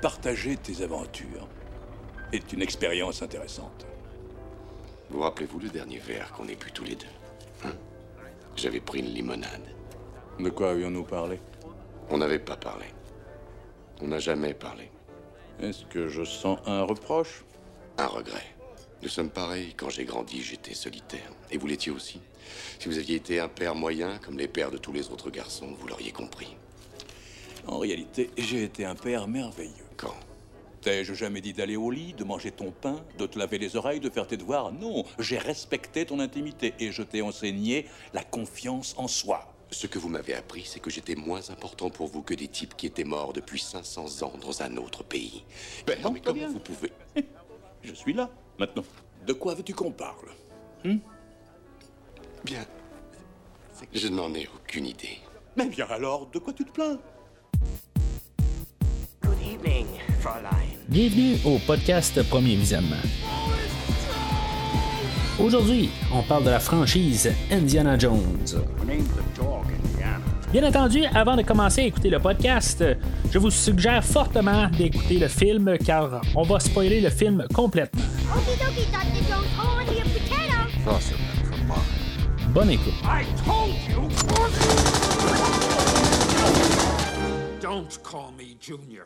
partager tes aventures est une expérience intéressante. Vous rappelez-vous le dernier verre qu'on ait bu tous les deux hein? J'avais pris une limonade. De quoi avions-nous parlé? On n'avait pas parlé. On n'a jamais parlé. Est-ce que je sens un reproche? Un regret. Nous sommes pareils. Quand j'ai grandi, j'étais solitaire. Et vous l'étiez aussi. Si vous aviez été un père moyen, comme les pères de tous les autres garçons, vous l'auriez compris. En réalité, j'ai été un père merveilleux. Quand T'ai-je jamais dit d'aller au lit, de manger ton pain, de te laver les oreilles, de faire tes devoirs? Non, j'ai respecté ton intimité et je t'ai enseigné la confiance en soi. Ce que vous m'avez appris, c'est que j'étais moins important pour vous que des types qui étaient morts depuis 500 ans dans un autre pays. Ben, non, mais comment vous pouvez... Je suis là, maintenant. De quoi veux-tu qu'on parle? Hum Bien. Je n'en ai aucune idée. Mais bien alors, de quoi tu te plains? Good evening, Fräulein. Bienvenue au podcast Premier Visionnement. Aujourd'hui, on parle de la franchise Indiana Jones. Bien entendu, avant de commencer à écouter le podcast, je vous suggère fortement d'écouter le film car on va spoiler le film complètement. Okie dokie, Don't call me Junior.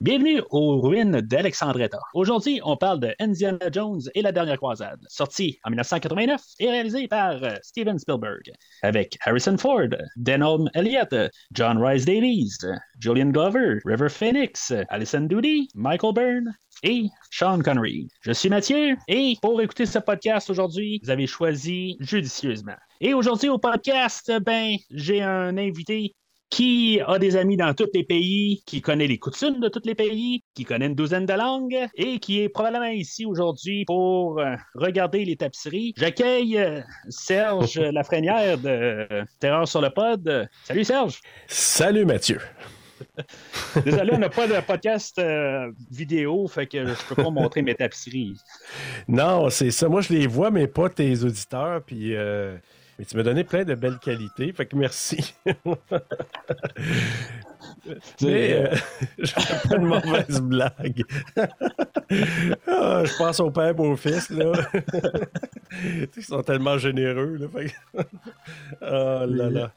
Bienvenue aux ruines d'Alexandretta. Aujourd'hui, on parle de Indiana Jones et la dernière croisade, sorti en 1989 et réalisé par euh, Steven Spielberg, avec Harrison Ford, Denholm Elliott, John Rice Davies, Julian Glover, River Phoenix, Alison Doody, Michael Byrne et Sean Connery. Je suis Mathieu et pour écouter ce podcast aujourd'hui, vous avez choisi judicieusement. Et aujourd'hui au podcast, ben, j'ai un invité qui a des amis dans tous les pays, qui connaît les coutumes de tous les pays, qui connaît une douzaine de langues et qui est probablement ici aujourd'hui pour euh, regarder les tapisseries. J'accueille euh, Serge Lafrenière de euh, Terreur sur le pod. Salut Serge. Salut Mathieu. Désolé, on n'a pas de podcast euh, vidéo, fait que je peux pas montrer mes tapisseries. Non, c'est ça. Moi, je les vois, mais pas tes auditeurs. Puis, euh, mais tu m'as donné plein de belles qualités. Fait que merci. mais euh, je fais pas une mauvaise blague. Ah, je pense au père et au fils, là. Ils sont tellement généreux, là. Fait Oh là là.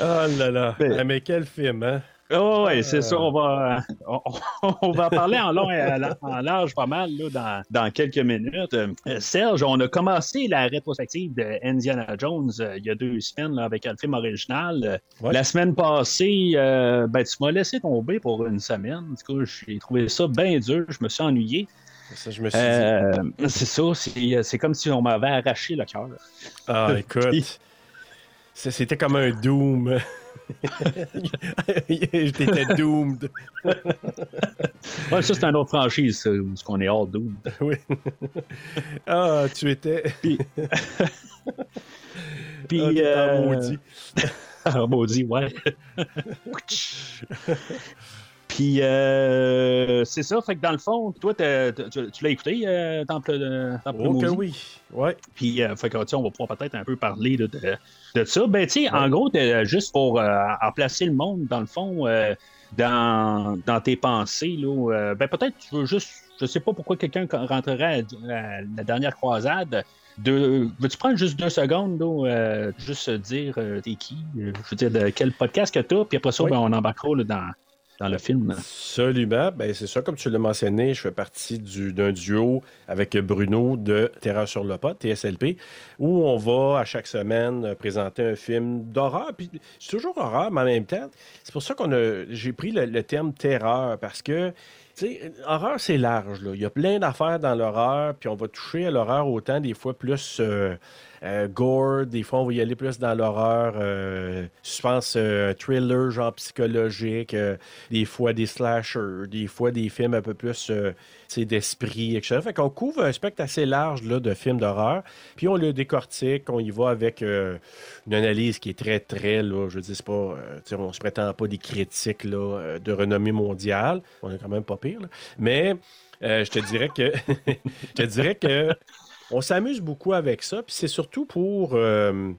Oh là là. Ah, mais quel film, hein? Oh, ouais, c'est ça. On va, on, on va en parler en long et en large pas mal là, dans, dans quelques minutes. Euh, Serge, on a commencé la rétrospective de Indiana Jones euh, il y a deux semaines là, avec le film original. Euh, Ouais. La semaine passée, euh, ben, tu m'as laissé tomber pour une semaine. Tout cas, j'ai trouvé ça bien dur. Je me suis ennuyé. Ça, je me suis dit. Euh, c'est ça. C'est, comme si on m'avait arraché le cœur. Ah, écoute. C'était comme un Doom. J'étais doomed. Ouais, ça, c'est une autre franchise, ça, où on est all doomed. Oui. Ah, tu étais. Puis, Ah, t'étais euh, maudit. Ah, maudit, ouais. Puis, euh, c'est ça. Fait que dans le fond, toi, t'as- t'as- tu, tu l'as écouté, euh, Temple, de, Temple Oh que oui. Ouais. Puis, euh, fait que, on va pouvoir peut-être un peu parler de, de ça. Ben, tu sais, en gros, juste pour euh, en placer le monde, dans le fond, euh, dans, dans tes pensées, là, euh, ben, peut-être tu veux juste, je sais pas pourquoi quelqu'un rentrerait à, à la dernière croisade. De, veux-tu prendre juste deux secondes, là, euh, juste dire euh, t'es qui, euh, je veux dire, de quel podcast que t'as, puis après ça, Oui. ben, on embarquera là, dans, dans le film? Absolument. Ben, c'est ça, comme tu l'as mentionné, je fais partie du- d'un duo avec Bruno de Terreur sur le pot, TSLP, où on va à chaque semaine présenter un film d'horreur. Puis c'est toujours horreur, mais en même temps, c'est pour ça qu'on a. J'ai pris le, terme terreur parce que. Sais, horreur, c'est large. Là. Il y a plein d'affaires dans l'horreur, puis on va toucher à l'horreur autant des fois plus euh, euh, gore, des fois on va y aller plus dans l'horreur, euh, je pense euh, thriller, genre psychologique, euh, des fois des slashers, des fois des films un peu plus euh, d'esprit, etc. Fait qu'on couvre un spectre assez large là, de films d'horreur, puis on le décortique, on y va avec euh, une analyse qui est très, très, là, je c'est pas, euh, on se prétend pas des critiques là, euh, de renommée mondiale, on est quand même pas pire, là. mais euh, je te dirais que, je te dirais que on s'amuse beaucoup avec ça, puis c'est surtout pour. euh,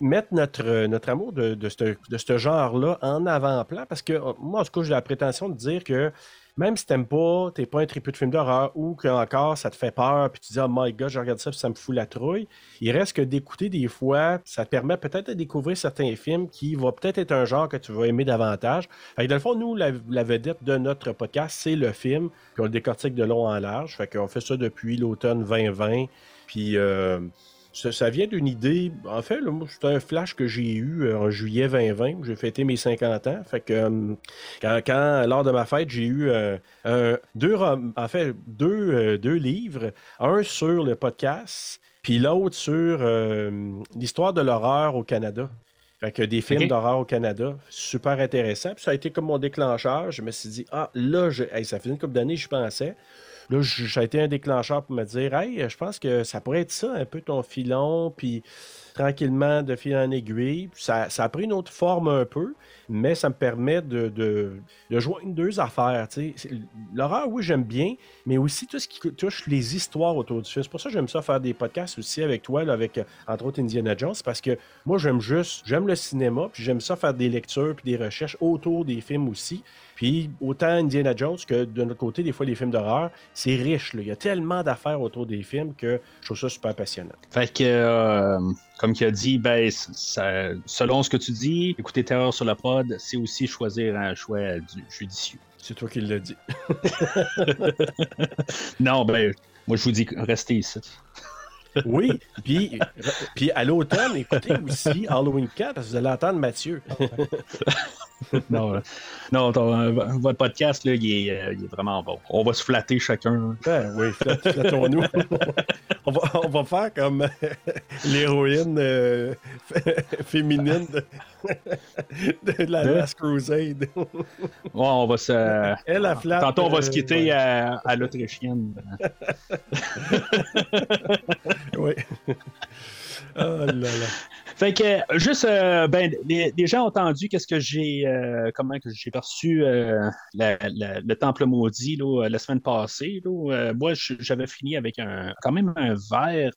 mettre notre, notre amour de, ce de ce genre-là en avant-plan, parce que euh, moi, en tout cas, j'ai la prétention de dire que même si t'aimes pas, t'es pas un triple de film d'horreur ou que encore ça te fait peur, puis tu dis oh my god, je regarde ça, puis ça me fout la trouille. Il reste que d'écouter des fois, ça te permet peut-être de découvrir certains films qui vont peut-être être un genre que tu vas aimer davantage. Fait que dans le fond, nous, la, vedette de notre podcast, c'est le film, puis on le décortique de long en large. Fait qu'on fait ça depuis l'automne 2020. Puis euh, ça, ça vient d'une idée. En fait, c'est un flash que j'ai eu euh, en juillet 2020. où J'ai fêté mes 50 ans. Fait que euh, quand, quand, lors de ma fête, j'ai eu euh, un- deux, en fait, deux, euh, deux livres. Un sur le podcast, puis l'autre sur euh, l'histoire de l'horreur au Canada. Fait que des films d'horreur au Canada, super intéressant. Puis ça a été comme mon déclencheur. Je me suis dit, ah, là, je... hey, ça faisait une couple d'années, je pensais. Là, ça a été un déclencheur pour me dire, hey, je pense que ça pourrait être ça, un peu ton filon, puis tranquillement, de fil en aiguille. Ça, a pris une autre forme un peu, mais ça me permet de, de, de joindre deux affaires. L'horreur, oui, j'aime bien, mais aussi tout ce qui touche les histoires autour du film. C'est pour ça que j'aime ça faire des podcasts aussi avec toi, là, avec, euh, entre autres, Indiana Jones, parce que moi, j'aime juste, j'aime le cinéma, puis j'aime ça faire des lectures, puis des recherches autour des films aussi. Puis autant Indiana Jones que de notre côté, des fois, les films d'horreur, c'est riche. là. Il y a tellement d'affaires autour des films que je trouve ça super passionnant. Fait que, euh, comme tu as dit, ben, ça- selon ce que tu dis, écouter Terreur sur le pod, c'est aussi choisir un choix du- judicieux. C'est toi qui l'as dit. Non, ben, moi, je vous dis, restez ici. Oui, puis, puis à l'automne, écoutez aussi Halloween 4, parce que vous allez entendre Mathieu. non, euh, non ton- euh, votre podcast, là, il est, euh, il est vraiment bon. On va se flatter chacun. Ben oui, flatt- flattons-nous. on, va, on va faire comme l'héroïne euh, féminine de, de la Hein? Last Crusade. Ouais, on va se. Elle a flatte. Tantôt, on va se euh, quitter ouais. à, à l'Autrichienne. Oui. Oh là là. Fait que, juste, euh, ben, les, les gens ont entendu qu'est-ce que j'ai, euh, comment que j'ai perçu euh, la- la- le Temple maudit là, la semaine passée. Là. Euh, moi, j'avais fini avec un, quand même un verre.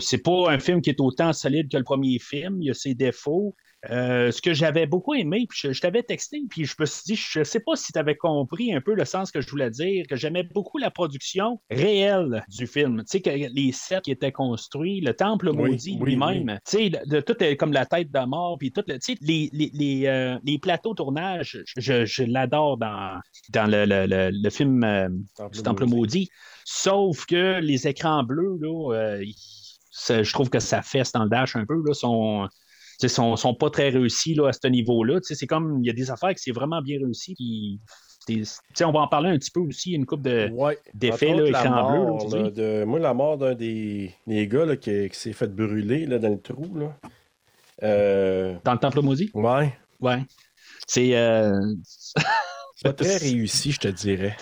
c'est pas un film qui est autant solide que le premier film. Il y a ses défauts. Euh, ce que j'avais beaucoup aimé, puis je, je t'avais texté, puis je me suis dit, je sais pas si tu avais compris un peu le sens que je voulais dire, que j'aimais beaucoup la production réelle du film. Tu sais, que les sets qui étaient construits, le temple Oui, maudit oui, lui-même, tu sais, tout est comme la tête de mort, puis tout, le- tu sais, les, les, les, euh, les plateaux tournage, je, je l'adore dans, dans le, le, film euh, du Temple maudit. Sauf que les écrans bleus, là, euh, je trouve que ça fesse dans le dash un peu, là, sont, sais, sont, sont pas très réussis là, à ce niveau-là. C'est comme, il y a des affaires qui c'est vraiment bien réussi. Sais, on va en parler un petit peu aussi, une coupe de, Ouais. d'effets, bleu. de- moi, la mort d'un des, des gars là, qui, qui s'est fait brûler là, dans le trou. Là. Euh, Dans le temple maudit? ouais. Ouais. C'est. euh, Pas très réussi, je te dirais.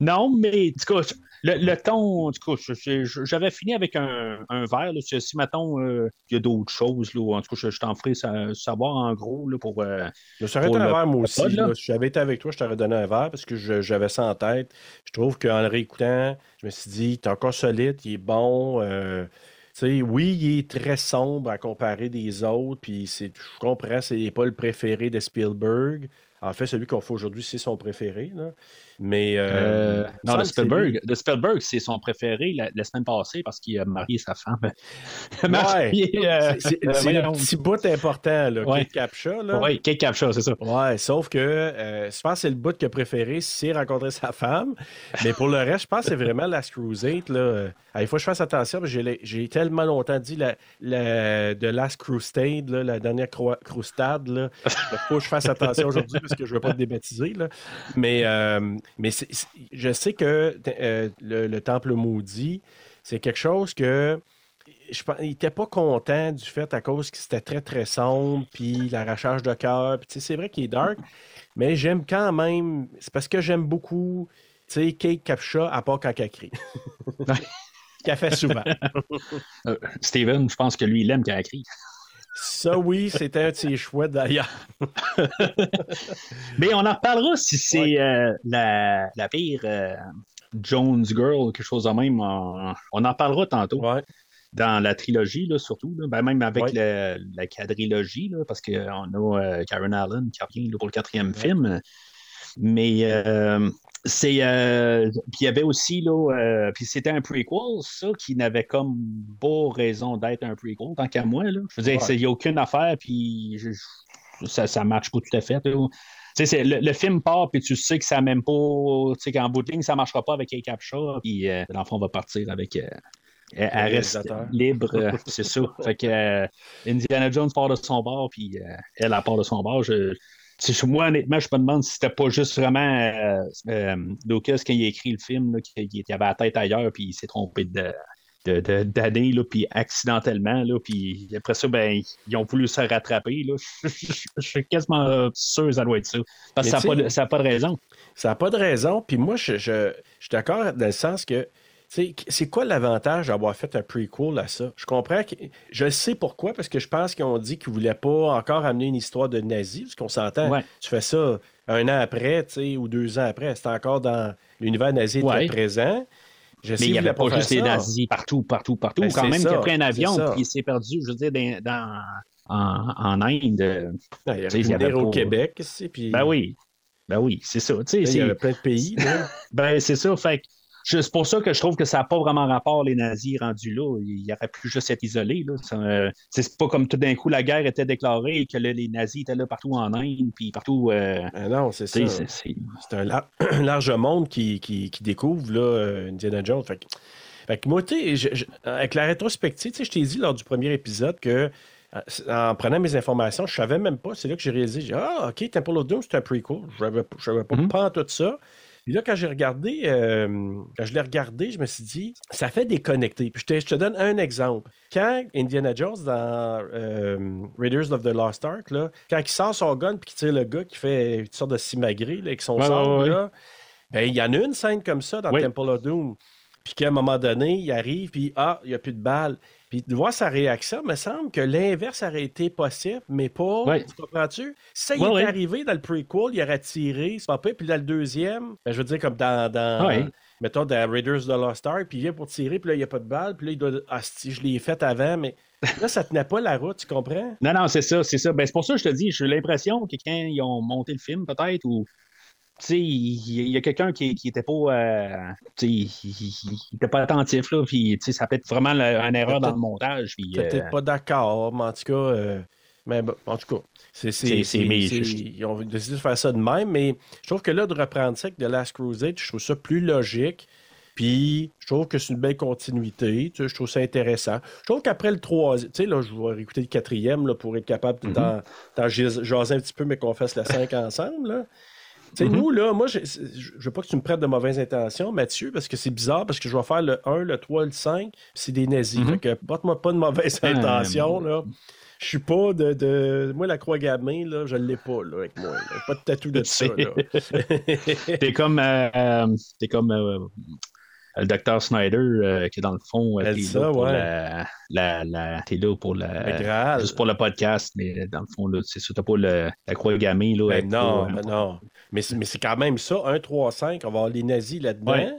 Non, mais en tout cas, le, le ton, en tout cas, je- je- j'avais fini avec un, un verre. Là, si, mettons, euh, il y a d'autres choses, là, en tout cas, je, je t'en ferai sa- savoir en gros là, pour. euh, Je serais un verre, moi aussi. pod, là. là. Si j'avais été avec toi, je t'aurais donné un verre parce que je- j'avais ça en tête. Je trouve qu'en le réécoutant, je me suis dit, t'es encore solide, il est bon. euh, oui, il est très sombre à comparer des autres, puis je comprends, c'est pas le préféré de Spielberg. En fait, celui qu'on fait aujourd'hui, c'est son préféré. Là. Mais. euh, euh, non, que lui. Spielberg. De Spielberg, c'est son préféré la, la semaine passée parce qu'il a marié sa femme. Ouais. euh, C'est, c'est- euh, le petit bout important, là, Ouais. Kate Capshaw, là. Oui, Kate Capshaw, c'est ça. Ouais, sauf que euh, je pense que c'est le bout qu'il a préféré, c'est rencontrer sa femme. Mais pour le reste, je pense que c'est vraiment Last Crusade. Là. Euh, Il faut que je fasse attention parce que j'ai, j'ai tellement longtemps dit la, la- de Last Crusade, là, la dernière croi- croustade. là. Il faut que je fasse attention aujourd'hui parce que je ne veux pas te débaptiser. Là. Mais, euh, mais je sais que euh, le, le Temple maudit, c'est quelque chose que je pense, il n'était pas content du fait à cause que c'était très très sombre, puis l'arrachage de cœur. C'est vrai qu'il est dark, mais j'aime quand même. C'est parce que j'aime beaucoup, tu sais, Kate Capshaw, à part quand elle crie. Qu'elle fait souvent. Euh, Steven, je pense que lui, il aime quand elle crie. Ça, oui, c'était un de ses choix d'ailleurs. Mais on en reparlera si c'est euh, la, la pire euh, Jones Girl, quelque chose de même. On, on en parlera tantôt. Ouais. dans la trilogie, là, surtout. là. Ben, même avec Ouais. le- la quadrilogie, là, parce qu'on a euh, Karen Allen qui revient pour le quatrième film. Mais euh, c'est. euh, puis il y avait aussi, là, euh, puis c'était un prequel, ça, qui n'avait comme pas raison d'être un prequel, tant qu'à moi. Là. Je veux dire, Ouais. il n'y a aucune affaire, puis je- je- ça ne marche pas tout à fait. là. Tu sais, c'est- le, le film part, puis tu sais que ça même pas. Tu sais qu'en bout de ligne, ça ne marchera pas avec les Captcha, puis euh, l'enfant va partir avec. euh, reste libre, euh, c'est ça. Fait que euh, Indiana Jones part de son bord, puis euh, elle, elle part de son bord. Je, moi, honnêtement, je me demande si c'était pas juste vraiment euh, euh, Lucas, quand il a écrit le film, qu'il avait la tête ailleurs, puis il s'est trompé de, de, de- d'année, là, puis accidentellement, là, puis après ça, ben, ils ont voulu se rattraper. Là. Je, je- je suis quasiment sûr que ça doit être ça. Parce que ça n'a pas, pas de raison. Ça n'a pas de raison. Puis moi, je, je, je suis d'accord dans le sens que, c'est quoi l'avantage d'avoir fait un prequel à ça? Je comprends que. Je sais pourquoi, parce que je pense qu'ils ont dit qu'ils ne voulaient pas encore amener une histoire de nazi, parce qu'on s'entend. Ouais. Tu fais ça un an après, ou deux ans après. C'est encore dans l'univers nazi Ouais. très présent. Je sais Mais il n'y avait pas juste les nazis partout, partout, partout. Ben, Quand même qu'il a pris un avion, puis il s'est perdu, je veux dire, dans, dans- en, en Inde. Non, il y avait au Québec, puis Ben oui. Ben oui, c'est ça. Sais, il y avait plein de pays. Ben, c'est ça. Fait c'est pour ça que je trouve que ça n'a pas vraiment rapport, les nazis rendus là. Il aurait pu juste être isolé. Euh, c'est pas comme tout d'un coup la guerre était déclarée et que là, les nazis étaient là partout en Inde, puis partout. euh, Ah non, c'est ça. c'est- un, lar- un large monde qui, qui, qui découvre là, euh, Indiana Jones. Fait que, fait que moi, tu avec la rétrospective, je t'ai dit lors du premier épisode que euh, en prenant mes informations, je savais même pas. C'est là que j'ai réalisé. Ah, OK, Temple of Doom, c'est un prequel. Je savais, pas Mhm. pas tout ça. Puis là, quand j'ai regardé, euh, quand je l'ai regardé, je me suis dit, ça fait déconnecter. Puis je te, je te donne un exemple. Quand Indiana Jones dans euh, Raiders of the Lost Ark, là, quand il sort son gun puis qu'il tire le gars qui fait une sorte de simagré avec son Ouais, sabre, ouais, ouais. là, ben, il y en a une scène comme ça dans. Temple of Doom. Puis qu'à un moment donné, il arrive, puis ah, il n'y a plus de balles. Puis de voir sa réaction, il me semble que l'inverse aurait été possible, mais pas. Ouais. Tu comprends-tu? Ça y Ouais, ouais. arrivé dans le prequel, il aurait tiré, c'est pas pire. Puis dans le deuxième, ben, je veux dire, comme dans. dans. Mettons, dans Raiders of the Lost Ark, puis il vient pour tirer, puis là, il n'y a pas de balle, puis là, il doit. Ah, si, je l'ai fait avant, mais là, ça tenait pas la route, tu comprends? Non, non, c'est ça, c'est ça. Ben, c'est pour ça que je te dis, j'ai l'impression que quand ils ont monté le film, peut-être, ou. Tu sais, il y, a quelqu'un qui, qui était pas. euh, il, il- il était pas attentif, là. Puis, ça peut être vraiment le- une erreur dans le montage. Puis, T'es euh, peut-être pas d'accord, mais en tout cas. euh, mais bon, en tout cas, c'est, ils ont décidé de faire ça de même, mais je trouve que là, de reprendre ça avec The Last Crusade, je trouve ça plus logique. Puis, je trouve que c'est une belle continuité. Tu sais, je trouve ça intéressant. Je trouve qu'après le troisième, tu sais, là, je vais réécouter le quatrième là, pour être capable de t'en jas- jaser un petit peu, mais qu'on fasse le 5 ensemble. Là. Tu sais, Mhm. nous, là, moi, je je veux pas que tu me prêtes de mauvaises intentions, Mathieu, parce que c'est bizarre, parce que je vais faire le 1, le 3, le 5, puis c'est des nazis. Mhm. Fait que porte-moi pas de mauvaises Ah, intentions, là. Je suis pas de, de- Moi, la croix gamin, là, je l'ai pas, là, avec moi. là. Pas de tatou de ça. T'es comme, euh, euh, t'es comme euh, le docteur Snyder, euh, qui dans le fond, euh, t'es là pour ouais. la, la, là pour la, Graal. juste pour le podcast, mais dans le fond, là, c'est ça, t'as pas le, la croix gammée, là. Ben non, pas, ben non. Mais c'est, mais c'est quand même ça, 1, 3, 5, on va avoir les nazis là-dedans. Ouais.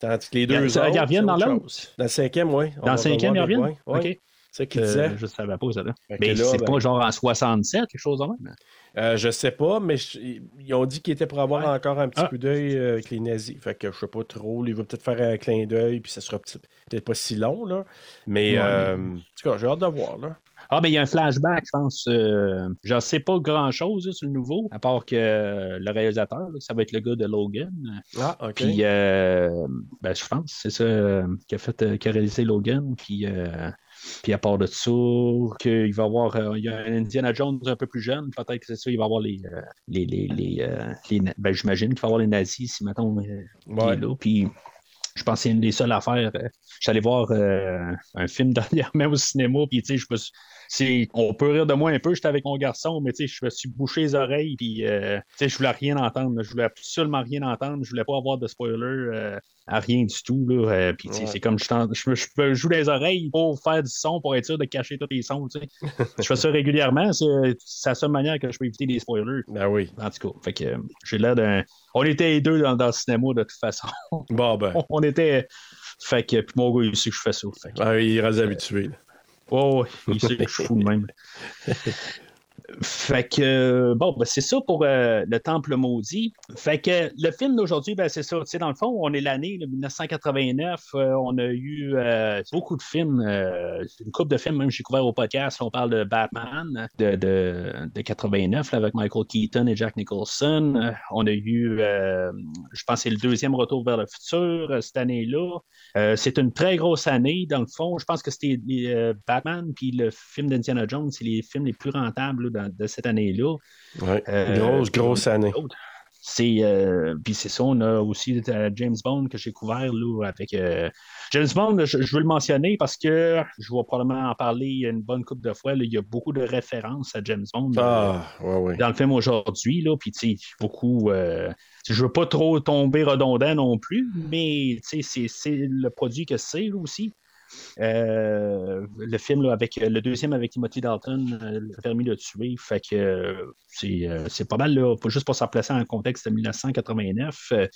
Tandis que les deux ils autres, reviennent dans autre l'autre? Dans le cinquième, oui. Dans le cinquième, ils reviennent? Oui, OK. C'est ce qu'il Euh, disait. je savais pas ça, là. Mais là, c'est ben- pas genre en 67, quelque chose de même? Euh, je sais pas, mais je- ils ont dit qu'ils étaient pour avoir Ouais. encore un petit Ah. coup d'œil euh, avec les nazis. Fait que je sais pas trop. Il va peut-être faire un clin d'œil, puis ça sera peut-être pas si long, là. Mais, Ouais. euh, en tout cas, j'ai hâte de voir, là. Ah, ben il y a un flashback, je pense. Euh, je sais pas grand-chose sur le nouveau, à part que euh, le réalisateur, là, ça va être le gars de Logan. Ah, OK. Puis, euh, ben, je pense, c'est ça qui a fait, qui a réalisé Logan. Puis, puis à part de ça, qu'il va y avoir, euh, il y a un Indiana Jones un peu plus jeune, peut-être que c'est ça, il va y avoir les, euh, les, les, les, euh, les ben, j'imagine qu'il va y avoir les nazis, si mettons, euh, il Ouais. est là. Puis, je pense que c'est une des seules affaires. J'allais voir euh, un film dernièrement au cinéma, puis tu sais, je me suis- on peut rire de moi un peu, j'étais avec mon garçon, mais tu sais, je me suis bouché les oreilles, puis euh, tu sais, je voulais rien entendre, je voulais absolument rien entendre, je voulais pas avoir de spoiler euh, à rien du tout, là. puis tu sais, Ouais. c'est comme je, t'en- je, je joue les oreilles pour faire du son, pour être sûr de cacher tous les sons, tu sais. je fais ça régulièrement, c'est la seule manière que je peux éviter les spoilers. Ben oui. En tout cas, fait que j'ai l'air d'un. On était les deux dans, dans le cinéma de toute façon Bon, ben. on était. Fait que, puis mon gars, il sait que je fais ça. Fait que, Ah, il est rendu habitué. là. oh, il sait que je suis fou de même. Fait que, bon, ben, c'est ça pour euh, le Temple maudit. Fait que le film d'aujourd'hui, ben, c'est ça. Tu sais, dans le fond, on est l'année de 1989. euh, on a eu euh, beaucoup de films, une couple de films, même j'ai couvert au podcast. On parle de Batman de, de, de 89 là, avec Michael Keaton et Jack Nicholson. On a eu, je pense, c'est le deuxième retour vers le futur cette année-là. C'est une très grosse année, dans le fond. Je pense que c'était Batman puis le film d'Indiana Jones, c'est les films les plus rentables là, dans- de cette année-là. Ouais. Euh, grosse, grosse année. C'est euh, puis c'est ça, on a aussi euh, James Bond que j'ai couvert là, avec euh, James Bond, je, je veux le mentionner parce que je vais probablement en parler une bonne couple de fois. là. Il y a beaucoup de références à James Bond. Ah, ouais, ouais. dans le film aujourd'hui, là, puis tu sais, beaucoup. euh, je veux pas trop tomber redondant non plus, mais tu sais, c'est- c'est le produit que c'est là, aussi. Euh, le film là, avec le deuxième avec Timothy Dalton, euh, le permis de tuer, fait que euh, c'est pas mal là, juste pour s'en placer en contexte de 1989. Euh,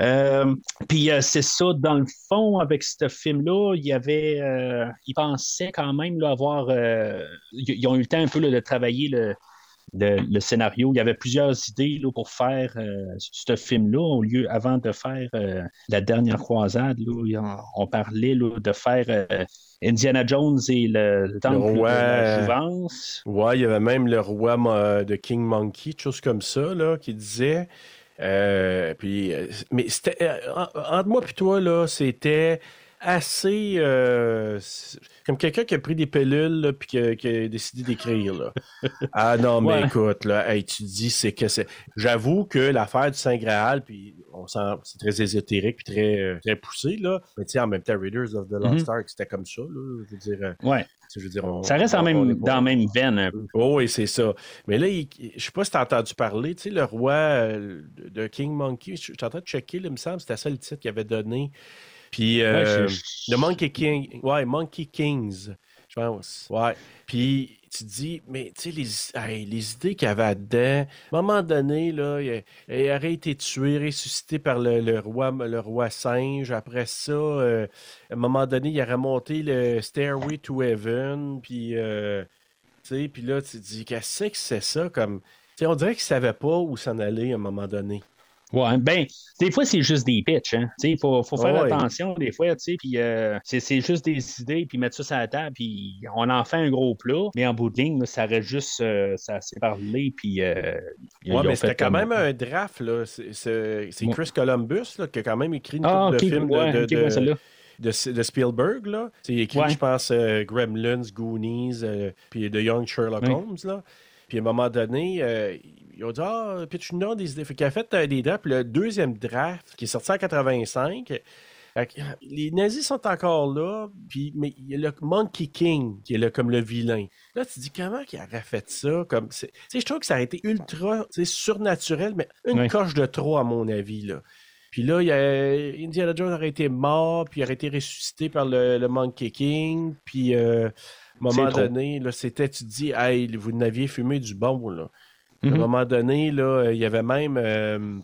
euh, Puis c'est ça, dans le fond, avec ce film-là, il y avait, ils pensaient quand même là, avoir, ils ont eu le temps un peu là, de travailler le, le, le scénario. Il y avait plusieurs idées là, pour faire euh, ce film-là, au lieu, avant de faire euh, la dernière croisade, là, on parlait là, de faire euh, Indiana Jones et le, le temple roi. de la jouvence. Ouais, il y avait même le roi de King Monkey, chose comme ça, là, qui disait. puis, mais c'était. en- entre moi et toi, là, c'était assez. euh, comme quelqu'un qui a pris des pilules, puis qui a, qui a décidé d'écrire, là. Ah non, mais Ouais. écoute, là, hey, tu dis, c'est que c'est. J'avoue que l'affaire du Saint Graal, puis on sent, c'est très ésotérique, puis très, euh, très poussé, là. Mais tu sais, en même temps, Raiders of the Lost Mhm. Ark, c'était comme ça, là. Je veux dire. euh, Ouais. je veux dire on- Ça reste en on- même, dans la même veine un peu. Oh, oui, c'est ça. Mais là, il- je sais pas si tu as entendu parler, tu sais, le roi euh, de King Monkey, je je suis en train de checker, là, il me semble, c'était ça le titre qu'il avait donné. Puis, euh, Ouais, The Monkey King, ouais, Monkey Kings, je pense. Ouais. Puis, tu te dis, mais tu sais, les, hey, les idées qu'il y avait dedans, à un moment donné, là, il, il aurait été tué, ressuscité par le, le roi, le roi singe. Après ça, euh, à un moment donné, il aurait monté le Stairway to Heaven, puis. euh, tu sais, puis là, tu te dis, qu'est-ce que c'est ça comme. On dirait qu'il savait pas où s'en aller à un moment donné. Ouais, ben, des fois, c'est juste des pitchs, hein. Tu sais, il faut, faut faire Ouais. attention, des fois, tu sais, puis euh, c'est c'est juste des idées, puis mettre ça sur la table, puis on en fait un gros plat, mais en bout de ligne, là, ça reste juste, euh, ça s'est parlé, puis... Euh, Ouais, mais c'était quand même un draft, là. C'est- Ouais. Chris Columbus, là, qui a quand même écrit une Ah, de films de- ouais, de, Spielberg, là. C'est écrit, Ouais. je pense, euh, Gremlins, Goonies, euh, puis The Young Sherlock. Holmes, là. Puis à un moment donné, euh, ils ont dit Ah, puis tu nous donnes des idées. Fait qu'il a fait euh, des drafts. Puis le deuxième draft, qui est sorti en 85, fait que, les nazis sont encore là, puis, mais il y a le Monkey King qui est là comme le vilain. Là, tu te dis comment il aurait fait ça? Comme, tu sais, je trouve que ça aurait été ultra surnaturel, mais une coche de trop, à mon avis. Là. Puis là, il y a, Indiana Jones aurait été mort, puis il aurait été ressuscité par le, le Monkey King, puis euh, à un moment donné, là, c'était, tu te dis, hey, vous n'aviez fumé du bon, là. À un Mhm. moment donné, là, il y avait même euh,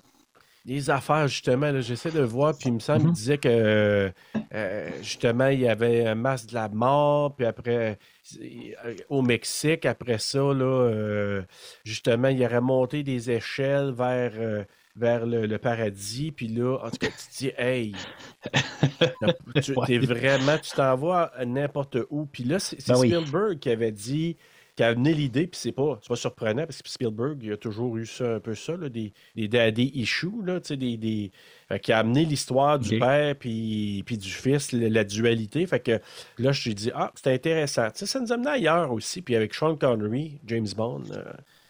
des affaires, justement, j'essaie de voir, puis il me semble Mhm. qu'il disait que, euh, euh, justement, il y avait un masque de la mort, puis après, euh, au Mexique, après ça, là, euh, justement, il aurait monté des échelles vers... euh, vers le, le paradis, puis là, en tout cas, tu te dis, hey, tu t'es vraiment, tu t'en vas n'importe où. Puis là, c'est Ben oui. Spielberg qui avait dit, qui a amené l'idée, puis c'est pas, c'est pas surprenant, parce que Spielberg, il a toujours eu ça, un peu ça, là, des, des daddy issues, là, tu sais, des, des... Fait qui a amené l'histoire du père puis, puis du fils, la, la dualité. Fait que là, je te dis, ah, c'était intéressant. Tu sais, ça nous amenait ailleurs aussi, puis avec Sean Connery, James Bond, euh,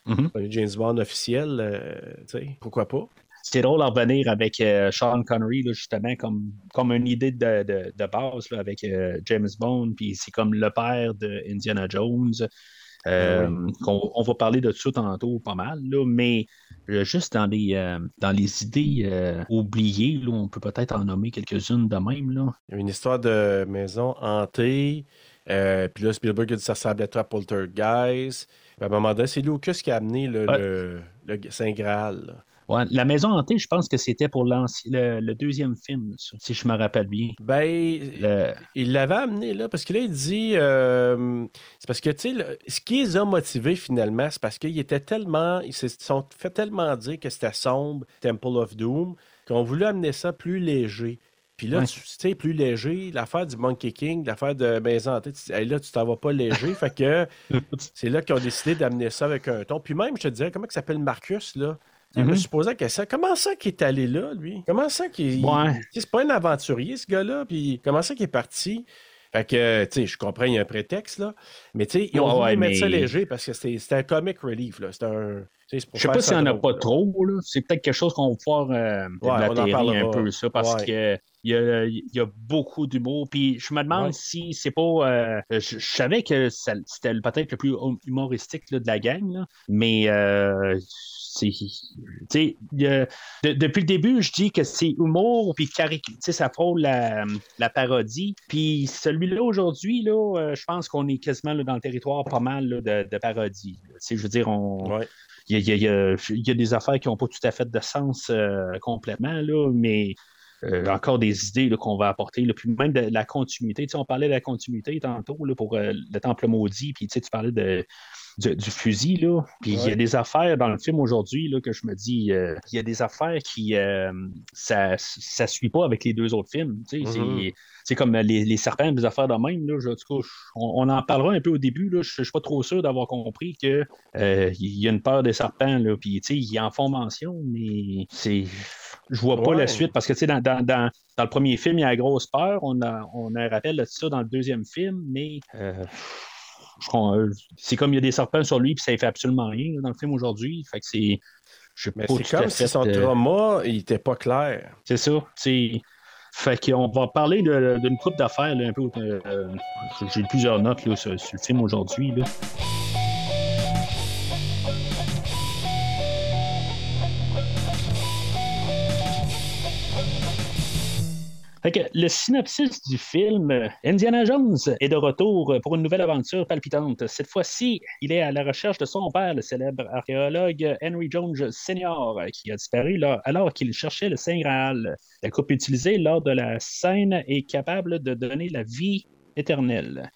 Mhm. le James Bond officiel, euh, tu sais, pourquoi pas? C'est drôle à revenir avec euh, Sean Connery, là, justement, comme, comme une idée de, de, de base là, avec euh, James Bond, puis c'est comme le père de Indiana Jones. Euh, qu'on- on va parler de ça tantôt pas mal, là, mais juste dans les, dans les idées oubliées, là, on peut peut-être en nommer quelques-unes de même. Là. Une histoire de maison hantée. puis là, Spielberg a dit ça ressemblait trop à Poltergeist. À un moment donné, c'est Lucas qui a amené le, Ouais. le, le Saint Graal. Ouais, la maison hantée, je pense que c'était pour le, le, deuxième film, si je me rappelle bien. Ben, il l'avait amené là, parce que là, il dit. Euh, c'est parce que, tu sais, ce qui les a motivés finalement, c'est parce qu'ils étaient tellement. Ils se sont fait tellement dire que c'était sombre, Temple of Doom, qu'on voulu amener ça plus léger. Puis là, tu sais, plus léger, l'affaire du Monkey King, l'affaire de Maison Hantée, là, tu t'en vas pas léger. fait que c'est là qu'ils ont décidé d'amener ça avec un ton. Puis même, je te dirais, comment il s'appelle Marcus, là? Je me mm-hmm. suis posé la question, comment ça qu'il est allé là, lui? Comment ça qu'il. Ouais. C'est pas un aventurier, ce gars-là, puis comment ça qu'il est parti? Fait que, tu sais, je comprends, il y a un prétexte, là. Mais, tu sais, ils ont voulu mettre ça léger parce que c'est un comic relief, là. C'est un. Je sais pas s'il n'y en a pas trop, là. C'est peut-être quelque chose qu'on va pouvoir euh, ouais, un peu, ça, parce que il y, a, beaucoup d'humour. Puis je me demande si c'est pas. Euh, je, savais que c'était peut-être le plus hum, humoristique de la gang, là, mais euh, depuis le début, je dis que c'est humour, puis ça frôle la, la, parodie. Puis celui-là, aujourd'hui, là, euh, je pense qu'on est quasiment dans le territoire pas mal de, de, parodie. Je veux dire, on. Il y, a, des affaires qui n'ont pas tout à fait de sens euh, complètement, là, mais euh, encore des idées qu'on va apporter. puis même de la continuité. on parlait de la continuité tantôt pour le Temple maudit, puis tu parlais de, du, fusil. Là. Puis il y a des affaires dans le film aujourd'hui que je me dis, euh, il y a des affaires qui euh, ça ne suit pas avec les deux autres films. Mm-hmm. C'est comme les, serpents, des affaires de même. Là, on, en parlera un peu au début. Là, je ne suis pas trop sûr d'avoir compris qu'il euh, y a une peur des serpents. Là, puis ils en font mention, mais c'est. Je vois pas la suite parce que dans, dans, dans, dans, le premier film, il y a la grosse peur. On a, on a un rappel de ça dans le deuxième film, mais euh, c'est comme il y a des serpents sur lui, puis ça ne fait absolument rien dans le film aujourd'hui. Fait que c'est. c'est comme si son euh, trauma, il n'était pas clair. C'est ça. Fait qu'on va parler d'une coupe d'affaires un peu. Euh, j'ai plusieurs notes là, sur, sur, le film aujourd'hui. Le synopsis du film, Indiana Jones est de retour pour une nouvelle aventure palpitante. Cette fois-ci, il est à la recherche de son père, le célèbre archéologue Henry Jones Sr., qui a disparu alors qu'il cherchait le Saint Graal. La coupe utilisée lors de la scène est capable de donner la vie éternelle.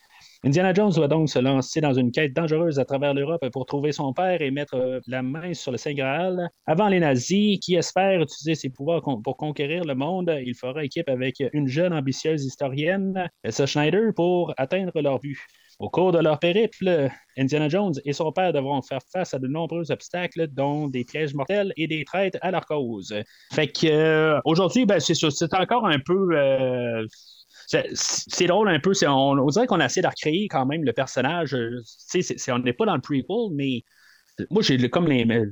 Indiana Jones doit donc se lancer dans une quête dangereuse à travers l'Europe pour trouver son père et mettre euh, la main sur le Saint Graal. Avant les nazis, qui espèrent utiliser ses pouvoirs pour conquérir le monde, il fera équipe avec une jeune ambitieuse historienne, Elsa Schneider, pour atteindre leur but. Au cours de leur périple, Indiana Jones et son père devront faire face à de nombreux obstacles, dont des pièges mortels et des traites à leur cause. Fait que euh, aujourd'hui, ben, c'est encore un peu euh, c'est drôle un peu. On, dirait qu'on a essayé de recréer quand même le personnage. Euh, on n'est pas dans le prequel, mais moi, j'ai comme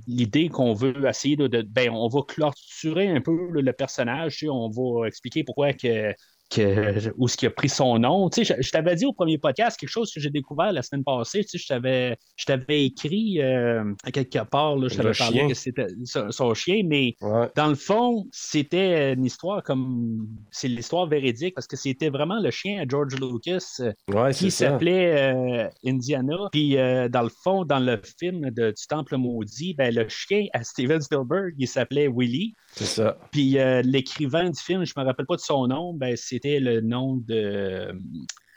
l'idée qu'on veut essayer de, ben, on va clôturer un peu le personnage, on va expliquer pourquoi que que, où ce qui a pris son nom. Tu sais, je, t'avais dit au premier podcast quelque chose que j'ai découvert la semaine passée. Tu sais, je t'avais, je t'avais écrit euh, à quelque part, là, je t'avais parlé que c'était son, chien, mais dans le fond, c'était une histoire comme. C'est l'histoire véridique parce que c'était vraiment le chien à George Lucas euh, qui s'appelait euh, Indiana. Puis dans le fond, dans le film de, du Temple maudit, ben, le chien à Steven Spielberg, il s'appelait Willy. C'est ça. Puis l'écrivain du film, je me rappelle pas de son nom, ben, c'était le nom de,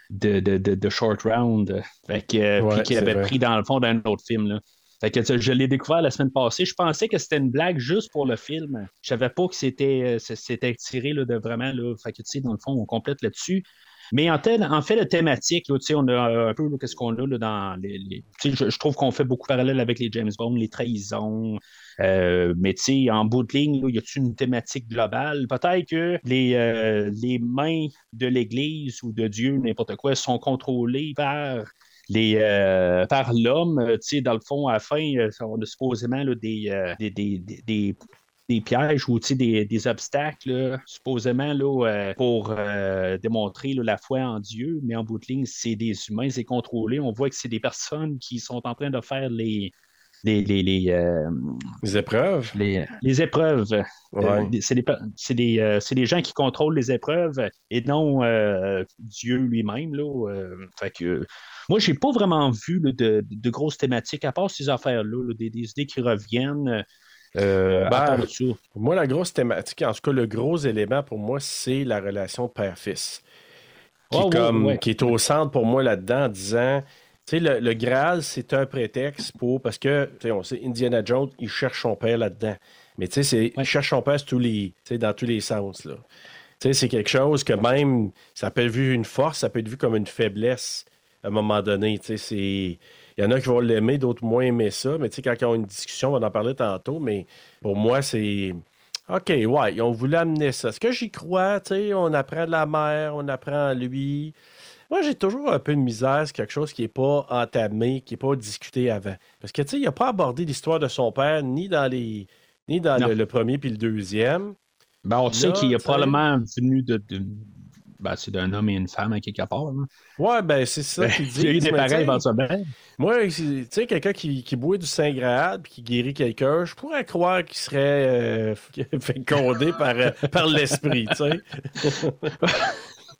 de, de, Short Round, fait que, qu'il avait pris dans le fond d'un autre film. Là. Fait que, je l'ai découvert la semaine passée. Je pensais que c'était une blague juste pour le film. Je savais pas que c'était, c'était tiré là, de vraiment. Là, fait que, dans le fond, on complète là-dessus. Mais en, en fait, la thématique, là, on a un peu qu'est-ce qu'on a là, dans les. je, je, trouve qu'on fait beaucoup parallèle avec les James Bond, les trahisons, euh, mais tu sais, en bout de ligne, il y a une thématique globale? Peut-être que les, euh, les mains de l'Église ou de Dieu, n'importe quoi, sont contrôlées par les, euh, par l'homme, tu sais, dans le fond, à la fin, on a supposément des, des, des, des, pièges ou des, des obstacles, supposément là, pour démontrer la foi en Dieu, mais en bout de ligne, c'est des humains, c'est contrôlé. On voit que c'est des personnes qui sont en train de faire les, les, les, les, euh, épreuves. Les, les épreuves. Euh, c'est des, euh, des, gens qui contrôlent les épreuves et non Dieu lui-même. Là, que, moi, j'ai pas vraiment vu de, de, grosses thématiques, à part ces affaires-là, des, idées qui reviennent. Euh, Pour moi, la grosse thématique, en tout cas, le gros élément pour moi, c'est la relation père-fils. Qui, Ah, ouais, ouais. qui est au centre pour moi là-dedans en disant. Tu sais, le, le Graal, c'est un prétexte pour. Parce que, tu sais, on sait, Indiana Jones, il cherche son père là-dedans. Mais tu sais, c'est- il cherche son père tous les, dans tous les sens. Là. Tu sais, c'est quelque chose que même, ça peut être vu une force, ça peut être vu comme une faiblesse à un moment donné. Tu sais, c'est. Il y en a qui vont l'aimer, d'autres moins aimer ça. Mais tu sais, quand ils ont une discussion, on va en parler tantôt. Mais pour moi, c'est. OK, ouais, ils ont voulu amener ça. Est-ce que j'y crois? Tu sais, on apprend de la mère, on apprend à lui. Moi, j'ai toujours un peu de misère. C'est quelque chose qui n'est pas entamé, qui n'est pas discuté avant. Parce que, tu sais, il n'a pas abordé l'histoire de son père, ni dans les. Ni dans le, le premier puis le deuxième. ben, on sait qu'il est probablement venu de. de- ben, c'est d'un homme et une femme à quelque part. là. Ouais, ben c'est ça dit. Il y a eu des pareils éventuellement. Moi, tu sais, quelqu'un qui, qui boit du Saint-Graal puis qui guérit quelqu'un, je pourrais croire qu'il serait euh, fécondé par, euh, par l'esprit, tu sais.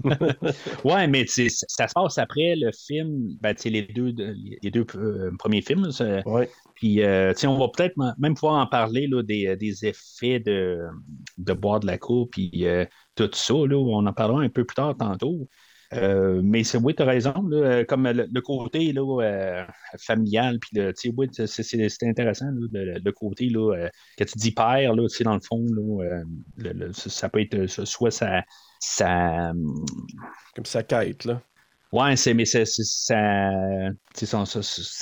Ouais, mais ça, se passe après le film, ben, les deux, de- les deux euh, premiers films. Ouais. Puis, euh, tu sais, on va peut-être même pouvoir en parler là, des, des effets de, de boire de la coupe, puis euh, tout ça. Là, on en parlera un peu plus tard tantôt. Euh, mais c'est oui, tu as raison. là, euh, comme le, côté là, euh, familial, puis c'est- intéressant, là, le, côté euh, que tu dis père, là, dans le fond, ça peut être soit ça, Comme sa quête, là. Ouais, c'est, mais c'est, sa,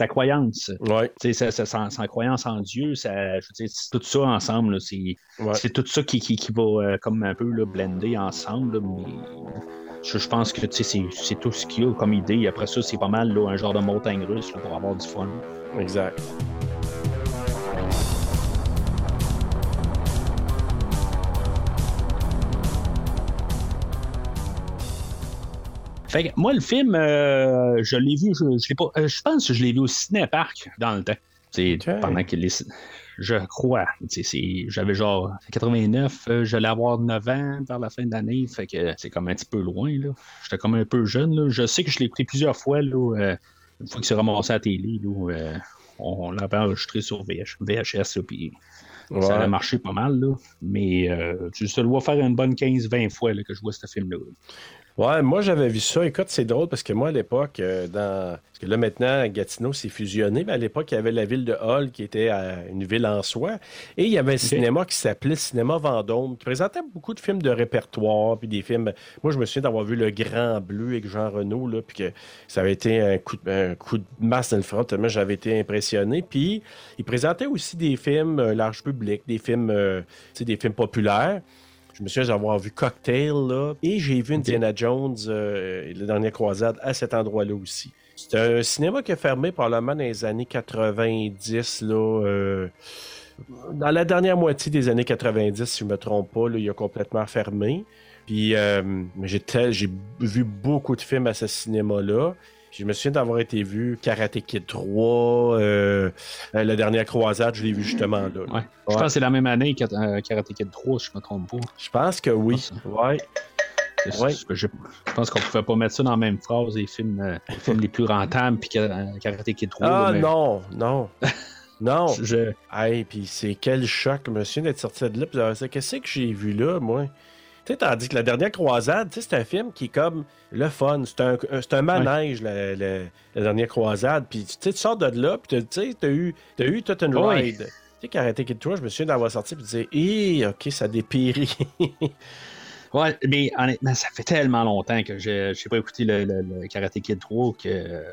croyance. Ouais, sa, sa- croyance en Dieu, ça, je veux dire, c'est tout ça ensemble. c'est, ouais. tout ça qui, qui, qui va euh, comme un peu là, blender ensemble. là, mais je, je pense que c'est, c'est tout ce qu'il y a comme idée. Après ça, c'est pas mal là, un genre de montagne russe là, pour avoir du fun. Exact. Fait que moi, le film, euh, je l'ai vu, je, je l'ai pas, euh, je pense que je l'ai vu au cinéparc dans le temps. C'est pendant qu'il est. Je crois. J'avais genre 89, euh, j'allais avoir 9 ans vers la fin de l'année, fait que c'est comme un petit peu loin. là. J'étais comme un peu jeune. là. Je sais que je l'ai écouté plusieurs fois, là, euh, une fois que c'est ramassé à la télé. Là, euh, on, on l'avait enregistré sur VH, VHS, là, puis Ouais. ça a marché pas mal. Là. Mais euh, tu te dois faire une bonne 15-20 fois que je vois ce film-là. Ouais, moi j'avais vu ça. Écoute, c'est drôle parce que moi à l'époque, euh, dans. Parce que là maintenant, Gatineau s'est fusionné, mais à l'époque, il y avait la ville de Hall qui était une ville en soi. Et il y avait un cinéma qui s'appelait Cinéma Vendôme, qui présentait beaucoup de films de répertoire, puis des films. Moi, je me souviens d'avoir vu Le Grand Bleu avec Jean Renault, là, puis que ça avait été un coup de, un coup de masse dans le front, tellement j'avais été impressionné. Puis il présentait aussi des films euh, large public, des films, euh, des films populaires. Je me souviens d'avoir vu Cocktail, là, et j'ai vu Indiana Jones, euh, la dernière croisade, à cet endroit-là aussi. C'est un cinéma qui a fermé probablement dans les années 90, là, euh, dans la dernière moitié des années 90, si je me trompe pas, là, il a complètement fermé. Puis, euh, j'ai vu beaucoup de films à ce cinéma-là. Puis Je me souviens d'avoir été vu Karate Kid 3, euh, euh, La dernière croisade, je l'ai vu justement là. Ouais. Je pense que c'est la même année que euh, Karate Kid 3, si je me trompe pas. Je pense que oui. Ouais. Ouais. je, pense qu'on pouvait pas mettre ça dans la même phrase, les films, les, films les plus rentables, puis Ka- Karate Kid 3. Ah là, mais non, non. non. Je, Hey, puis c'est quel choc. Souviens d'être sorti de là. Qu'est-ce que j'ai vu là, moi? Sais, tandis que la dernière croisade, c'est un film qui est comme le fun. C'est un, un- manège, la, la- la dernière croisade. Puis tu sais, tu sors de là, puis tu sais, t'as eu, t'as eu toute une Oui. ride. Tu sais, Karate Kid 3, je me souviens d'avoir sorti puis de dire, hé, ok, ça dépérit. Ouais, mais honnêtement, ça fait tellement longtemps que je n'ai pas écouté le, le- le Karate Kid 3 que.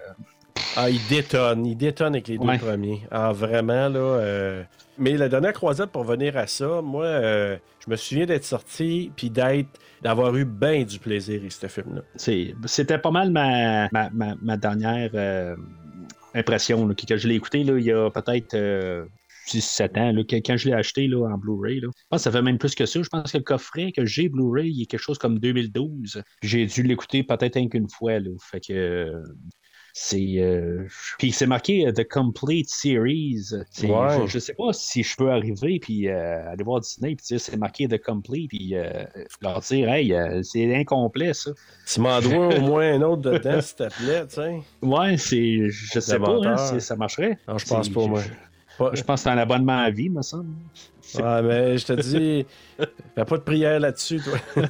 Ah, il détonne. Il détonne avec les deux Ouais. premiers. Ah, vraiment, là. euh, Mais la dernière croisade, pour venir à ça, moi, euh, je me souviens d'être sorti, puis d'être, d'avoir eu bien du plaisir avec ce film-là. c'est- C'était pas mal ma, ma, ma, ma dernière euh, impression. là, que, je l'ai écouté là, il y a peut-être 6-7 ans, là, quand je l'ai acheté là, en Blu-ray. là. Je pense que ça fait même plus que ça. Je pense que le coffret que j'ai Blu-ray, il est quelque chose comme 2012. J'ai dû l'écouter peut-être un qu'une fois. Là. Fait que. C'est. euh, Puis c'est marqué euh, The Complete Series. Ouais. Je, je sais pas si je peux arriver puis euh, aller voir Disney puis c'est marqué The Complete puis euh, leur dire hey euh, c'est incomplet ça. Tu m'en dois au moins un autre dedans, s'il te plaît, tu sais. Ouais c'est je sais pas hein, si ça marcherait. Non, je pense pas, moi. Pas- Je pense que c'est un abonnement à vie, me semble. Ouais, mais je te dis, fais pas de prière là-dessus, toi.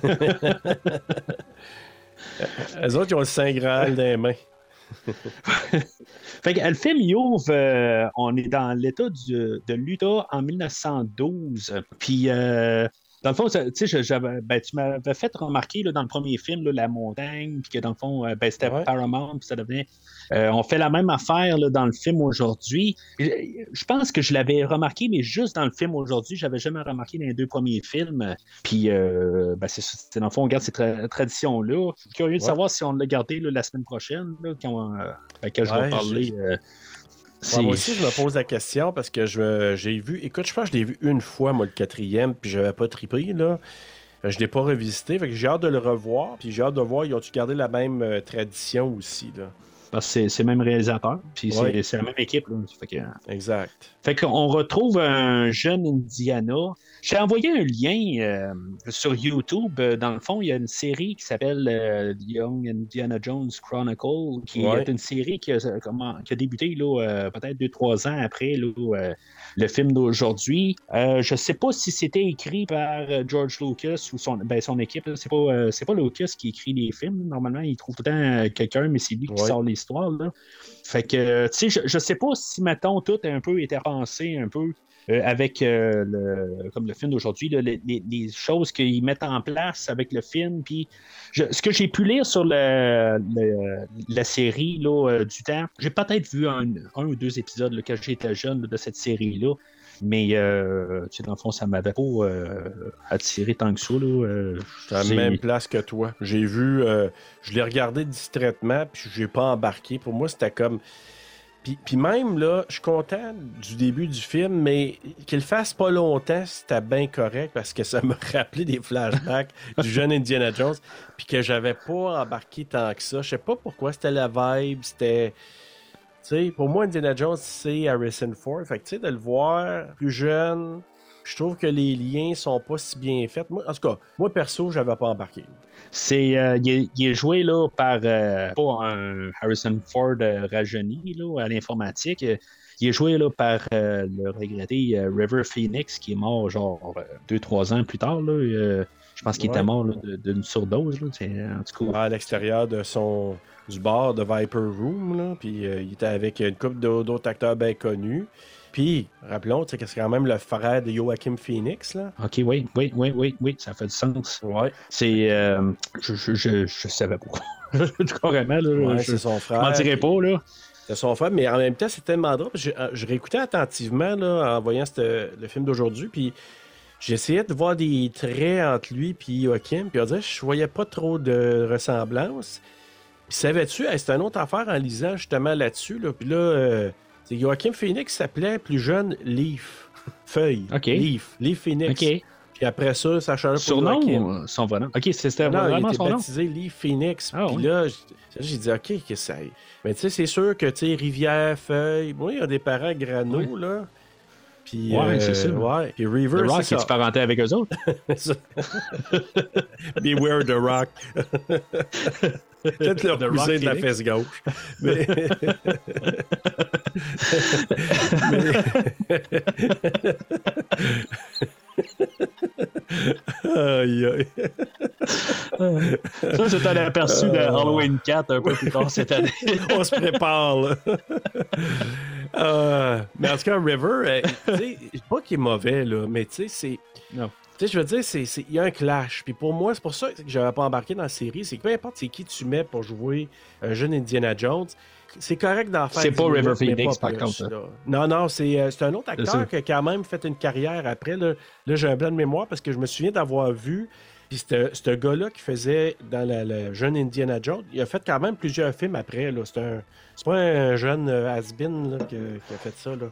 Les autres, ils ont le Saint Graal dans les mains. Fait que le film il ouvre, euh, on est dans l'État de l'Utah en 1912. Puis, euh, dans le fond, je- ben, tu m'avais fait remarquer là, dans le premier film, là, la montagne, puis que dans le fond, euh, ben, c'était Ouais. Paramount, puis ça devenait. euh, on fait la même affaire là, dans le film aujourd'hui. Je je pense que je l'avais remarqué, mais juste dans le film aujourd'hui, j'avais jamais remarqué dans les deux premiers films. Puis, euh, ben, c'est dans le fond, on garde ces tra- traditions-là. Je suis curieux de savoir si on l'a gardé la semaine prochaine, quand, euh, ben, quand je vais parler. euh, Ouais, moi aussi, je me pose la question parce que je- j'ai vu. Écoute, je pense que je l'ai vu une fois, moi, le quatrième, puis j'avais pas trippé, là. Euh, Je l'ai pas revisité. Fait que j'ai hâte de le revoir. Puis j'ai hâte de voir, ils ont-tu gardé la même euh, tradition aussi, là? Parce que c'est- le même réalisateur, puis c'est- Ouais. c'est la même équipe. Là. Fait que- Exact. Fait qu'on retrouve un jeune Indiana. J'ai envoyé un lien euh, sur YouTube. Euh, Dans le fond, il y a une série qui s'appelle euh, Young Indiana Jones Chronicle, qui Ouais. est une série qui a, comment- qui a débuté euh, peut-être deux, trois ans après là, le film d'aujourd'hui. Je sais pas si c'était écrit par George Lucas ou son, ben, son équipe. C'est pas, pas Lucas qui écrit les films. Normalement, il trouve tout le temps quelqu'un, mais c'est lui qui sort l'histoire. Fait que, tu sais, je, je sais pas si, mettons, tout a un peu été pensé un peu euh, avec euh, le, comme le film d'aujourd'hui, les, les- choses qu'ils mettent en place avec le film. Puis, ce que j'ai pu lire sur le- la série là, euh, du temps, j'ai peut-être vu un, un ou deux épisodes là, quand j'étais jeune de cette série-là. Mais, euh, tu sais, dans le fond, ça m'avait pas euh, attiré tant que ça. Là, euh, à la c'est- même place que toi. J'ai vu, euh, je l'ai regardé distraitement, puis j'ai pas embarqué. Pour moi, c'était comme. Puis, puis même là, je suis content du début du film, mais qu'il fasse pas longtemps, c'était bien correct parce que ça me rappelait des flashbacks du jeune Indiana Jones, puis que j'avais pas embarqué tant que ça. Je sais pas pourquoi, c'était la vibe, c'était. Tu sais, pour moi, Indiana Jones, c'est Harrison Ford. Fait que, tu sais, de le voir plus jeune, je trouve que les liens sont pas si bien faits. Moi, en tout cas, moi, perso, j'avais pas embarqué. C'est, euh, il, est, il est joué là, par euh, pas un Harrison Ford euh, rajeuni là, à l'informatique. Il est joué là, par euh, le regretté euh, River Phoenix qui est mort genre euh, deux, trois ans plus tard. Là. Euh, je pense qu'il Ouais. était mort d'une surdose. Là. En tout cas, À l'extérieur de son du bar de Viper Room, là, puis euh, il était avec une couple d'au- d'autres acteurs bien connus. Puis, rappelons, tu sais, que c'est quand même le frère de Joachim Phoenix, là. ok, oui, oui, oui, oui, oui, ça fait du sens. Ouais. C'est, euh, je, je, je, je savais pas. Carrément, là, Ouais, je, c'est son je frère. m'en dirais pas, là. C'est son frère, mais en même temps, c'est tellement drôle. Je, je réécoutais attentivement là, en voyant le film d'aujourd'hui, puis j'essayais de voir des traits entre lui et Joachim, puis on dirait que je voyais pas trop de ressemblance. Puis savais-tu, hey, c'était une autre affaire en lisant justement là-dessus, là, puis là, euh, Joachim Phoenix s'appelait plus jeune Leaf. Feuille. Ok. Leaf. Leaf Phoenix. Ok. Puis après ça, ça a changé pour Surnom ou son vrai nom? Ok, c'était Non, il vraiment était son nom. baptisé Lee Phoenix. Ah, Puis oui. là, j'ai dit, OK, qu'est-ce que ça? Mais tu sais, c'est sûr que, tu sais, Rivière, Feuille, moi, il y a des parents grano, là. Puis, Ouais, euh, c'est ça. Ouais, puis The River, Rock, c'est parenté avec eux autres? Beware the Rock. Peut-être leur The cousin de la fesse gauche. Mais... Aïe, aïe. Ça, c'est un aperçu de Halloween 4 un peu plus tard cette année. On se prépare, là. Euh, mais en tout cas, River, euh, tu sais, je pas qu'il est mauvais, là, mais tu sais, c'est. Non. Tu sais, je veux dire, c'est- il y a un clash. Puis pour moi, c'est pour ça que j'avais pas embarqué dans la série. C'est que peu importe c'est qui tu mets pour jouer un jeune Indiana Jones, c'est correct d'en faire. C'est 10 pas River Phoenix, pas par contre, hein. là. Non, non, c'est euh, un autre acteur qui a quand même fait une carrière après. Là, Là, j'ai un blanc de mémoire parce que je me souviens d'avoir vu. Puis ce gars-là qui faisait dans la, la jeune Indiana Jones, il a fait quand même plusieurs films après. là. C'est un- pas un jeune euh, has-been là, qui, a- qui a fait ça. Là.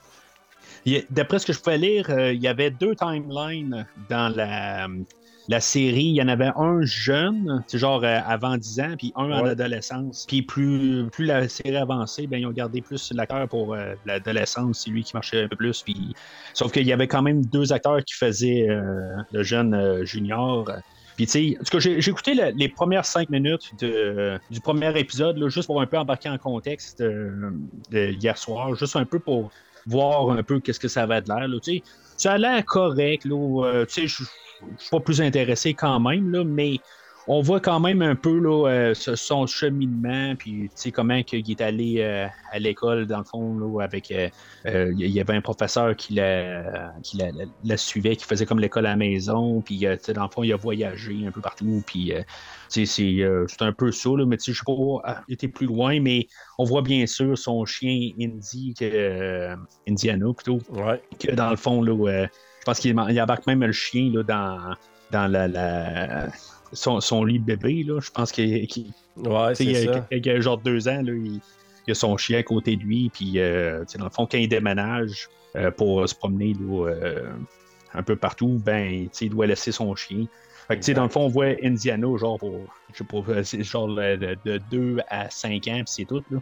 D'après ce que je pouvais lire, euh, il y avait deux timelines dans la, la série. Il y en avait un jeune, c'est genre euh, avant 10 ans, puis un en adolescence. Puis plus, plus la série avançait, ben, ils ont gardé plus l'acteur pour euh, l'adolescence. C'est lui qui marchait un peu plus. Puis... Sauf qu'il y avait quand même deux acteurs qui faisaient le jeune junior. Puis, tu sais, en tout cas, j'ai écouté le- les premières cinq minutes de- du premier épisode, là, juste pour un peu embarquer en contexte euh, de hier soir, juste un peu pour voir un peu qu'est-ce que ça va être l'air. là, tu sais. Ça a l'air correct. là, euh, tu sais, je suis pas plus intéressé quand même, là, mais on voit quand même un peu là, euh, son cheminement, puis tu sais, comment qu'il est allé euh, à l'école, dans le fond, là, avec. euh, euh, Il y avait un professeur qui la, qui la, la- la suivait, qui faisait comme l'école à la maison, puis tu sais, dans le fond, il a voyagé un peu partout, puis c'est un peu ça, là, mais tu sais, je sais pas ah, été plus loin, mais on voit bien sûr son chien Indy, que, Indiana plutôt, Ouais. que dans le fond, là, je pense qu'il il embarque même le chien là, dans, dans la, la- son, son lit de bébé. Là. Je pense qu'il qu'il- Ouais, y a, genre deux ans, là, il, il a son chien à côté de lui, puis euh, dans le fond, quand il déménage euh, pour se promener là, euh, un peu partout, ben, il doit laisser son chien. Fait que, dans le fond, on voit Indiana, genre, pour, je sais pas, genre de, de 2 à 5 ans, puis c'est tout. Là.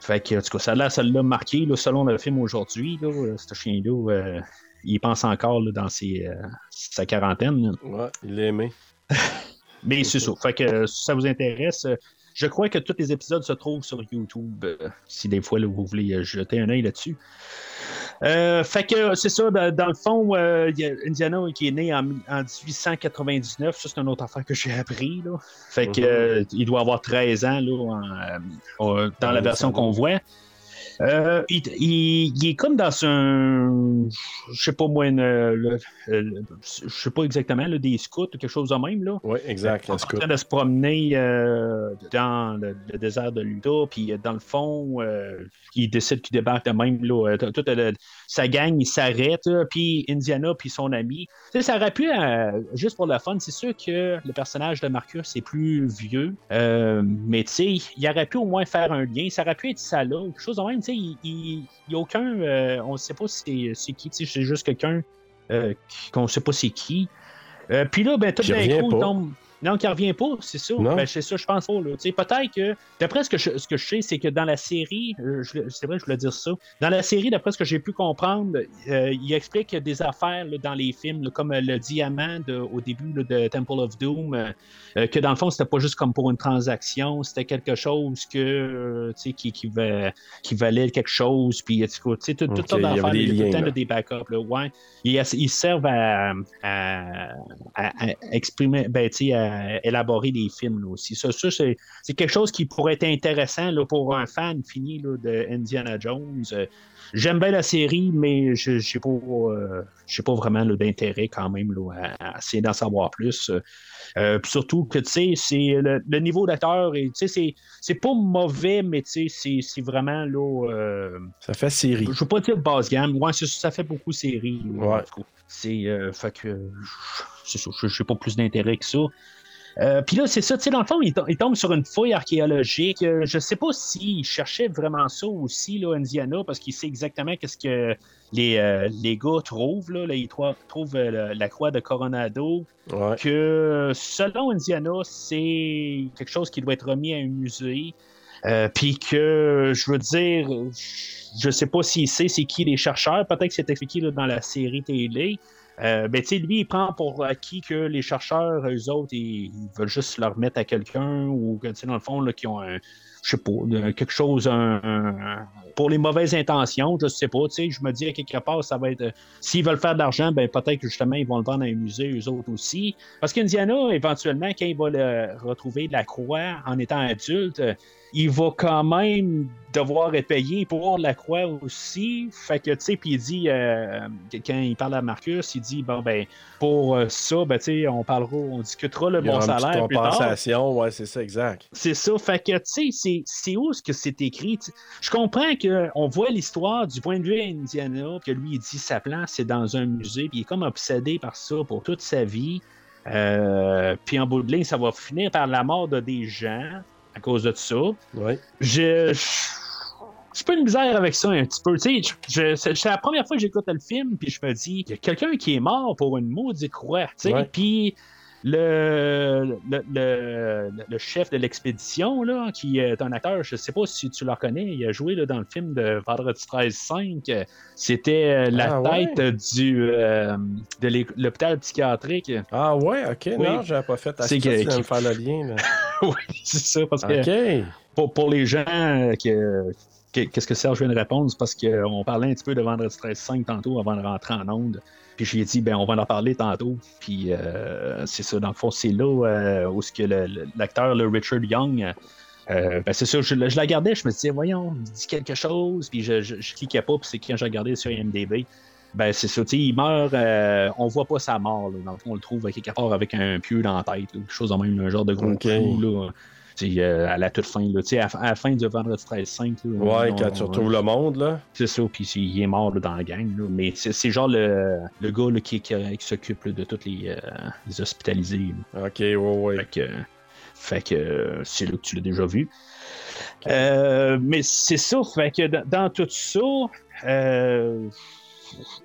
Fait que, en tout cas, ça l'a, ça l'a marqué, là, selon le film aujourd'hui, ce chien-là, euh, il pense encore là, dans ses, euh, sa quarantaine. là. Ouais, il l'a aimé. Mais c'est ça. Fait que euh, si ça vous intéresse, euh, je crois que tous les épisodes se trouvent sur YouTube. euh, si des fois là, vous voulez jeter un œil là-dessus. Euh, fait que c'est ça, dans, dans le fond, euh, il y a Indiana qui est né en, en 1899. Ça, c'est une autre affaire que j'ai appris. Là. Fait que Mhm. euh, il doit avoir 13 ans là, en, dans la Ouais, version qu'on voit. Euh, il, il- il est comme dans un. Je sais pas moi, une, euh, le- euh, je sais pas exactement, là, des scouts ou quelque chose de même. Là Oui, exact. en le scout. train de se promener euh, dans le, le désert de l'Utah, puis euh, dans le fond, euh, il décide qu'il débarque de même. Là, euh, toute sa gang, il s'arrête, puis Indiana, puis son ami. Ça aurait pu, euh, juste pour le fun, c'est sûr que le personnage de Marcus est plus vieux, euh, mais tu sais, il aurait pu au moins faire un lien. Ça aurait pu être ça là, quelque chose de même. Sais, il il- il y a aucun. euh, on ne sait pas c'est c'est qui, c'est juste quelqu'un euh, qui- qu'on ne sait pas c'est qui. Euh, puis là, ben, tout d'un coup, tombe. Non, qui revient pas, c'est ça. Ben, c'est ça, je pense pas. Peut-être que, d'après ce que je, ce que je sais, c'est que dans la série, euh, c'est vrai, je voulais dire ça, dans la série, d'après ce que j'ai pu comprendre, euh, il explique des affaires là, dans les films, là, comme euh, le diamant de- au début là, de Temple of Doom, euh, que dans le fond, c'était pas juste comme pour une transaction, c'était quelque chose que, qui, qui, va- qui valait quelque chose, puis tout- toutes Ok, sortes il y avait d'affaires, il y a tout le temps des backups, là, ouais. Ils, ils servent à, à- à- à exprimer, ben, tu sais, à élaborer des films là, aussi. Ça, ça, c'est, quelque chose qui pourrait être intéressant là, pour un fan fini là, de Indiana Jones. Euh, J'aime bien la série, mais je n'ai pas, euh, pas vraiment d'intérêt quand même là, à, à essayer d'en savoir plus. Euh, puis surtout que tu sais, c'est le, le niveau d'acteur, et tu sais, c'est, c'est pas mauvais, mais tu sais, c'est, c'est vraiment là. euh, Ça fait série. je veux pas dire basse gamme. Ouais, ça fait beaucoup série. là, Ouais. C'est. euh, fait que. C'est ça. Je n'ai pas plus d'intérêt que ça. Euh, Puis là, c'est ça, tu sais, dans le fond, il, to- il tombe sur une fouille archéologique. Euh, je sais pas s'il cherchait vraiment ça aussi, là, Indiana, parce qu'il sait exactement qu'est-ce que les, euh, les gars trouvent. Là, Là, ils trouvent la, la croix de Coronado, Ouais. que selon Indiana, c'est quelque chose qui doit être remis à un musée. Euh, Puis que, je veux dire, je sais pas s'il sait c'est qui les chercheurs. Peut-être que c'est expliqué là, dans la série télé. Euh, ben, tu sais, lui, il prend pour acquis que les chercheurs, eux autres, ils, veulent juste leur remettre à quelqu'un ou dans le fond, qui ont un, je sais pas, quelque chose, un, un- pour les mauvaises intentions, je sais pas, tu sais, je me dis à quelque part, ça va être, euh, s'ils veulent faire de l'argent, ben, peut-être que justement, ils vont le vendre à un musée, eux autres aussi. Parce qu'Indiana, éventuellement, quand il va le retrouver la croix en étant adulte, il va quand même devoir être payé pour la croix aussi. Fait que, tu sais, puis il dit, euh, quand il parle à Marcus, il dit, bon, ben, pour euh, ça, ben, tu sais, on parlera, on discutera le Il bon salaire plus tard. compensation, ouais, c'est ça, exact. C'est ça. Fait que, tu sais, c'est- où ce que c'est écrit? Je comprends qu'on voit l'histoire du point de vue Indiana, que lui, il dit sa place, c'est dans un musée, puis il est comme obsédé par ça pour toute sa vie. Euh, puis en bout de ligne, ça va finir par la mort de des gens à cause de ça. Ouais. Je. Je pas une misère avec ça un petit peu. Tu sais, je- c'est la première fois que j'écoute le film, puis je me dis, il y a quelqu'un qui est mort pour une maudite croix. tu sais. Ouais. Puis le, le, le, le chef de l'expédition, là, qui est un acteur, je sais pas si tu le reconnais, il a joué là, dans le film de Vendredi 13-5. euh, C'était euh, la Ah, ouais? tête du, euh, de l'hôpital psychiatrique. Ah ouais, ok, Oui. non, j'avais pas fait. De me faire le lien, oui, c'est ça, parce que pour, pour les gens euh, que, Qu'est-ce que Serge vient de répondre? C'est parce qu'on parlait un petit peu de Vendredi 13-5 tantôt avant de rentrer en onde. Puis j'ai dit, ben, on va en parler tantôt. Puis euh, c'est ça, dans le fond, c'est là euh, où ce que l'acteur le, Richard Young. Euh, ben c'est ça, je, je, la regardais, je me disais, voyons, il dit quelque chose, puis je, je, cliquais pas, puis c'est quand j'ai regardé sur IMDB. Ben, c'est ça, il meurt, on voit pas sa mort, là, dans le fond, on le trouve quelque part avec un pieu dans la tête, quelque chose en même, un genre de gros okay. là. Euh, à la toute fin, là, à, à la fin du vendredi 13-5. Ouais, quand tu retrouves le monde, là. C'est ça, puis il est mort dans la gang. Là, mais c'est genre le, le gars là, qui, qui, qui s'occupe de tous les, euh, les, hospitalisés. Ok, ouais, ouais. Fait que, fait que c'est là que tu l'as déjà vu. Euh, mais c'est ça, fait que dans, tout ça, euh,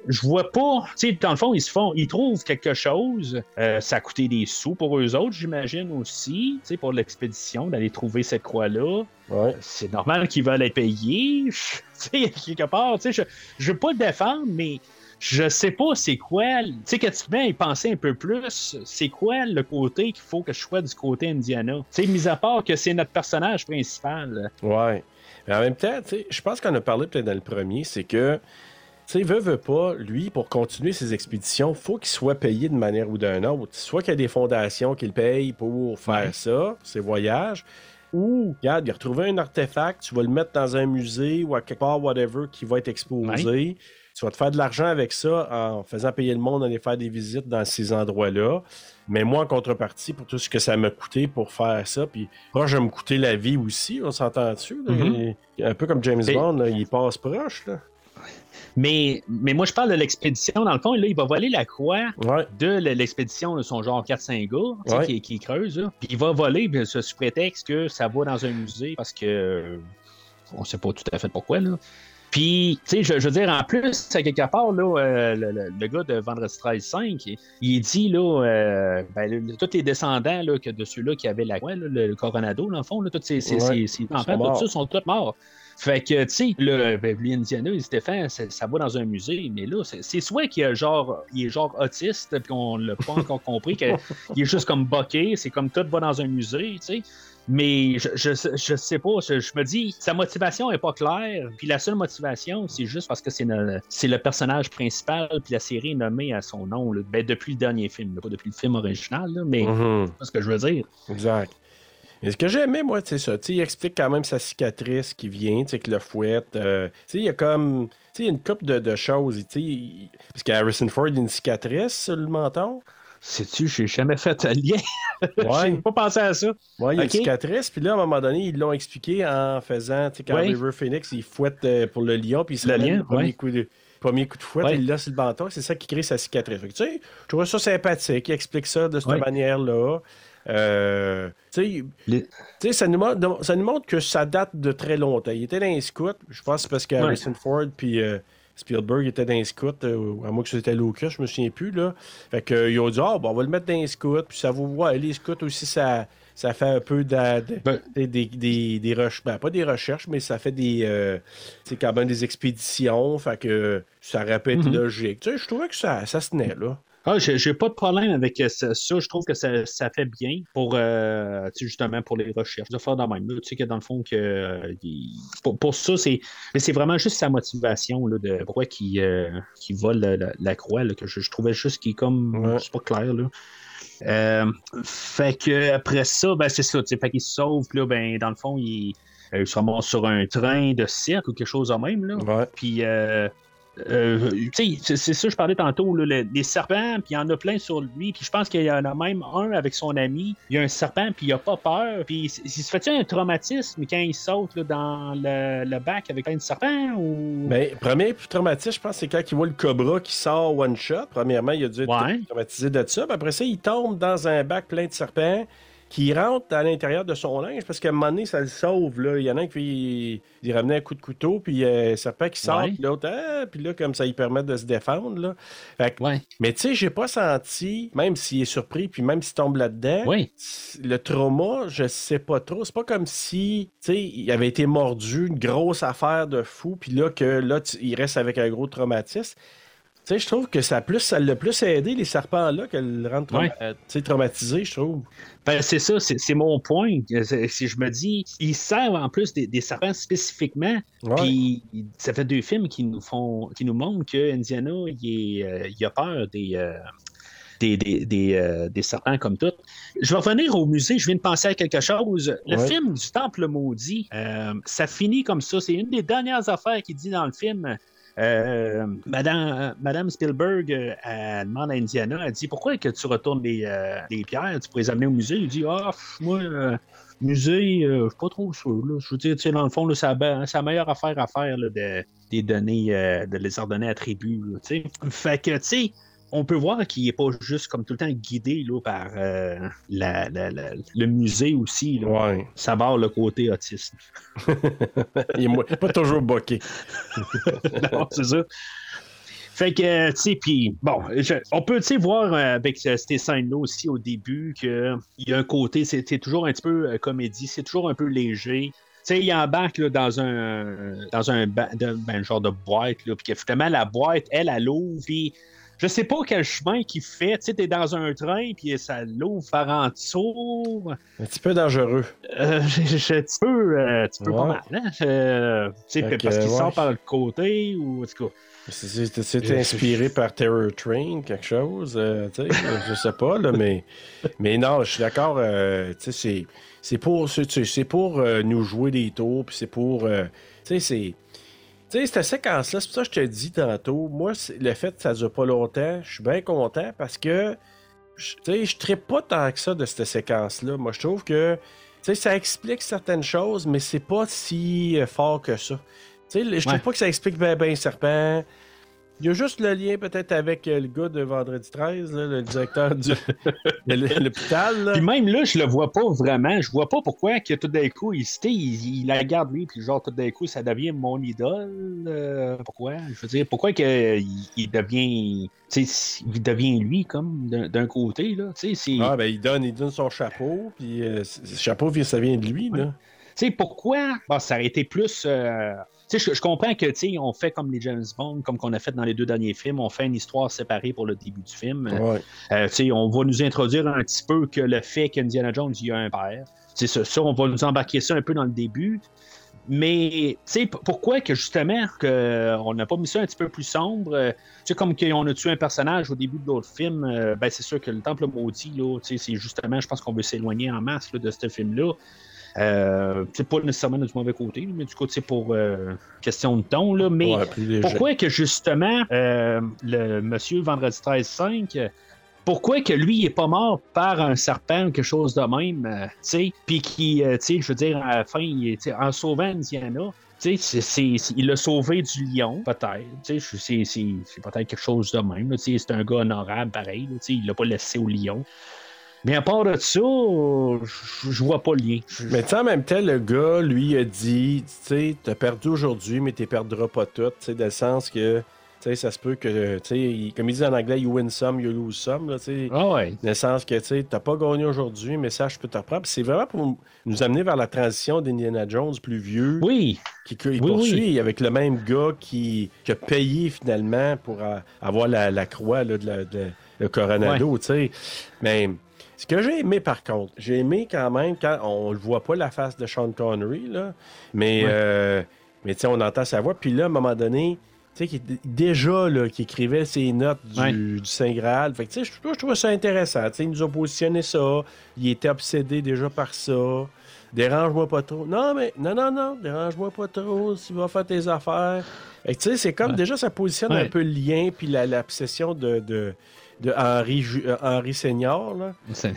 je vois pas. Tu sais, dans le fond, ils se font, ils trouvent quelque chose. Euh, ça a coûté des sous pour eux autres, j'imagine aussi, tu sais, pour l'expédition, d'aller trouver cette croix-là. Ouais. C'est normal qu'ils veulent être payés. Tu sais, quelque part, tu sais, je, je veux pas le défendre, mais je sais pas c'est quoi. Tu sais, quand tu viens y penser un peu plus, c'est quoi le côté qu'il faut que je sois du côté Indiana? Tu sais, mis à part que c'est notre personnage principal. Ouais. Mais en même temps, tu sais, je pense qu'on a parlé peut-être dans le premier, c'est que tu sais, veut, veut pas, lui, pour continuer ses expéditions, faut qu'il soit payé de manière ou d'une autre. Soit qu'il y a des fondations qui le payent pour faire ça, ses voyages, ou, regarde, il a retrouvé un artefact, tu vas le mettre dans un musée ou à quelque part, whatever, qui va être exposé. Tu vas te faire de l'argent avec ça en faisant payer le monde aller faire des visites dans ces endroits-là. Mais moi, en contrepartie, pour tout ce que ça m'a coûté pour faire ça, puis proche, je me coûter la vie aussi, on s'entend dessus. Mm-hmm. Un peu comme James Bond, il passe proche. Là. Mais, mais moi, je parle de l'expédition. Dans le fond, là, il va voler la croix de l'expédition de son genre 4-5 gars qui, qui, creuse. Puis il va voler sous prétexte que ça va dans un musée parce que euh, on sait pas tout à fait pourquoi. Là. Puis, tu sais, je, veux dire, en plus, à quelque part, là, euh, le, gars de Vendredi 13-5, il, dit, là, euh, ben, tous les descendants là, que de ceux-là qui avaient la croix, le, Coronado, dans le fond, là, tous ces, ces, ces, ces enfants, tout ça, sont tous morts. Fait que, tu sais, le ben, Indiana, Stéphane, ça, ça va dans un musée, mais là, c'est soit qu'il est genre, il est genre autiste, puis qu'on l'a pas encore compris, qu'il est juste comme boqué, c'est comme tout va dans un musée, tu sais. Mais je, je, je, sais pas, je, me dis, sa motivation est pas claire, puis la seule motivation, c'est juste parce que c'est le, le personnage principal, puis la série est nommée à son nom, ben, depuis le dernier film, pas depuis le film original, mais mm-hmm. c'est ce que je veux dire. Exact. Ce que j'ai aimé, moi, c'est ça. il explique quand même sa cicatrice qui vient, que le fouette. Euh, il y a comme. Il y a une couple de, de choses. Il... Parce qu'Harrison Ford a une cicatrice sur le menton. Sais-tu, j'ai jamais fait un lien. Ouais. j'ai pas pensé à ça. Oui, il y a une cicatrice. Puis là, à un moment donné, ils l'ont expliqué en faisant, tu sais, quand River Phoenix, il fouette euh, pour le lion, puis il se le, lien, le premier, coup de, premier coup de fouette, il l'a sur le menton. C'est ça qui crée sa cicatrice. tu sais, je trouve ça sympathique. Il explique ça de cette manière-là. Euh, tu sais, ça, nous montre, ça nous montre que ça date de très longtemps. Il était dans les scouts, je pense parce que Harrison Ford puis euh, Spielberg étaient dans les scouts, euh, à moins que c'était Lucas, je me souviens plus. Là. Fait qu'ils ont dit, ah, bon, on va le mettre dans les scouts, puis ça vous voit, les scouts aussi, ça, ça fait un peu ben des, des, des, recherches, ben, pas des recherches, mais ça fait des, c'est quand même des expéditions, fait que ça aurait pu être mm-hmm. logique. Tu sais, je trouvais que ça, ça se tenait, là. Ah, j'ai pas de problème avec ça. Je trouve que ça, ça fait bien pour euh, justement pour les recherches. De faire de même. Tu sais que dans le fond que euh, pour, ça, c'est. Mais c'est vraiment juste sa motivation là, de pourquoi qui euh, qui vole la, croix que je, trouvais juste qui est comme c'est pas clair là. Euh, fait que après ça, ben c'est ça, fait qu'il se sauve, là, ben, dans le fond, il, il se remonte sur un train de cirque ou quelque chose de même. Là. Puis euh, c'est ça, je parlais tantôt, les serpents, puis il y en a plein sur lui, puis je pense qu'il y en a même un avec son ami. Il y a un serpent, puis il a pas peur, puis il, se fait un traumatisme quand il saute dans le, bac avec plein de serpents ou? Ben, premier traumatisme, je pense, c'est quand il voit le cobra qui sort one shot. Premièrement, il a dû être traumatisé de ça, puis après ça, il tombe dans un bac plein de serpents qui rentre à l'intérieur de son linge parce qu'à un moment donné, ça le sauve. Là. Il y en a un qui il ramenait un coup de couteau, puis il y a un serpent qui sort, puis l'autre, ah, puis là, comme ça, il permet de se défendre. Là. Fait Mais tu sais, j'ai pas senti, même s'il est surpris, puis même s'il tombe là-dedans, le trauma, je sais pas trop. C'est pas comme si, tu sais, il avait été mordu, une grosse affaire de fou, puis là, que là, il reste avec un gros traumatisme sais, je trouve que ça plus, ça l'a plus aidé les serpents-là qu'elle le rendre trauma- Ouais. euh, tu traumatisé, je trouve. Ben, c'est ça, c'est mon point. C'est- Si je me dis, ils servent en plus des, des serpents spécifiquement. Puis ça fait deux films qui nous font, qui nous montrent que Indiana, il, est, euh, il a peur des. euh, des, des, des, euh, des serpents comme tout. Je vais revenir au musée, je viens de penser à quelque chose. Le Ouais. film du Temple maudit, euh, ça finit comme ça. C'est une des dernières affaires qu'il dit dans le film. Euh, Madame, Spielberg euh, elle demande à Indiana, elle dit Pourquoi que tu retournes les, euh, les pierres? Tu pourrais les amener au musée? Il dit Ah, pff, moi, euh, musée, je suis pas trop sûr. là. Je veux dire, tu sais, dans le fond, là, c'est la, meilleure affaire à faire là, de, des données, de les ordonner à tribu. Fait que, tu sais, on peut voir qu'il n'est pas juste comme tout le temps guidé là, par euh, la- la- la- le musée aussi. Là. Ouais. Ça barre le côté autisme. Il est pas toujours boqué. c'est ça. Fait que, tu sais, puis, bon, je- on peut, tu sais, voir euh, avec euh, ces scènes-là aussi au début qu'il y a un côté, c'est toujours un petit peu euh, comédie, c'est toujours un peu léger. Tu sais, il embarque là, dans un dans un ben, genre de boîte, là, puis finalement, la boîte, elle, elle ouvre, puis je sais pas quel chemin qu'il fait. Tu sais, t'es dans un train, puis ça l'ouvre par en dessous. Un petit peu dangereux. Euh, je- je- tu peux, euh, tu peux pas mal, hein? Euh, tu sais, parce qu'il ouais. sort par le côté, ou en tout cas. C'est- inspiré par Terror Train, quelque chose, euh, tu sais, je sais pas, là, mais, mais non, je suis d'accord, euh, tu sais, c'est- c'est pour, c'est- pour nous jouer des tours, puis c'est pour, euh, tu sais, c'est... Tu sais, cette séquence-là, c'est pour ça que je te dis tantôt, moi, le fait que ça dure pas longtemps, je suis bien content parce que, je- tu sais, je ne pas tant que ça de cette séquence-là. Moi, je trouve que, tu sais, ça explique certaines choses, mais c'est pas si euh, fort que ça. Tu sais, je trouve Ouais. pas que ça explique bien ben Serpent. Il y a juste le lien peut-être avec euh, le gars de Vendredi 13, là, le directeur du, de l'hôpital. Puis même là, je le vois pas vraiment. Je vois pas pourquoi que tout d'un coup, il, il, il la garde lui, puis genre tout d'un coup, ça devient mon idole. euh, pourquoi? Je veux dire, pourquoi que il, il devient. Tu sais, il devient lui comme d'un côté, là. Ah, ben, il donne, il donne son chapeau, puis euh, chapeau, ça vient de lui, là. Tu sais, pourquoi? Bon, ça aurait été plus. euh, sais, je, je comprends que, tu sais, on fait comme les James Bond, comme qu'on a fait dans les deux derniers films, on fait une histoire séparée pour le début du film. Ouais. Euh, tu sais, on va nous introduire un petit peu que le fait qu'Indiana Jones il a un père. C'est ça, ça, on va nous embarquer ça un peu dans le début. Mais, tu pourquoi que justement, que on n'a pas mis ça un petit peu plus sombre? euh, Tu sais, comme qu'on a tué un personnage au début de l'autre film, euh, ben c'est sûr que le Temple maudit, là, tu sais, c'est justement, je pense qu'on veut s'éloigner en masse là, de ce film-là. Euh, c'est pas nécessairement du mauvais côté, mais du coup, c'est pour euh, question de ton, là. Mais Ouais, pourquoi que justement euh, le monsieur Vendredi 13-5, euh, pourquoi que lui il est pas mort par un serpent ou quelque chose de même, euh, tu sais, puis qui, euh, tu sais, je veux dire, à la fin, il en sauvant Indiana, tu sais, il l'a sauvé du lion, peut-être, tu sais, c'est- peut-être quelque chose de même, tu sais, c'est un gars honorable, pareil, tu sais, il l'a pas laissé au lion. Mais à part de ça, je vois pas le lien. Mais tu sais, en même temps, le gars, lui, a dit, tu sais, t'as perdu aujourd'hui, mais tu perdras pas tout, tu sais, dans le sens que, tu sais, ça se peut que, tu sais, il- comme ils disent en anglais, you win some, you lose some, là, tu sais. Ah ouais. Dans le sens que, tu sais, t'as pas gagné aujourd'hui, mais ça, je peux. Puis c'est vraiment pour nous amener vers la transition d'Indiana Jones plus vieux, Oui, qui, qui Oui, poursuit avec le même gars qui, qui a payé finalement pour avoir la, la croix là, de, la- de- le Coronado, tu sais. Mais ce que j'ai aimé par contre, j'ai aimé quand même quand on le voit pas la face de Sean Connery, là, mais, Ouais. euh, mais on entend sa voix. Puis là, à un moment donné, tu sais, déjà là, qui écrivait ses notes du, Ouais. du Saint Graal. Fait que tu sais, je, je trouve ça intéressant. Tu sais, il nous a positionné ça. Il était obsédé déjà par ça. Dérange-moi pas trop. Non, mais non, non, non, dérange-moi pas trop. Tu vas faire tes affaires. Fait que, tu sais, c'est comme Ouais. déjà, ça positionne Ouais. un peu le lien puis la- l'obsession de, de, de Henri, Ju- euh, Henri Senior. Là. c'est-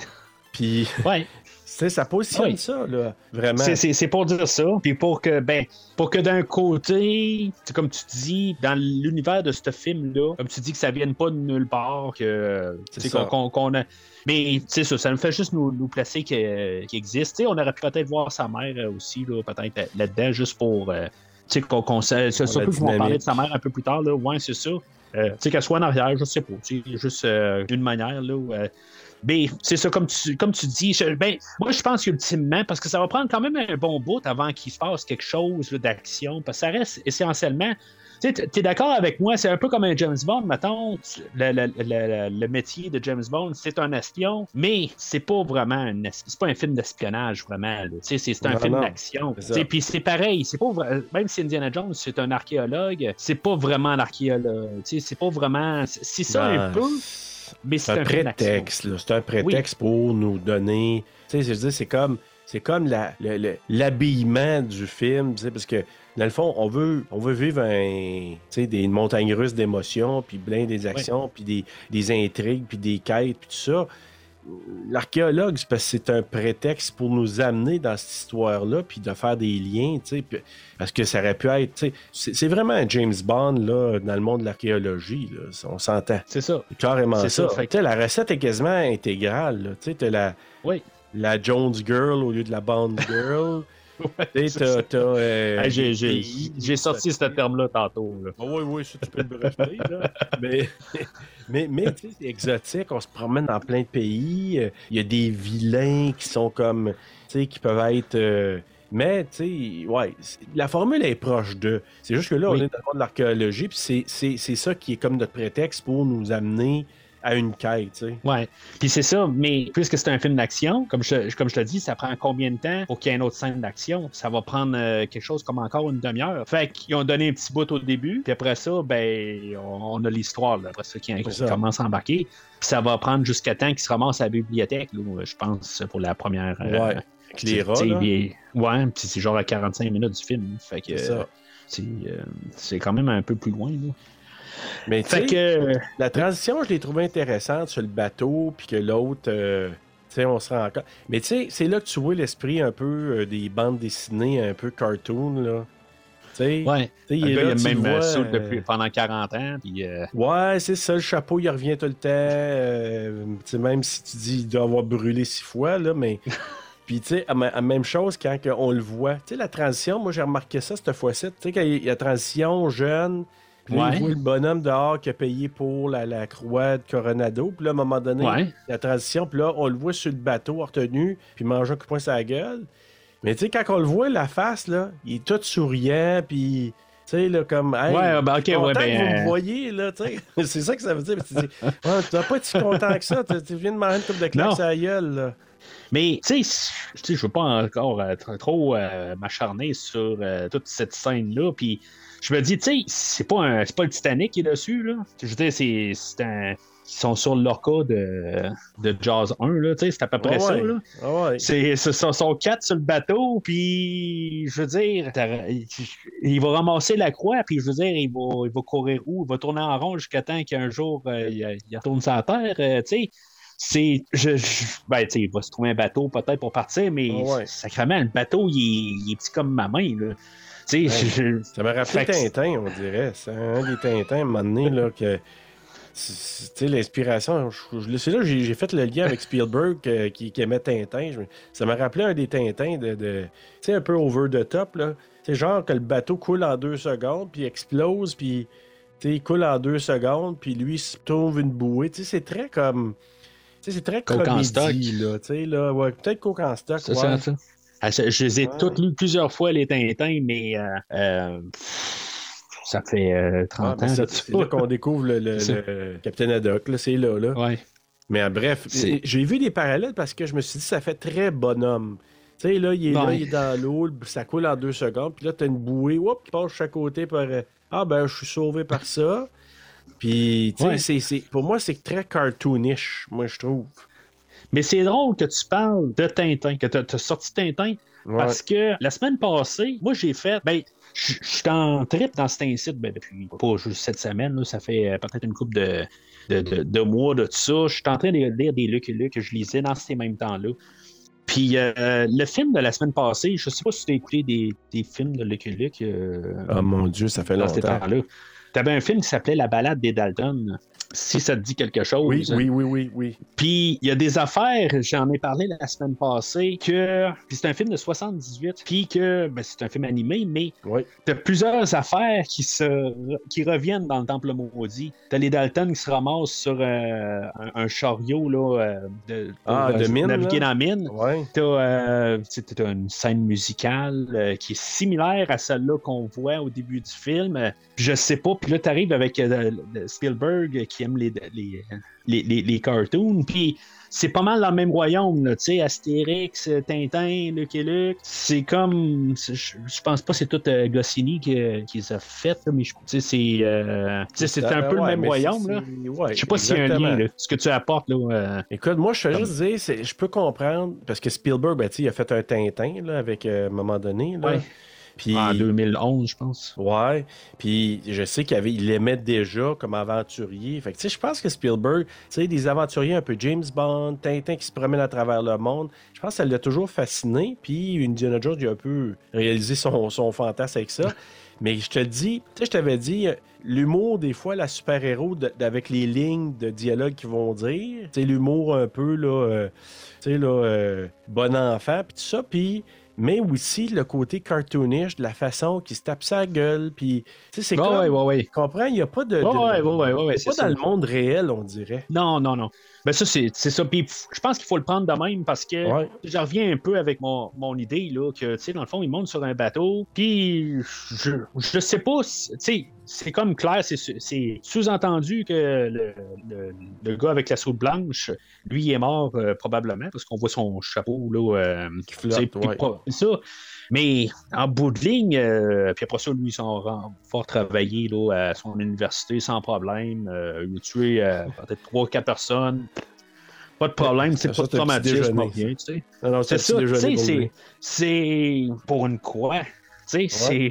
Puis, ouais. sais, ça positionne Oui. ça, là, vraiment. C'est- C'est c'est pour dire ça. Puis pour que, ben, pour que d'un côté, c'est comme tu dis, dans l'univers de ce film-là, comme tu dis que ça vienne pas de nulle part, que C'est qu'on qu'on- qu'on a. Mais c'est ça, ça nous fait juste nous, nous placer qu'il existe. Tu sais, on aurait pu peut-être voir sa mère aussi, là, peut-être là-dedans, juste pour. euh, tu sais, qu'on qu'on c'est surtout parler dynamique. de sa mère un peu plus tard, là. Ouais, c'est ça. Euh, tu sais, qu'elle soit en arrière, je sais pas. Juste euh, d'une manière, là. où, euh, mais c'est ça, comme tu, comme tu dis. ben, moi, je pense qu'ultimement, parce que ça va prendre quand même un bon bout avant qu'il se passe quelque chose d'action, parce que ça reste essentiellement. Tu es d'accord avec moi, c'est un peu comme un James Bond, mettons. Le, le- le- le métier de James Bond, c'est un espion, mais c'est pas vraiment un, es- c'est pas un film d'espionnage, vraiment. C'est un Non, film d'action. Puis c'est pareil, c'est pas même si Indiana Jones, c'est un archéologue, c'est pas vraiment un archéologue. C'est pas vraiment. C'est ça un Ben, peu, mais C'est un un, prétexte, là. C'est un prétexte pour nous donner. Tu sais, je veux dire, c'est comme. C'est comme la- l'habillement du film, tu sais, parce que dans le fond, on veut, on veut vivre un, des montagnes russes d'émotions, puis plein des actions, puis des, des intrigues, puis des quêtes, puis tout ça. L'archéologue, c'est parce que c'est un prétexte pour nous amener dans cette histoire-là, puis de faire des liens, puis- parce que ça aurait pu être, c'est vraiment un James Bond, là, dans le monde de l'archéologie, là, on s'entend. C'est ça. C'est carrément C'est ça. ça, fait que- la recette est quasiment intégrale. Tu t'as la, Oui. la Jones Girl au lieu de la Bond Girl. Ouais, euh, Hey, j'ai- sorti ce terme-là tantôt. là. Ah oui, oui, ça, tu peux le breveter, là. mais, mais, mais tu sais, c'est exotique. On se promène dans plein de pays. euh, Il y a des vilains qui sont comme... Tu sais, qui peuvent être... euh, mais, tu sais, ouais, la formule est proche de. C'est juste que là, Oui. on est dans le monde de l'archéologie, puis c'est- c'est c'est ça qui est comme notre prétexte pour nous amener à une quête, tu sais. Ouais. Puis c'est ça, mais puisque c'est un film d'action, comme je, comme je te dis, ça prend combien de temps pour qu'il y ait une autre scène d'action? Ça va prendre euh, quelque chose comme encore une demi-heure. Fait qu'ils ont donné un petit bout au début, puis après ça, ben, on, on a l'histoire, là, après ça, qui, commence à embarquer. Puis ça va prendre jusqu'à temps qu'ils se ramassent à la bibliothèque, là, je pense, pour la première. euh, Ouais. Avec les rats, Ouais, puis c'est genre à 45 minutes du film. Fait que C'est euh, euh, c'est quand même un peu plus loin. Là. Mais tu Fait sais, que. la transition, je l'ai trouvée intéressante sur le bateau, puis que l'autre, euh, tu sais, on se rend encore. Mais tu sais, c'est là que tu vois l'esprit un peu euh, des bandes dessinées, un peu cartoon, là. Tu sais, Ouais. tu sais, Le il est gars, là, il a tu même le euh, vois, saut euh, depuis pendant 40 ans. Puis, euh, Ouais, c'est ça, le chapeau, il revient tout le temps. euh, tu sais, même si tu dis qu'il doit avoir brûlé six fois, là, mais. Puis, tu sais, même chose quand on le voit. Tu sais, la transition, moi, j'ai remarqué ça cette fois-ci. Tu sais, quand il y a la transition jeune, puis Ouais. il voit le bonhomme dehors qui a payé pour la, la croix de Coronado. Puis là, à un moment donné, Ouais. la transition, puis là, on le voit sur le bateau, retenu, puis manger un coup de poing la gueule. Mais tu sais, quand on le voit, la face, là, il est tout souriant, puis. Tu sais, là, comme. Hey, Ouais, ben, ok, ouais, ben, que vous euh, me voyez, là, tu sais. c'est ça que ça veut dire. Tu dis, Ouais, tu dois pas être si content que ça. Tu, viens de manger une coupe de Non. sur la gueule, là. Mais, tu sais, je- veux pas encore euh, trop, trop, euh, m'acharner sur euh, toute cette scène-là. Puis, je me dis, tu sais, c'est pas, un- pas le Titanic qui est dessus, là. Je veux dire, c'est un. Ils sont sur l'orca de, de Jaws 1, là, tu sais, c'est à peu près Ah ça, ouais. là. Ah ouais. C'est, ce sont, quatre sur le bateau, puis je veux dire, il, va ramasser la croix, puis je veux dire, il va, il va courir où? Il va tourner en rond jusqu'à temps qu'un jour, euh, il, il retourne sur la terre, euh, tu sais. C'est. Je, je- ben, tu sais, il va se trouver un bateau peut-être pour partir, mais Ah ouais. sacrément, le bateau, il est, il est petit comme ma main, là. Tu sais, je- Ça m'a rappelé que- Tintin, on dirait. C'est un des Tintins, à un moment donné, là, que. Tu l'inspiration, c'est là j'ai fait le lien avec Spielberg euh, qui, qui aimait Tintin. Je ça m'a rappelé un des Tintins de. de- tu sais, un peu over the top, là. C'est genre que le bateau coule en deux secondes, puis explose, puis. Il coule en deux secondes, puis lui il se trouve une bouée. Tu sais, c'est très comme. Tu sais, c'est très comédie, là. Là. Ouais, peut-être coke en stock. c'est ouais. ça, ça. Ah, Je, les ai Ouais. toutes lues plusieurs fois, les Tintins, mais euh, euh, ça fait euh, Ah, 30 ben, ans. c'est là, qu'on découvre le, le- le Capitaine Haddock, là, c'est là, là. Ouais. Mais euh, bref, j'ai vu des parallèles parce que je me suis dit ça fait très bonhomme. Tu sais, là, il est là, il est dans l'eau, ça coule en deux secondes, puis là, t'as une bouée, qui passe chaque côté par. euh, Ah, ben, je suis sauvé par ça. Puis, tu sais, Ouais. pour moi, c'est très cartoonish, moi, je trouve. Mais c'est drôle que tu parles de Tintin, que tu as sorti Tintin, Ouais. parce que la semaine passée, moi j'ai fait, ben, je suis en trip dans cet incite ben, depuis pas juste cette semaine, là, ça fait euh, peut-être une couple de, de, de- de mois de tout ça. Je suis en train de lire des Lucky Luke que je lisais dans ces mêmes temps-là. Puis euh, le film de la semaine passée, je sais pas si tu as écouté des, des films de Lucky Luke euh, Oh mon Dieu, ça fait longtemps. temps-là. Tu avais un film qui s'appelait La balade des Dalton. Si ça te dit quelque chose. Oui, oui, oui, oui, oui. Puis il y a des affaires, j'en ai parlé la semaine passée, que puis c'est un film de 78, puis que ben, c'est un film animé, mais Oui. t'as plusieurs affaires qui se qui reviennent dans le temple maudit. T'as les Dalton qui se ramassent sur euh, un, un chariot là, euh, de, Ah, pour, de euh, mine, naviguer là? dans la mine. Ouais. T'as euh, une scène musicale euh, qui est similaire à celle-là qu'on voit au début du film. Euh, Je sais pas, puis là t'arrives avec euh, Spielberg qui les, les, les, les- les cartoons, puis c'est pas mal dans le même royaume, là, tu sais, Astérix, euh, Tintin, Lucky Luke. C'est comme. Je pense pas que c'est tout euh, Goscinny qui, qui les a fait, mais je- tu sais, c'est. euh, c'est un peu Euh, ouais, le même royaume, là. ouais, Je sais pas s'il y a un lien, là, ce que tu apportes, là. euh, Écoute, moi, je veux juste dire, je peux comprendre, parce que Spielberg, ben, tu sais, il a fait un Tintin, là, avec, euh, à un moment donné, là. Ouais. Puis, en 2011, je pense. Ouais, puis je sais qu'il avait, il déjà comme aventurier. Fait que, tu sais, je pense que Spielberg, tu sais, des aventuriers un peu James Bond, Tintin qui se promène à travers le monde, je pense que ça l'a toujours fasciné. Puis Indiana Jones, il a un peu réalisé son, son fantasme avec ça. Mais je te le dis, tu sais, je t'avais dit, euh, l'humour, des fois, la super-héros, avec les lignes de dialogue qu'ils vont dire, tu sais, l'humour un peu, là, euh, tu sais, là, euh, bon enfant, puis tout ça, puis mais aussi le côté cartoonish, de la façon qu'il se tape sa gueule, puis tu sais, c'est comme, ouais, ouais, ouais. tu comprends, il n'y a pas de... de- Ouais, ouais, ouais, ouais, pas ça. dans le monde réel, on dirait. Non, non, non. Ben ça, c'est ça. Puis je pense qu'il faut le prendre de même parce que Ouais. je reviens un peu avec mon, mon idée, là, que, tu sais, dans le fond, il monte sur un bateau, puis je, je sais pas, tu sais, c'est comme clair, c'est sous-entendu que le, le- le gars avec la soude blanche, lui, il est mort euh, probablement, parce qu'on voit son chapeau, là, euh, Qui flotte, ouais. pas- ça. Mais en bout de ligne, euh, puis après ça, lui, ils sont ren- fort travaillé là, à son université sans problème. Euh, il a tué euh, peut-être 3-4 personnes. Pas de problème, c'est pas de traumatisme, rien, tu sais. C'est ça, pour c'est, lui. c'est pour une croix. Tu sais, c'est.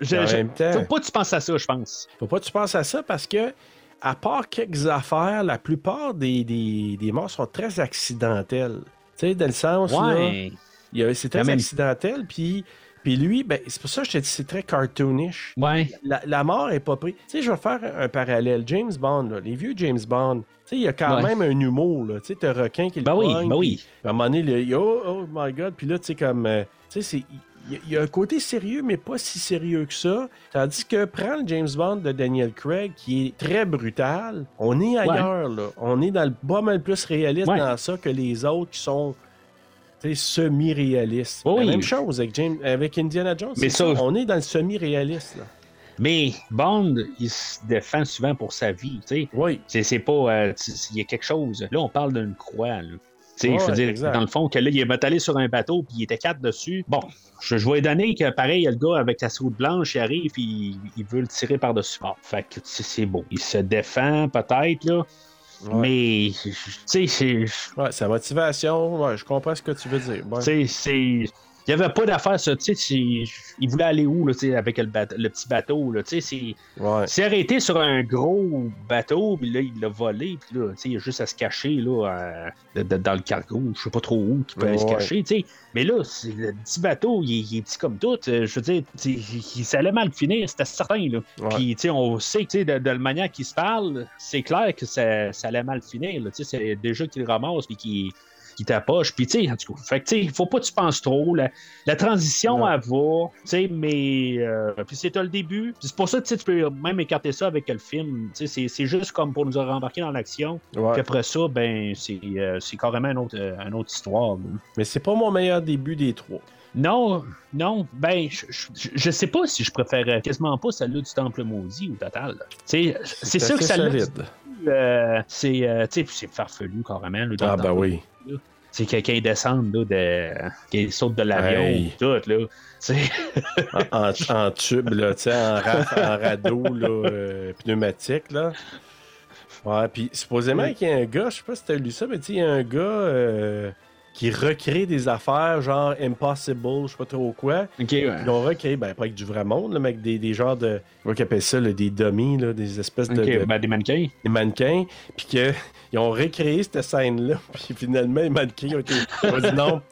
Je, En je- même temps- faut pas que tu penses à ça, je pense. Faut pas que tu penses à ça parce que, à part quelques affaires, la plupart des, des, des morts sont très accidentelles. Tu sais, dans le sens, là, Ouais. il c'est très accidentel, puis... Puis lui, ben, c'est pour ça que je te dis, c'est très cartoonish. Ouais. La, la mort est pas prise. Tu sais, je vais faire un parallèle. James Bond, là, les vieux James Bond, tu sais, il y a quand Ouais. même un humour, là. Tu sais, t'as requin qui le Ben oui, pogne, ben oui. à un moment donné, le- oh, oh my God, puis là, tu sais, comme, euh, tu sais, c'est... Il y a- il y a un côté sérieux, mais pas si sérieux que ça. Tandis que prends le James Bond de Daniel Craig, qui est très brutal, on est ailleurs, là. On est dans le pas mal plus réaliste Ouais. dans ça que les autres qui sont semi-réalistes. Oui. La même chose avec, James, avec Indiana Jones. Mais ça- On est dans le semi-réaliste, là. Mais Bond, il se défend souvent pour sa vie. Oui. C'est, c'est pas. euh, il y a quelque chose. Là, on parle d'une croix, là. Ouais, je veux dire, exact. dans le fond, que là, il est allé sur un bateau, puis il était quatre dessus. Bon, je, je vais donner que, pareil, il y a le gars avec la soude blanche, il arrive, puis il, il veut le tirer par-dessus. Bon, fait que c'est, c'est beau. Il se défend, peut-être, là. Ouais. Mais, tu sais, c'est. Ouais, sa motivation, ouais, je comprends ce que tu veux dire. Ouais. Tu sais, c'est. Il n'y avait pas d'affaire, ça. Tu sais, c'est- il voulait aller où, là, tu sais, avec le, le petit bateau, là. Tu sais, c'est. Ouais. arrêté sur un gros bateau, puis là, il l'a volé, puis là, tu sais, il a juste à se cacher, là, dans le cargo, je sais pas trop où, qu'il peut aller se cacher, tu sais. Mais là, le petit bateau, il, est- il est petit comme tout, euh, je veux dire, il- ça allait mal finir, c'était certain, là. Ouais. Puis, tu sais, on sait, tu sais, de, de la manière qu'il se parle, c'est clair que ça, ça allait mal finir, là, tu sais, c'est déjà qu'il ramasse, puis qu'il qui tapoche. Puis, tu sais, en tout cas, fait que, tu sais, faut pas que tu penses trop. La, la transition, Non. elle va, tu sais, mais. euh, puis, c'est le début. C'est pour ça que tu peux même écarter ça avec le film. Tu sais, c'est- juste comme pour nous rembarquer dans l'action. Ouais. Puis après ça, ben, c'est euh, carrément une autre, euh, une autre histoire. là. Mais c'est pas mon meilleur début des trois. Non, non, ben, je, je, je sais pas si je préférais quasiment pas celle-là du Temple Maudit au total. C'est sûr que celle-là, euh, c'est euh, tu sais, c'est farfelu carrément. là, Ah, ben oui. C'est quelqu'un descend là, de qui saute de l'avion Hey. tout là En, en- tube, là, en, ra- en radeau, là, euh, pneumatique, là. Ouais, puis supposément qu'il y a un gars, je sais pas si t'as lu ça, mais il y a un gars euh, qui recréent des affaires genre Impossible, je sais pas trop quoi. Ouais. Ils ont recréé, ben pas avec du vrai monde, là, mais avec des, des genres de. Comment ils appellent ça, là, des dummies, là, des espèces de, ben, des mannequins. des mannequins, puis que ils ont recréé cette scène-là, puis finalement, les mannequins ont, été, ils ont dit non.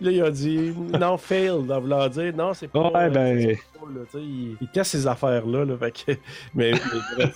Là, ils ont dit non, fail, dans vouloir dire non, c'est pas. Ouais, ben- pas, là, ils testent ces affaires-là, là, fait que- mais, mais-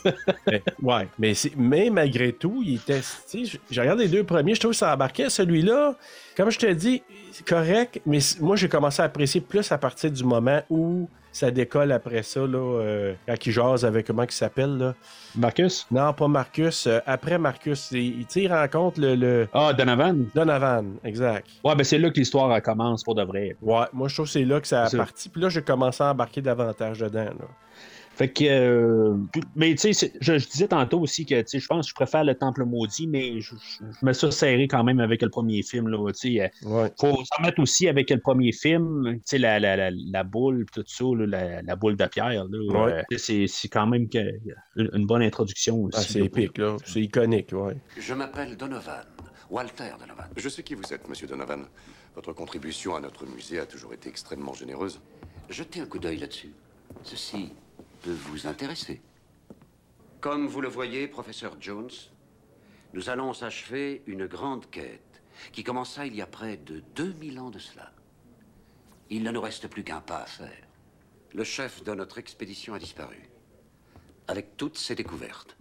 mais- ouais, mais, mais malgré tout, il sais, J'ai regardé les deux premiers, je trouve que ça embarquait. Celui-là, comme je te dis, c'est correct, mais moi, j'ai commencé à apprécier plus à partir du moment où ça décolle après ça, là, euh, quand il jase avec comment il s'appelle, là? Marcus? Non, pas Marcus. euh, après Marcus, il, il rencontre le, le Ah, Donovan? Donovan, exact. Ouais, ben c'est là que l'histoire commence pour de vrai. Ouais, moi je trouve que c'est là que ça a parti. Puis là, j'ai commencé à embarquer davantage dedans. Là. Fait que. euh, mais tu sais, je, je disais tantôt aussi que tu sais, je pense que je préfère le Temple Maudit, mais je, je- je me suis serré quand même avec le premier film. Là, euh, Ouais. faut s'en mettre aussi avec le premier film, tu sais, la, la, la, la boule, tout ça, là, la, la boule de pierre. Là, Ouais. euh, c'est, c'est quand même que, une, bonne introduction aussi. Ah, c'est épique, là. C'est iconique, ouais. Je m'appelle Donovan, Walter Donovan. Je sais qui vous êtes, monsieur Donovan. Votre contribution à notre musée a toujours été extrêmement généreuse. Jetez un coup d'œil là-dessus. Ceci peut vous intéresser. Comme vous le voyez, professeur Jones, nous allons achever une grande quête qui commença il y a près de 2000 ans de cela. Il ne nous reste plus qu'un pas à faire. Le chef de notre expédition a disparu, avec toutes ses découvertes.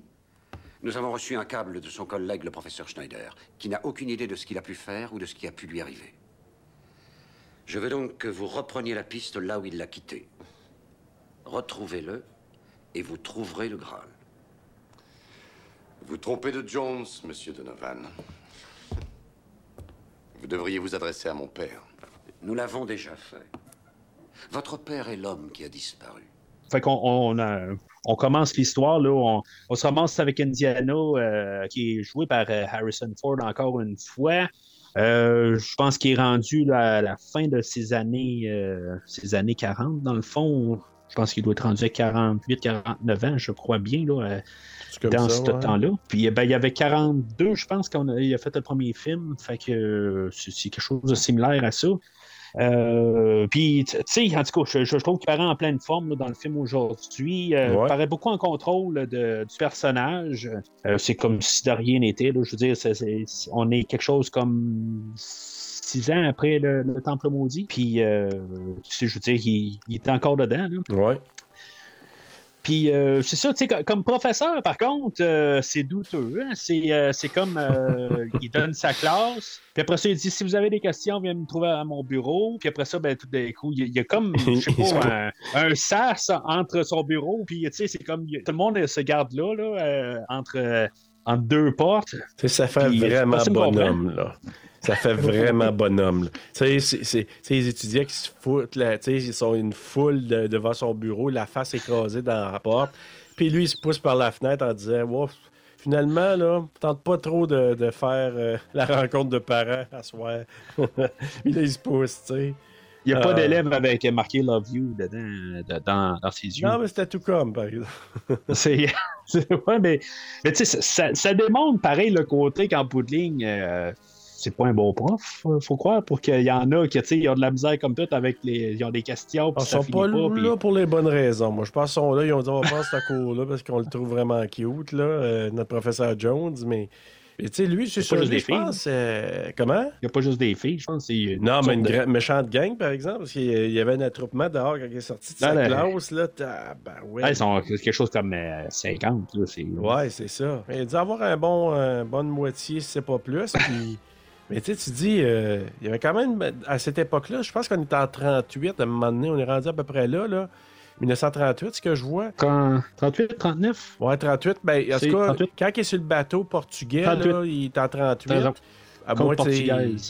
Nous avons reçu un câble de son collègue, le professeur Schneider, qui n'a aucune idée de ce qu'il a pu faire ou de ce qui a pu lui arriver. Je veux donc que vous repreniez la piste là où il l'a quittée. Retrouvez-le et vous trouverez le Graal. Vous trompez de Jones, monsieur Donovan. Vous devriez vous adresser à mon père. Nous l'avons déjà fait. Votre père est l'homme qui a disparu. Fait qu'on on, on commence l'histoire, là, on, on se commence avec Indiana, euh, qui est joué par euh, Harrison Ford encore une fois. Euh, je pense qu'il est rendu là, à la fin de ses années, euh, ses années 40, dans le fond. Je pense qu'il doit être rendu à 48, 49 ans, je crois bien, là, euh, dans ça, ce ouais. temps-là. Puis ben, il y avait 42, je pense, quand il a fait le premier film. Fait que euh, c'est quelque chose de similaire à ça. Euh, puis, tu sais, en tout cas, je, je trouve qu'il paraît en pleine forme là, dans le film aujourd'hui. Euh, Ouais. Il paraît beaucoup en contrôle de- du personnage. Euh, c'est comme si de rien n'était. là. Je veux dire, on est quelque chose comme six ans après le, le Temple maudit. Puis, euh, je veux dire, il, il est encore dedans. Là. Ouais. Puis euh, c'est ça, tu sais, co- comme professeur, par contre, euh, c'est douteux. hein. C'est, euh, c'est comme il donne sa classe, puis après ça, il dit si vous avez des questions, viens me trouver à mon bureau. Puis après ça, ben tout d'un coup, il y a- comme, je sais pas, un, un sas entre son bureau, puis tu sais, c'est comme tout le monde se garde là, là entre, entre deux portes. Ça fait Puis, vraiment bonhomme, là. Ça fait vraiment bonhomme. Tu sais, les étudiants qui se foutent, là, tu sais, ils sont une foule de- devant son bureau, la face écrasée dans la porte. Puis lui, il se pousse par la fenêtre en disant Wow, finalement, là, tente pas trop de, de faire euh, la rencontre de parents à soir. Puis là, il se pousse, tu sais. Il n'y a pas Euh. d'élève avec marqué Love You dedans, de- dans, ses yeux. Non, mais c'était tout comme, par exemple. C'est. c'est- ouais, mais, mais tu sais, ça, ça démontre pareil le côté qu'en bout de ligne, euh, c'est pas un bon prof, euh, faut croire, pour qu'il y en a qui, tu ont de la misère comme tout avec les. Ils ont des questions, Ils sont pas, là pour les bonnes raisons. Moi, je pense qu'ils sont là, ils ont dit on va faire ce cours-là parce qu'on le trouve vraiment cute, là, euh, notre professeur Jones, mais. tu sais, lui, c'est des je filles, pense. euh, comment? Il n'y a pas juste des filles, je pense. Non, mais une de- méchante gang, par exemple, parce qu'il y avait un attroupement dehors quand il est sorti de sa non. classe, là. Ben ouais. Ah, ils sont quelque chose comme euh, 50. Là, c'est... Ouais, c'est ça. Il a dû avoir un bon, euh, bonne moitié, si c'est pas plus. Puis... Mais tu sais, tu dis, euh, il y avait quand même, à cette époque-là, je pense qu'on était en 38, à un moment donné, on est rendu à peu près là, là. 1938, ce que je vois. Quand... 38, 39 Ouais, 38. Ben, en tout cas, 38. quand il est sur le bateau portugais, 38. là, il est en 38. À moins,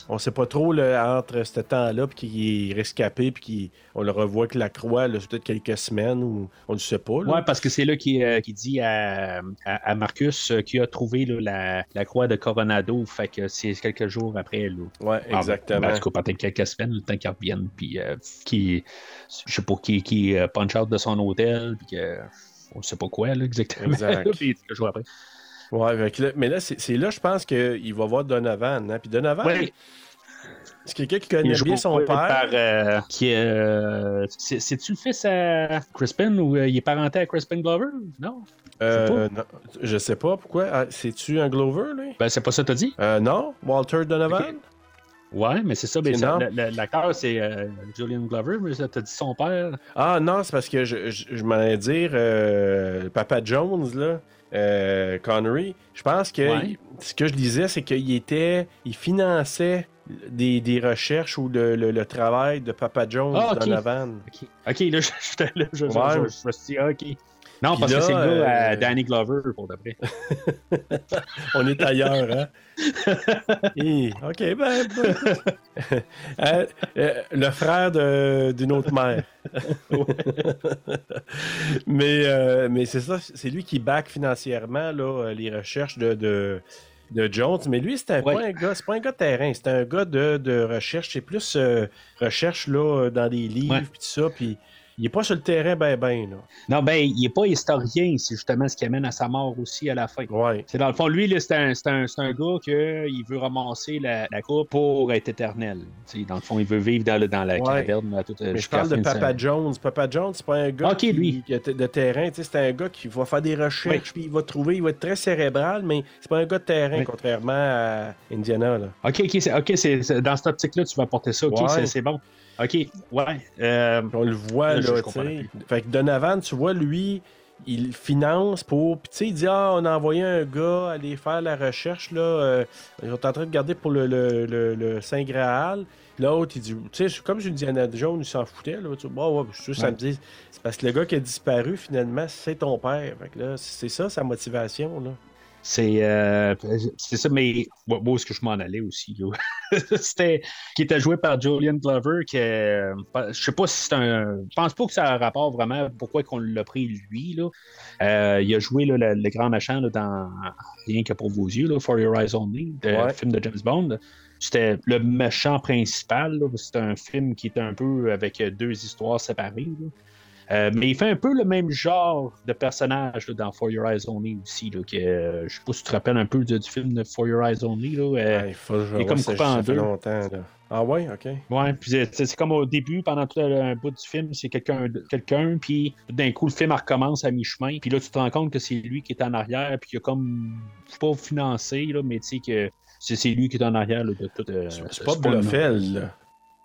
on sait pas trop là, entre ce temps-là, puis qu'il est rescapé, puis qu'on le revoit que la croix, là, peut-être quelques semaines, ou on ne sait pas. Ouais, parce que c'est là qu'il euh, dit à, à, à Marcus euh, qu'il a trouvé là, la, la croix de Coronado. Fait que c'est quelques jours après. Là. Ouais, Ah, exactement. ben, en tout cas, peut-être quelques semaines, le temps qu'il revienne, puis euh, qui, je sais pas, qui, qui euh, punch out de son hôtel, puis que, on sait pas quoi, là, exactement. Exact. puis quelques jours après. Ouais, mais là, c'est là, je pense qu'il va voir Donovan. Hein? Puis Donovan. C'est quelqu'un qui connaît bien son père? Par, euh, qui est, euh, c'est- C'est-tu le fils à Crispin ou euh, il est parenté à Crispin Glover? Non? Euh, non, je sais pas pourquoi? Ah, C'est-tu un Glover, lui? Ben, c'est pas ça que t'as dit? Euh, non? Walter Donovan? Ouais, mais c'est ça. Ben, ça- L'acteur, c'est euh, Julian Glover, mais ça, t'as dit son père. Ah non, c'est parce que je, je, je m'en allais dire euh, Papa Jones, là, euh, Connery. Je pense que Ouais. ce que je disais, c'est qu'il était. Il finançait des, des recherches ou le, le- le travail de Papa Jones Ah, ok. Donovan. OK, Ok, là, je, là, je, je- Ouais. je- je me suis dit, ah, OK. Non, Puis parce là, que c'est le gars à euh, Danny Glover, pour vrai. On est ailleurs, hein? Ok, ben. ben. Euh, euh, le frère de- d'une autre mère. mais euh, mais c'est ça, c'est lui qui back financièrement là, euh, les recherches de, de, de Jones. Mais lui, c'était Ouais. pas un gars, c'est pas un gars de terrain, c'est un gars de, de recherche. C'est plus euh, recherche là, dans des livres, puis tout ça. Puis il est pas sur le terrain ben ben. Là. Non, ben, il est pas historien, c'est justement ce qui amène à sa mort aussi à la fin. Ouais. C'est dans le fond, lui, c'est un, un, un gars que il veut ramasser la, la coupe pour être éternel. Dans le fond, il veut vivre dans, le- dans la Ouais. caverne. à tout- Mais je parle de Papa Jones. Papa Jones, c'est pas un gars Ok, qui, lui. qui de terrain. tu sais, C'est un gars qui va faire des recherches, puis il va trouver, il va être très cérébral, mais c'est pas un gars de terrain, contrairement à Indiana. Là. Ok, ok, c'est, ok, c'est, c'est- dans cette optique-là, tu vas apporter ça. Ok, c'est bon. Ok, ouais. euh, On le voit, Là, tu sais. Fait que Donovan, tu vois, lui, il finance pour. Puis, tu sais, il dit Ah, on a envoyé un gars aller faire la recherche, là. euh, ils sont en train de garder pour le, le, le- le Saint Graal. L'autre, il dit Tu sais, c'est comme sur Indiana Jones, il s'en foutait, là. Tu Bah, ouais, je suis sûr, ça Ouais. me dit. C'est parce que le gars qui a disparu, finalement, c'est ton père. Fait que là, c'est ça sa motivation, là. C'est, euh, c'est ça, mais où est-ce que je m'en allais aussi? C'était qui était joué par Julian Glover, qui euh, je sais pas si c'est un. Je pense pas que ça a un rapport vraiment pourquoi qu'on l'a pris lui. Là. Euh, il a joué là, le, le grand machin là, dans Rien que pour vos yeux, là, For Your Eyes Only, le Ouais. film de James Bond. C'était le méchant principal. C'était un film qui est un peu avec deux histoires séparées. là. Euh, mais il fait un peu le même genre de personnage là, dans For Your Eyes Only aussi. Là, que, euh, je sais pas si tu te rappelles un peu du film de For Your Eyes Only. Là, euh, Ouais, il faut il est comme ça, coupé en deux. longtemps, là. Ah, ouais, ok. Ouais, puis c'est- comme au début, pendant tout un bout du film, c'est quelqu'un, quelqu'un, puis tout d'un coup, le film recommence à mi-chemin, puis là, tu te rends compte que c'est lui qui est en arrière, puis il a comme, pas financé, là, mais tu sais que c'est lui qui est en arrière là, de tout. euh, C'est pas. Blofeld, là.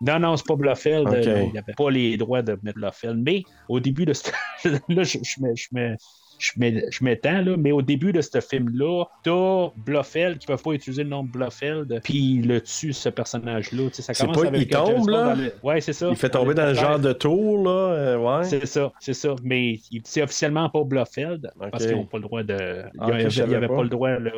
Non, non, c'est pas Blofeld. Euh, il n'y avait pas les droits de mettre Blofeld. Mais au début de ce. là, je, je, je, je, je m'étends, là, mais au début de ce film-là, t'as Blofeld qui ne peuvent pas utiliser le nom de Blofeld, puis il le tue, ce personnage-là. Tu sais, ça C'est commence pas- avec il tombe, là? le- Ouais, c'est ça. Il fait tomber dans le genre de tour, là. euh, ouais. C'est ça, c'est ça. Mais il- c'est officiellement pas Blofeld parce qu'ils n'ont pas le droit de. Ah, il n'y savais avait pas. pas le droit, là.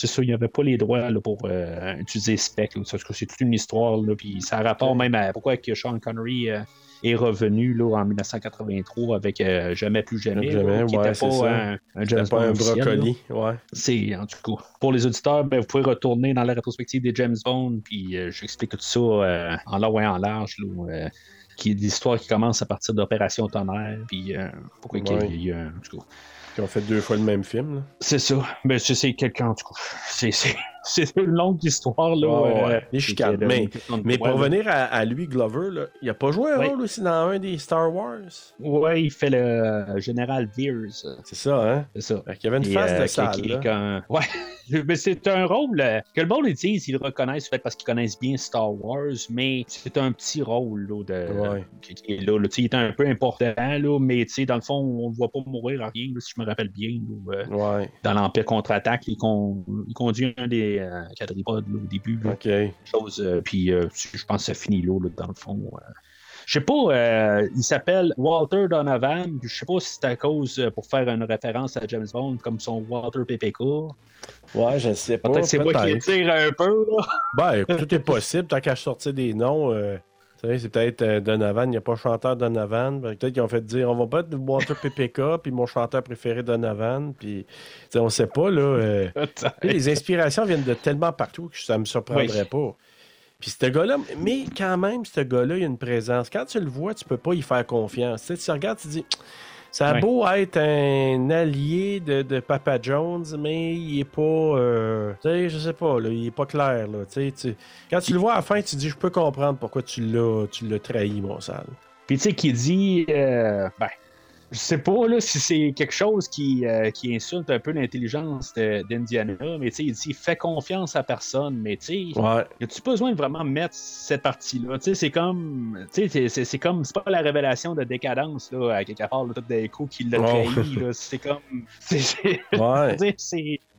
C'est ça, il n'y avait pas les droits là, pour euh, utiliser Spec. là. Parce que c'est toute une histoire, là, puis ça a rapport même à pourquoi que Sean Connery euh, est revenu là, en 1983 avec euh, Jamais plus jamais, Jamais, là, qui n'était pas un, un pas un brocoli, ouais. C'est, en tout cas, pour les auditeurs, ben, vous pouvez retourner dans la rétrospective des James Bond, puis j'explique tout ça en long et en large, là, qui est l'histoire qui commence à partir d'Opération Tonnerre, puis pourquoi Ouais. il y a, en tout cas, Qui ont fait deux fois le même film, c'est ça. Mais c'est, quelqu'un, tout cas, c'est, c'est, une longue histoire, là. Ouais, ouais. euh, Les chicanes. Mais- Mais pour revenir à, à lui, Glover, là, il a pas joué un Ouais. rôle aussi dans un des Star Wars? Ouais, il fait le euh, général Veers, euh, C'est ça, hein? c'est ça. Fait qu'il y avait une Et, face euh, de quand- Ouais, mais c'est un rôle euh, que le monde utilise, ils le reconnaissent peut-être parce qu'ils connaissent bien Star Wars, mais c'est un petit rôle là, de, Ouais. qui, est là. là. Tu sais, Il est un peu important, là, mais tu sais, dans le fond, on ne voit pas mourir à rien, là, si je me rappelle bien. là, euh, Ouais, dans l'Empire contre-attaque, il, con- il conduit un des euh, là, au début. là, ok. chose, euh, puis euh, je pense que ça finit là, là, dans le fond. euh. Je sais pas, euh, il s'appelle Walter Donovan. Je sais pas si c'est à cause euh, pour faire une référence à James Bond comme son Walter PPK. Ouais, je sais pas. Peut-être c'est moi qui tire un peu. Là. Ben, tout est possible. Tant qu'à sortir des noms, euh, c'est peut-être euh, Donovan. Il n'y a pas chanteur Donovan. Ben, Peut-être qu'ils ont fait dire on va pas de Walter PPK, puis mon chanteur préféré Donovan. Puis, on sait pas, là. euh, les inspirations viennent de tellement partout que ça me surprendrait pas. Puis ce gars-là, mais quand même, ce gars-là, il a une présence. Quand tu le vois, tu peux pas y faire confiance. Tu, sais, tu regardes, tu dis, Ça a Ouais. beau être un allié de, de Papa Jones, mais il est pas. euh, tu sais, je sais pas, là, il est pas clair. Là, tu sais, tu- quand tu le vois à la fin, tu dis Je peux comprendre pourquoi tu l'as, tu l'as trahi, mon sale. Puis tu sais, qui dit, euh, ben, je sais pas là, si c'est quelque chose qui, euh, qui insulte un peu l'intelligence d'Indiana, mais tu sais, il dit fais confiance à personne, mais tu sais, Ouais. y a-tu besoin de vraiment mettre cette partie-là? C'est comme, c'est- comme, c'est pas la révélation de décadence, là, à quelque part, là, tout d'un coup, qui l'a Oh. trahi, là, c'est comme, c'est, c'est- Ouais.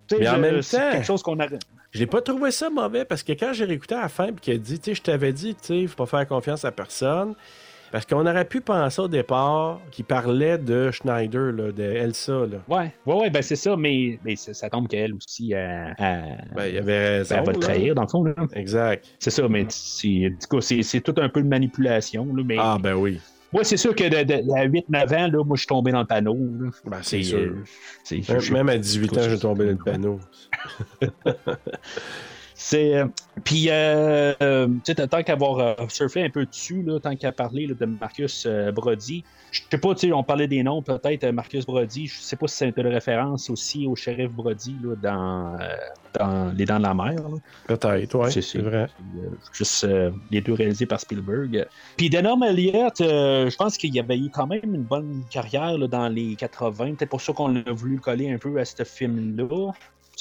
quelque chose qu'on a. Je l'ai pas trouvé ça mauvais parce que quand j'ai réécouté à la fin puis qu'il a dit, tu sais, je t'avais dit, tu sais, faut pas faire confiance à personne. Parce qu'on aurait pu penser au départ qu'il parlait de Schneider, là, de Elsa. Là. Ouais, ouais, ouais, ben c'est ça, mais, mais ça, ça tombe qu'elle aussi, euh, elle, Ben, il avait raison. elle va le trahir, dans le fond, là. Exact. C'est ça, mais c'est, du coup, c'est, tout un peu de manipulation. Là, mais Ah, ben oui. moi, c'est sûr que de, de- à 8-9 ans, là, moi, je suis tombé dans le panneau. Ben, c'est sûr. euh, Même- je- Même à 18 ans, j'ai tombé dans le panneau. C'est. euh, Puis, euh, euh, tu sais, tant qu'avoir surfé un peu dessus, là, tant qu'à parler là, de Marcus Brody, je sais pas, tu sais, on parlait des noms, peut-être Marcus Brody, je sais pas si c'est une référence aussi au shérif Brody là, dans, dans Les Dents de la Mer. Peut-être, ouais. C'est- C'est vrai. Juste les deux réalisés par Spielberg. Puis Denham Elliott, je pense qu'il avait eu quand même une bonne carrière là, dans les 80. Peut-être pour ça qu'on a voulu coller un peu à ce film-là.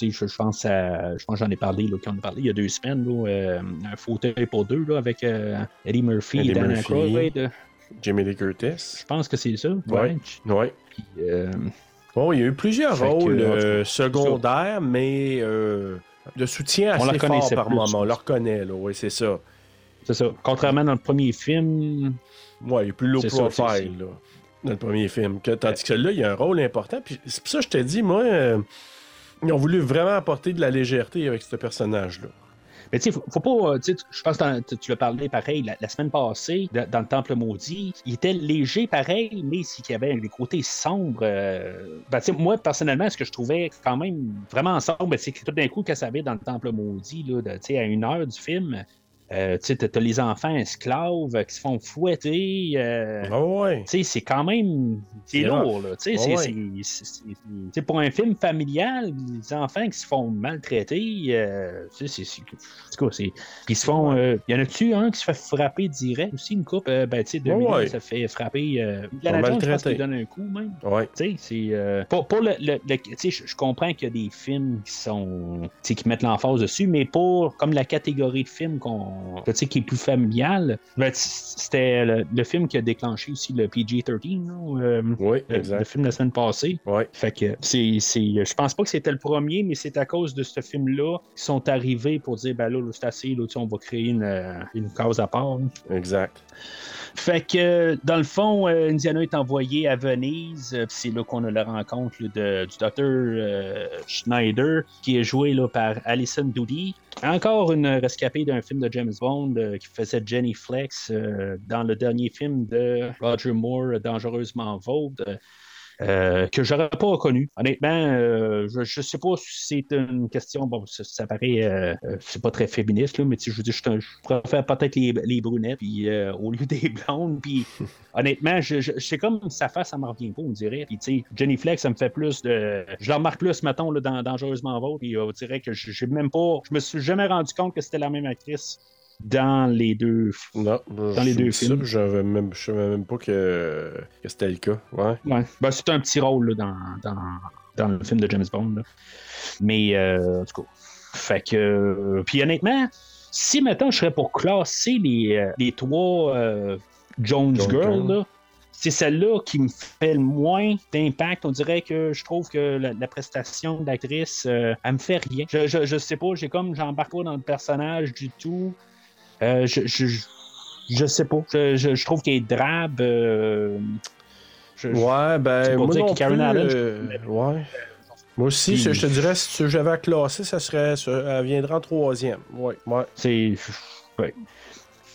Je, je pense à, je pense que j'en ai parlé là, quand on a parlé il y a deux semaines, là, euh, un fauteuil pour deux là, avec euh, Eddie Murphy Eddie et Dan Murphy. Aykroyd. Jamie Lee Curtis. Je pense que c'est ça. Ouais. Ouais. Puis, euh, Bon, il y a eu plusieurs Fait rôles secondaires, mais de soutien On assez le fort reconnaissait par plus. moment. On le reconnaît, là. Oui, c'est ça. c'est ça. Contrairement dans le premier film, Ouais, il est plus low ça, c'est profile, là, dans le premier film. Que- tandis que là, il y a un rôle important. Puis c'est pour ça que je te dis, moi, ils ont voulu vraiment apporter de la légèreté avec ce personnage-là. Mais tu sais, faut, faut pas. euh, Je pense que tu, l'as parlé pareil la, semaine passée, dans le Temple Maudit. Il était léger pareil, mais qu'il y avait des côtés sombres. euh, ben, moi, personnellement, ce que je trouvais quand même vraiment sombre, ben, c'est que tout d'un coup, quand ça avait dans le Temple Maudit, là, à une heure du film, euh, tu t'as les enfants esclaves qui se font fouetter. euh, Ah ouais. tu sais, c'est quand même. C'est lourd, là. Tu sais, Ouais, pour un film familial, les enfants qui se font maltraiter, euh, tu sais, c'est. ils se font. euh, y en a-tu un qui se fait frapper direct aussi, une coupe? euh, ben, tu sais, Ouais, ouais. se fait frapper. Euh, Jones, je pense qu'il donne un coup, même. Ouais. Tu sais, c'est. euh, pour, pour le. le- le- tu sais, je comprends qu'il y a des films qui sont. Tu sais, qui mettent l'emphase dessus, mais pour. Comme la catégorie de films qu'on. Tu sais, qui est plus familiale, ben, c'était le, le film qui a déclenché aussi le PG-13, là, euh, Oui, le, le exact. film de la semaine passée. Ouais. Fait que c'est, je pense pas que c'était le premier, mais c'est à cause de ce film-là qu'ils sont arrivés pour dire ben là, là, c'est assez, là, on va créer une, euh, une cause à part. là. Exact. Fait que dans le fond, euh, Indiana est envoyé à Venise. euh, c'est là qu'on a la rencontre du docteur euh, Schneider, qui est joué là, par Alison Doody. Encore une rescapée d'un film de James Bond qui faisait Jenny Flex dans le dernier film de Roger Moore, Dangereusement Vaude. Euh, que j'aurais pas reconnu. Honnêtement, euh, je, sais pas si c'est une question. Bon, ça, paraît, euh, c'est pas très féministe là, mais je veux dire, je, préfère peut-être les, les brunettes puis au lieu des blondes. Puis honnêtement, je, je, sais comme sa face, ça me revient pas, on dirait. Puis tu sais, Jenny Flex, ça me fait plus de, je la remarque plus, mettons, là, dans Dangereusement Vôtre. Puis on dirait que j'ai même pas, je me suis jamais rendu compte que c'était la même actrice dans les deux. Non, Dans les deux films. Je même, je savais même pas que, que c'était le cas. Ouais. Ouais. Ben, c'est un petit rôle là, dans, dans, dans le film de James Bond. là. Mais euh, en tout cas. Fait que. euh, puis honnêtement, si maintenant je serais pour classer les, euh, les trois euh, Jones Girls, c'est celle-là qui me fait le moins d'impact. On dirait que je trouve que la, la prestation de l'actrice, euh, elle me fait rien. Je, je, je sais pas, j'ai comme j'embarque pas dans le personnage du tout. Euh, je, je, je, sais pas. Je, je, je trouve qu'elle est drabe. euh, Ouais, ben, moi dire non que Karen plus, Allen, je- euh, ouais. Moi aussi, Puis- je te dirais, si j'avais à classer, ça serait, elle viendrait en troisième. Ouais, ouais. C'est. ouais.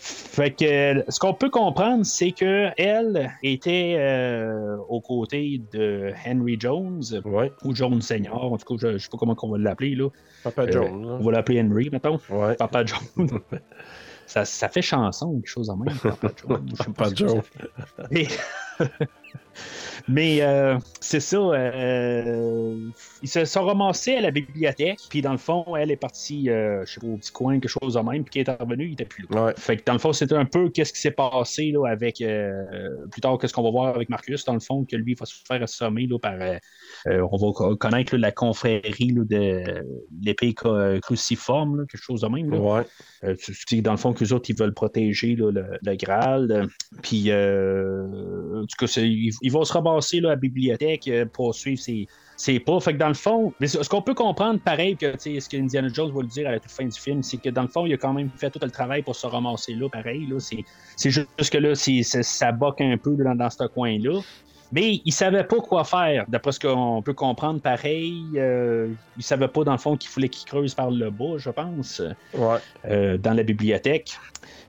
Fait que ce qu'on peut comprendre, c'est que elle était euh, aux côtés de Henry Jones, Ouais. ou Jones Senior, en tout cas, je, je sais pas comment on va l'appeler, là. Papa Euh, Jones. On va l'appeler Henry, mettons. Ouais. Papa Jones. ça, ça fait chanson, quelque chose en même, sais pas Papa ce Mais, euh, c'est ça. euh, ils se sont ramassés à la bibliothèque. Puis dans le fond, elle est partie, euh, je sais pas, au petit coin, quelque chose de même. Puis qui est revenu, il était plus là. Ouais. Fait que dans le fond, c'était un peu qu'est-ce qui s'est passé là, avec. euh, plus tard, qu'est-ce qu'on va voir avec Marcus. Dans le fond, que lui va se faire assommer là, par. on va co- connaître là, la confrérie de l'épée cruciforme, quelque chose de même. là. Ouais. Dans le fond, qu'eux autres, ils veulent protéger le, le Graal. Puis, en tout cas, ils vont se ramasser à la bibliothèque euh, pour suivre ses, ses. Fait que dans le fond, ce qu'on peut comprendre, pareil, que ce que Indiana Jones va le dire à la toute fin du film, c'est que dans le fond, il a quand même fait tout le travail pour se ramasser là, pareil. Là, c'est, juste que là, c'est- ça boque un peu dans, dans ce coin-là. Mais il savait pas quoi faire, d'après ce qu'on peut comprendre, pareil. Euh, il savait pas, dans le fond, qu'il fallait qu'il creuse par le bas, je pense Ouais. euh, dans la bibliothèque.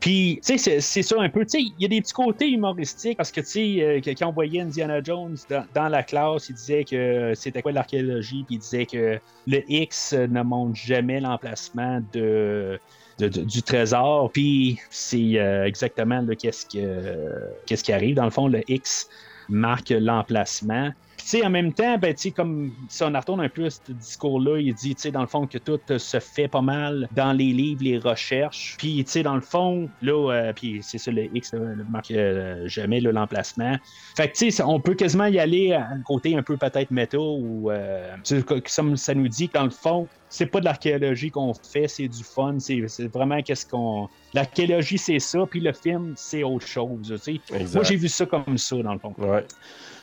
Puis, tu sais, c'est- ça un peu. Tu sais, il y a des petits côtés humoristiques parce que, tu sais, euh, quand on voyait Indiana Jones dans, dans la classe, il disait que c'était quoi l'archéologie, puis il disait que le X ne montre jamais l'emplacement de, de- de- du trésor. Puis, c'est euh, exactement là, qu'est-ce, que, qu'est-ce qui arrive. Dans le fond, le X marque l'emplacement. Puis, tu sais, en même temps, ben, tu sais, comme si on retourne un peu à ce discours-là, il dit, tu sais, dans le fond, que tout euh, se fait pas mal dans les livres, les recherches. Puis, tu sais, dans le fond, là, euh, puis c'est ça, le X, là, le marque euh, jamais l'emplacement. Fait que, tu sais, on peut quasiment y aller à un côté un peu peut-être méta ou, euh, comme ça nous dit que dans le fond, c'est pas de l'archéologie qu'on fait, c'est du fun, c'est vraiment qu'est-ce qu'on. L'archéologie, c'est ça, puis le film, c'est autre chose, tu sais. Moi, j'ai vu ça comme ça, dans le fond. Ouais.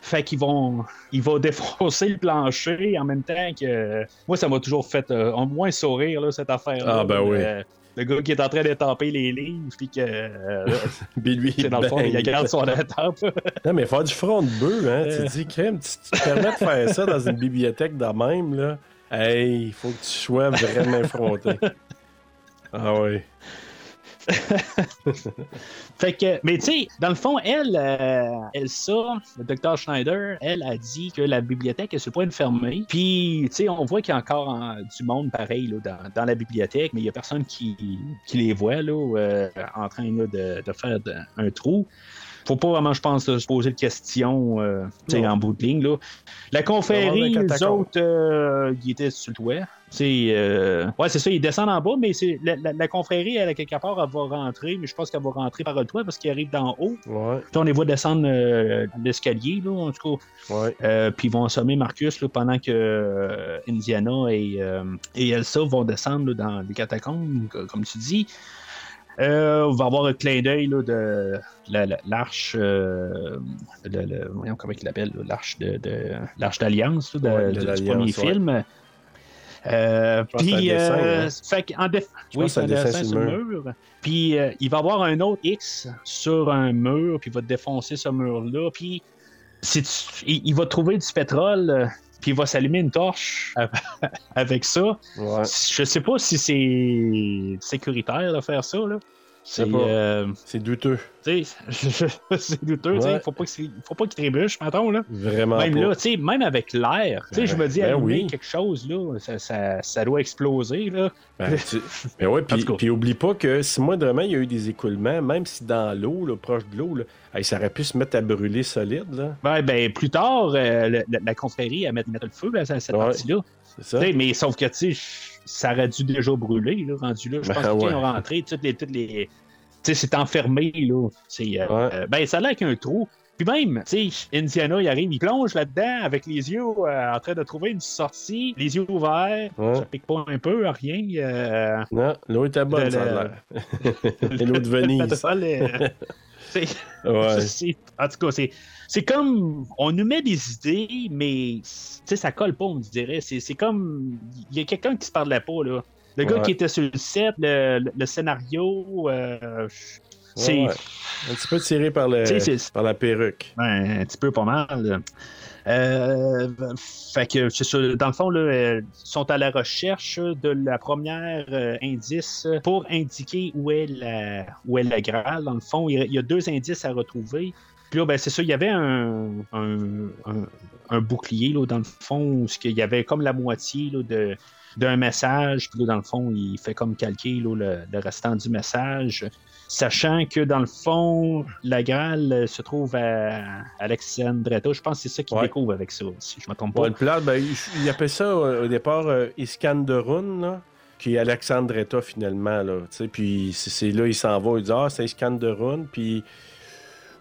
Fait qu'ils vont, ils vont défoncer le plancher en même temps que. Moi, ça m'a toujours fait euh, au moins sourire, là, cette affaire-là. Ah, ben oui. Euh, le gars qui est en train de taper les livres, puis que. euh, Puis lui, dans le fond, il garde son étape. Non, mais faire du front de bœuf, hein. Euh. Tu te dis, crème, tu tu te permets de faire ça dans une bibliothèque de même, là? Hey, il faut que tu sois vraiment effronté. Ah oui. Fait que, mais tu sais, dans le fond, elle, euh, Elsa, le docteur Schneider, elle a dit que la bibliothèque est sur le point de fermer. Puis, tu sais, on voit qu'il y a encore hein, du monde pareil là, dans, la bibliothèque, mais il y a personne qui, les voit là, euh, en train là, de, faire un trou. Faut pas vraiment, je pense, se poser de questions euh, en bout de ligne. Là. La confrérie, les autres, euh, ils étaient sur le toit. C'est, euh, ouais, c'est ça, ils descendent en bas, mais c'est la, la- la confrérie, elle, à quelque part, elle va rentrer, mais je pense qu'elle va rentrer par le toit parce qu'ils arrivent d'en haut. Ouais, Puis on les voit descendre euh, l'escalier, là, en tout cas. ouais. Euh, puis ils vont assommer Marcus là, pendant que Indiana et, et Elsa vont descendre là, dans les catacombes, co- comme tu dis. Euh, on va avoir un clin d'œil de la- la- l'arche, euh, voyons comment il l'appelle, l'arche de, de- l'arche d'alliance Ouais, du- premier film. Euh, puis, Je oui, c'est un dessin sur le mur. Puis euh, il va avoir un autre X sur un mur, puis il va défoncer ce mur-là. Puis il, il va trouver du pétrole, euh, puis il va s'allumer une torche avec ça. Ouais. Je sais pas si c'est sécuritaire de faire ça. Là. C'est euh, C'est douteux. c'est douteux. Ouais. Faut pas qu'il qu'il trébuche, mettons. Là. Vraiment Même pas. là, tu sais, même avec l'air, tu sais, je me dis, Ben oui. quelque chose, là, ça, ça, ça doit exploser, là. Ben, tu- Mais ouais, puis, puis oublie pas que si moi, vraiment, il y a eu des écoulements, même si dans l'eau, proche de l'eau, hey, ça aurait pu se mettre à brûler solide, là. Ben, ben, plus tard, euh, la, la confrérie à mettre, mettre le feu à cette cette Ouais. partie-là. C'est ça? Mais sauf que, tu ça aurait dû déjà brûler, là, rendu là. Je Ben, pense que quand ouais. ils ont rentré, toutes les. Toutes les tu sais, c'est enfermé, là. C'est, euh, Ouais. euh, ben, ça a l'air qu'un trou. Puis même, tu sais, Indiana, il arrive, il plonge là-dedans avec les yeux euh, en train de trouver une sortie, les yeux ouverts. Ouais. Ça pique pas un peu, rien. euh, Non, l'eau était bonne, Le- ça a l'air. Et l'eau de Venise. Ouais. en tout cas, c'est, comme. On nous met des idées, mais ça colle pas, on dirait. C'est, comme. Il y a quelqu'un qui se parlait pas, là. Le gars qui était sur le set, le, le- le scénario, euh, c'est. Ouais. Un petit peu tiré par, le, par la perruque. un petit peu pas mal. Euh, fait que, c'est ça, dans le fond, là, ils sont à la recherche de la première euh, indice pour indiquer où est la, où est la Graal. Dans le fond, il y a- il y a deux indices à retrouver. Puis là, ben, c'est ça, il y avait un, un, un- un bouclier, là, dans le fond, où il y avait comme la moitié là, de, d'un message. Puis là, dans le fond, il fait comme calquer là, le, le restant du message. Sachant que dans le fond, la Graal euh, se trouve à Alexandretta. Je pense que c'est ça qu'il Ouais. découvre avec ça, si je me trompe pas. Ouais, le plan, ben, il, appelle ça euh, au départ euh, Iskanderun, là, qui est Alexandretta finalement. Là, puis c'est, là, il s'en va, il dit Ah, c'est Iskanderun. Puis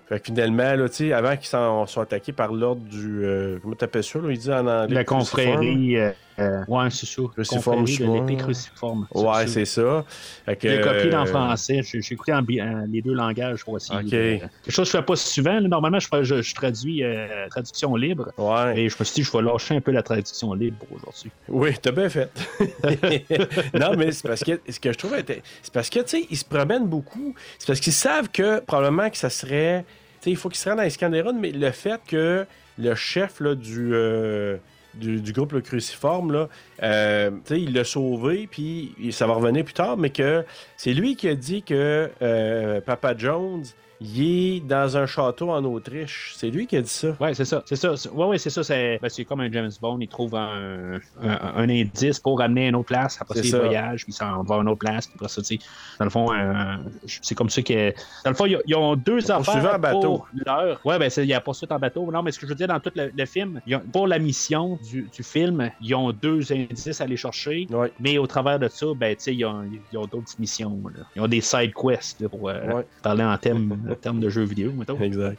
fait que finalement, là, avant qu'ils soient attaqués par l'ordre du. euh, comment t'appelles ça là, Il dit en anglais La confrérie. euh, euh, ouais, c'est ça. Cruciforme chinois. l'épée cruciforme. Ouais, c'est ça. Fait que, Je l'ai copié dans euh, le français. J'ai j'ai écouté en les deux langages pour essayer. Ok. quelque chose que je fais pas souvent. Normalement, je, je- je traduis euh, traduction libre. Ouais. Et je me suis dit, je vais lâcher un peu la traduction libre pour aujourd'hui. Oui, t'as bien fait. non, mais c'est parce que ce que je trouve c'est parce que tu sais, ils se promènent beaucoup. C'est parce qu'ils savent que probablement que ça serait, tu sais, il faut qu'ils se rendent à Iskanderun, mais le fait que le chef là, du, euh, du groupe cruciforme là, euh, il l'a sauvé, puis ça va revenir plus tard, mais que c'est lui qui a dit que euh, Papa Jones il est dans un château en Autriche. C'est lui qui a dit ça. Ouais, c'est ça. C'est ça. Ouais, ouais, c'est ça. C'est ben, c'est comme un James Bond. Il trouve un, un, un indice pour ramener à une autre place. Après ça, il voyage, puis il s'en va à une autre place. Puis après ça, tu sais, dans le fond, euh, c'est comme ça que. Dans le fond, ils ont- deux poursuivait affaires en bateau. l'heure. Ouais, ben, il y a poursuite en bateau. Non, mais ce que je veux dire, dans tout le, le film, ont- pour la mission du, du film, ils ont deux indices à aller chercher. Ouais. Mais au travers de ça, ben, tu sais, ils ont, d'autres missions. là. Ils ont des side quests là, pour euh, Ouais. parler en termes en termes de jeux vidéo, mettons. Exact.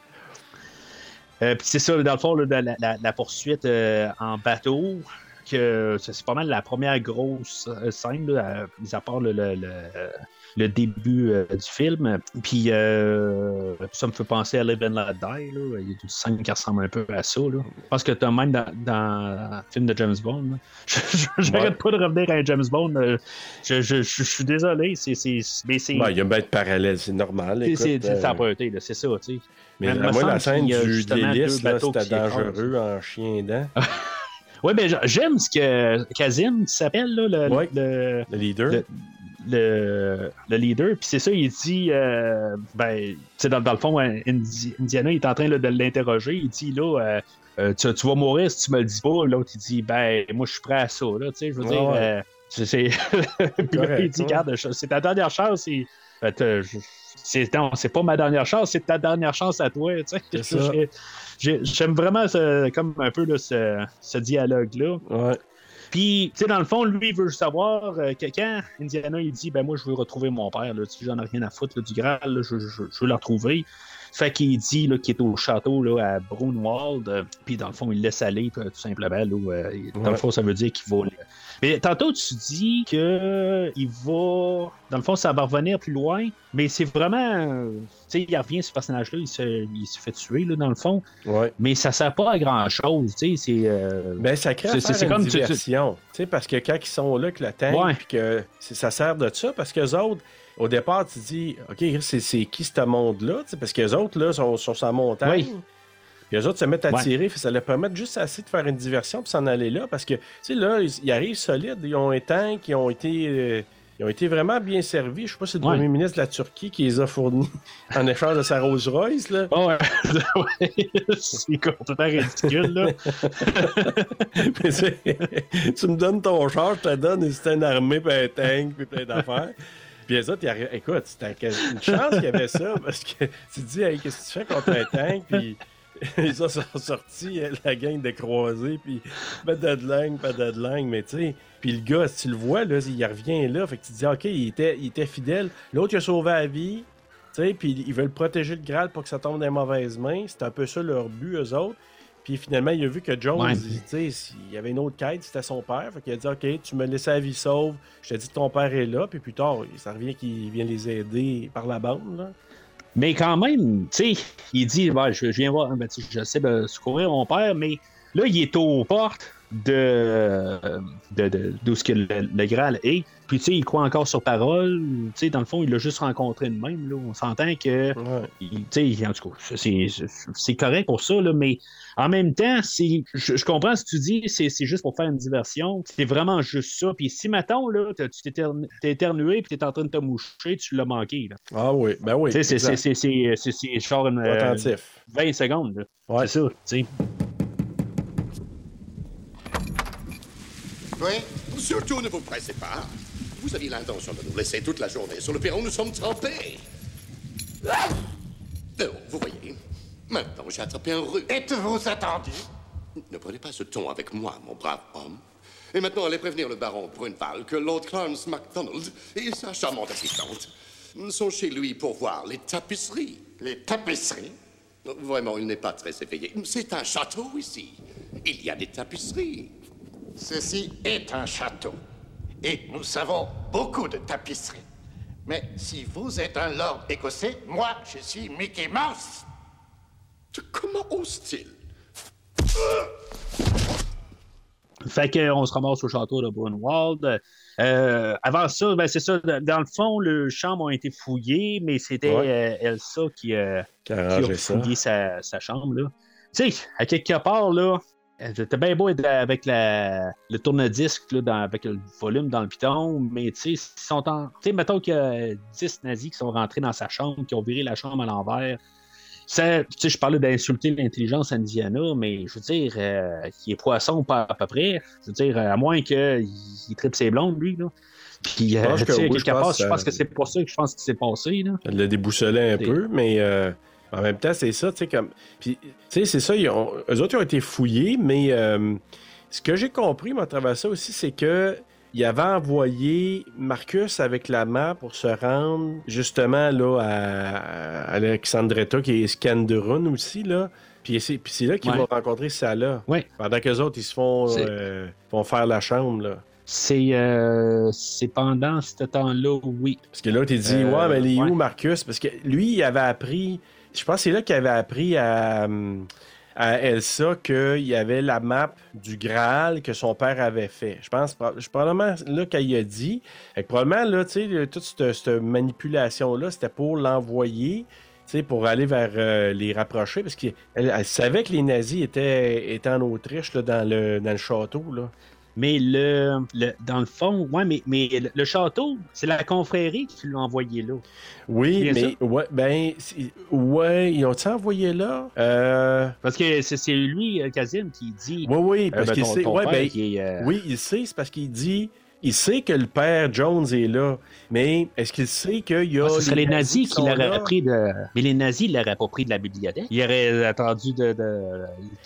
Euh, puis c'est ça, dans le fond, là, la, la- la poursuite euh, en bateau, que c'est pas mal la première grosse euh, scène, là, à- mis à part le, le- le- le début euh, du film. Puis euh, ça me fait penser à Live and Let Die. Là. Il y a une scène qui ressemble un peu à ça. Là. Je pense que t'as même dans, dans le film de James Bond. J'arrête pas de revenir à un James Bond. euh, Je, je- je- je suis désolé. C'est, mais c'est, il y a bien de parallèle, c'est normal. c'est, écoute, c'est- ça euh, c'est tu sais. Mais moi, la scène du, bateaux c'était dangereux en chien dent. Oui, ben j'aime ce que Kazim s'appelle, là, le, Ouais. le, Le leader. le, le, le leader. Puis c'est ça, il dit, euh, ben, tu sais, dans, dans le fond, Indi- Indiana il est en train là, de l'interroger. Il dit, là, euh, euh, tu, tu vas mourir si tu me le dis pas. L'autre, il dit, ben, moi, je suis prêt à ça, là, tu sais, je veux Ouais, dire. ouais. euh, c'est, c'est- Puis là, il dit, regarde, c'est ta dernière chance. et- je- c'est, non, c'est pas ma dernière chance, c'est ta dernière chance à toi. tu sais. J'aime vraiment ce- comme un peu là, ce, ce dialogue-là. Ouais. Puis, tu sais, dans le fond, lui, il veut savoir euh, que quand Indiana, il dit, ben moi, je veux retrouver mon père, là, j'en ai rien à foutre là, du Graal, là, je, je- je veux le retrouver. Fait qu'il dit là, qu'il est au château là, à Brunwald, euh, puis dans le fond, il laisse aller, tout simplement. Là, où, euh, dans Ouais. le fond, ça veut dire qu'il va. Mais tantôt, tu dis que il va. Dans le fond, ça va revenir plus loin, mais c'est vraiment. Tu sais, il revient, ce personnage-là, il se, il se fait tuer, là, dans le fond, Ouais. mais ça sert pas à grand-chose, tu sais, c'est. euh, Ben, ça crée C'est- c'est une comme diversion. Tu sais, parce que quand ils sont là, que le tank, Ouais. puis que ça sert de ça, parce qu'eux autres, au départ, tu dis, OK, c'est qui ce monde-là? Parce qu'eux autres, là, sont, sont sur la montagne. Oui. Puis eux autres se mettent à Ouais. tirer, ça leur permet juste assez de faire une diversion puis s'en aller là. Parce que, tu sais, là, ils, ils arrivent solides. Ils ont un tank, ils ont été. euh, ils ont été vraiment bien servis. Je sais pas si c'est le Ouais. premier ministre de la Turquie qui les a fournis en échange de sa Rolls Royce. Là. Oh, ouais. C'est complètement ridicule, là. Mais tu me donnes ton char, je te donne c'est une armée, puis un tank, puis plein d'affaires. Puis les autres, écoute, c'était une chance qu'il y avait ça, parce que tu te dis, hey, qu'est-ce que tu fais contre un tank? Puis ils sont sortis, euh, la gang de croisés, puis pas de langue, pas de langue, mais tu sais. Puis le gars, si tu le vois, là, il revient là, fait que tu te dis, OK, il était, il était fidèle. L'autre, il a sauvé la vie. Tu sais, puis ils veulent protéger le Graal pour que ça tombe dans les mauvaises mains. C'est un peu ça leur but, eux autres. Puis finalement, il a vu que Jones, Ouais. il, tu sais, il y avait une autre quête, c'était son père. Fait qu'il a dit Ok, tu me laisses la vie sauve, je t'ai dit que ton père est là. Puis plus tard, ça revient qu'il vient les aider par la bande. Là. Mais quand même, tu sais, il dit, ben, je, je viens voir, ben, tu sais, de secourir mon père, mais là, il est aux portes de, de, de, d'où ce que le, le Graal est. Puis, tu sais, il croit encore sur parole. Tu sais, dans le fond, il l'a juste rencontré de même. Là. On s'entend que, Ouais. tu sais, en tout cas, c'est, correct pour ça, là, mais en même temps, je, je comprends ce que tu dis, c'est, juste pour faire une diversion. C'est vraiment juste ça. Puis si, mettons, là, tu t'es éternu- t'es éternué puis t'es en train de te moucher, tu l'as manqué. Là. Ah oui, ben oui. Tu sais, c'est, genre une, euh, Attentif. 20 secondes. là. Ouais. C'est ça, tu sais. Oui Surtout ne vous pressez pas. Vous aviez l'intention de nous laisser toute la journée sur le perron, nous sommes trempés. Oh, vous voyez, maintenant j'ai attrapé un rue. Êtes-vous attendu? Ne prenez pas ce ton avec moi, mon brave homme. Et maintenant, allez prévenir le baron Brunval que Lord Clarence MacDonald et sa charmante assistante sont chez lui pour voir les tapisseries. Les tapisseries? Vraiment, il n'est pas très éveillé. C'est un château ici. Il y a des tapisseries. Ceci est un château. Et nous savons beaucoup de tapisseries. Mais si vous êtes un lord écossais, moi, je suis Mickey Mouse. Comment ose-t-il Fait qu'on se ramasse au château de Brunwald. Euh, avant ça, ben c'est ça. Dans le fond, les chambres ont été fouillées, mais c'était Ouais. euh, Elsa qui, euh, Qui a a fouillé sa, sa chambre. Là. Tu sais, à quelque part, là, c'était bien beau avec la, le tourne-disque, là, dans- avec le volume dans le piton, mais tu sais, ils sont en. Tu sais, mettons qu'il y a 10 nazis qui sont rentrés dans sa chambre, qui ont viré la chambre à l'envers. Ça, tu sais, je parlais d'insulter l'intelligence indiana, mais je veux dire, euh, il est poisson pas à peu près. Je veux dire, à moins qu'il il tripe ses blondes, lui, là. Puis, euh, pense tu que oui, je pense part, je que- pense que c'est pour ça que je pense que c'est passé, là. Elle l'a déboussolé un peu, mais euh, en même temps, c'est ça, tu sais, comme. Puis, tu sais, c'est ça, ils ont... eux autres, ils ont été fouillés, mais euh, ce que j'ai compris, moi, à travers ça aussi, c'est que. Il avait envoyé Marcus avec la map pour se rendre justement là à, à Alexandretta, qui est Scanderun aussi, là. Puis c'est, là qu'ils Ouais. vont rencontrer Salah. Ouais. Pendant qu'eux autres, ils se font, C'est- euh, faire la chambre, là. C'est euh, c'est pendant ce temps-là, oui. Parce que l'autre, il dit Ouais, mais il est où Marcus? Parce que lui, il avait appris. Je pense que c'est là qu'il avait appris à, Elsa qu'il y avait la map du Graal que son père avait fait. Je pense, je- probablement là qu'elle a dit. Probablement, là, tu sais, toute cette, manipulation-là, c'était pour l'envoyer. Pour aller vers euh, les rapprocher, parce qu'elle elle savait que les nazis étaient, étaient en Autriche, là, dans, le, dans le château. Là. Mais le, le- dans le fond, ouais, mais, mais le, le château, c'est la confrérie qui l'a envoyé là. Oui, mais ouais, ben, ouais, ils ont-ils envoyé là? Euh, Parce que c'est lui, euh, Kazim, qui dit. oui, oui, euh, parce ben, qu'il sait. ouais, ben, qui est, euh, Oui, il sait, c'est parce qu'il dit. Il sait que le père Jones est là, mais est-ce qu'il sait qu'il y a. ah, ce serait les nazis qui l'auraient pris de. Mais les nazis ne l'auraient pas pris de la bibliothèque. Ils auraient attendu de, de...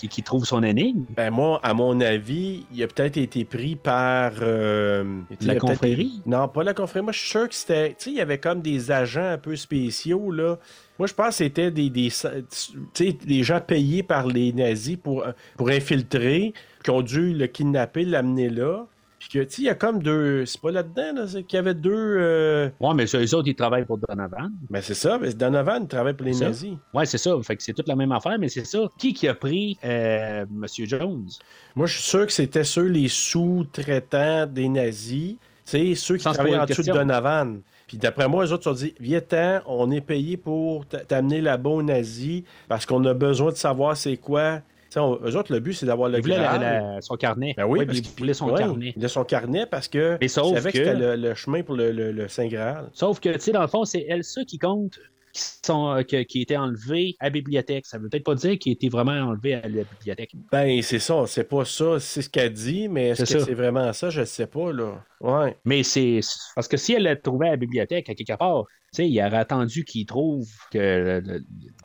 qu'il trouve son énigme. Ben moi, à mon avis, il a peut-être été pris par... euh, il a peut-être- confrérie? Non, pas la confrérie. Moi, je suis sûr que c'était... Tu sais, il y avait comme des agents un peu spéciaux, là. Moi, je pense que c'était des, des gens payés par les nazis pour, pour infiltrer, qui ont dû le kidnapper, l'amener là. Puis que, tu sais, il y a comme deux... C'est pas là-dedans, là, qu'il y avait deux... euh, Ouais, mais eux autres, ils travaillent pour Donovan. Ben c'est ça, mais Donovan il travaille pour les ça. nazis. Ouais, c'est ça. Fait que c'est toute la même affaire, mais c'est ça. Qui qui a pris euh, Monsieur Jones? Moi, je suis sûr que c'était ceux, les sous-traitants des nazis, tu sais, ceux qui Sans travaillaient en de dessous de. Donovan. Puis d'après moi, les autres se sont dit, viens on est payé pour t'amener là-bas aux nazis parce qu'on a besoin de savoir c'est quoi. On- eux autres, le but, c'est d'avoir le Il voulait la- son carnet. Ben oui, Ouais, parce il voulait son ouais, carnet. Il a son carnet parce que Mais sauf il savait que, que- c'était le, le chemin pour le, le- le Saint Graal. Sauf que, tu sais, dans le fond, c'est Elsa qui compte qui, sont, euh, que- qui était enlevé à la bibliothèque. Ça veut peut-être pas dire qu'il était vraiment enlevé à la bibliothèque. Ben, c'est ça, c'est pas ça, c'est ce qu'elle dit, mais est-ce C'est que ça. c'est vraiment ça? Je sais pas, là. Ouais. Mais c'est parce que si elle l'a trouvé à la bibliothèque, à quelque part, il aurait attendu qu'il trouve que.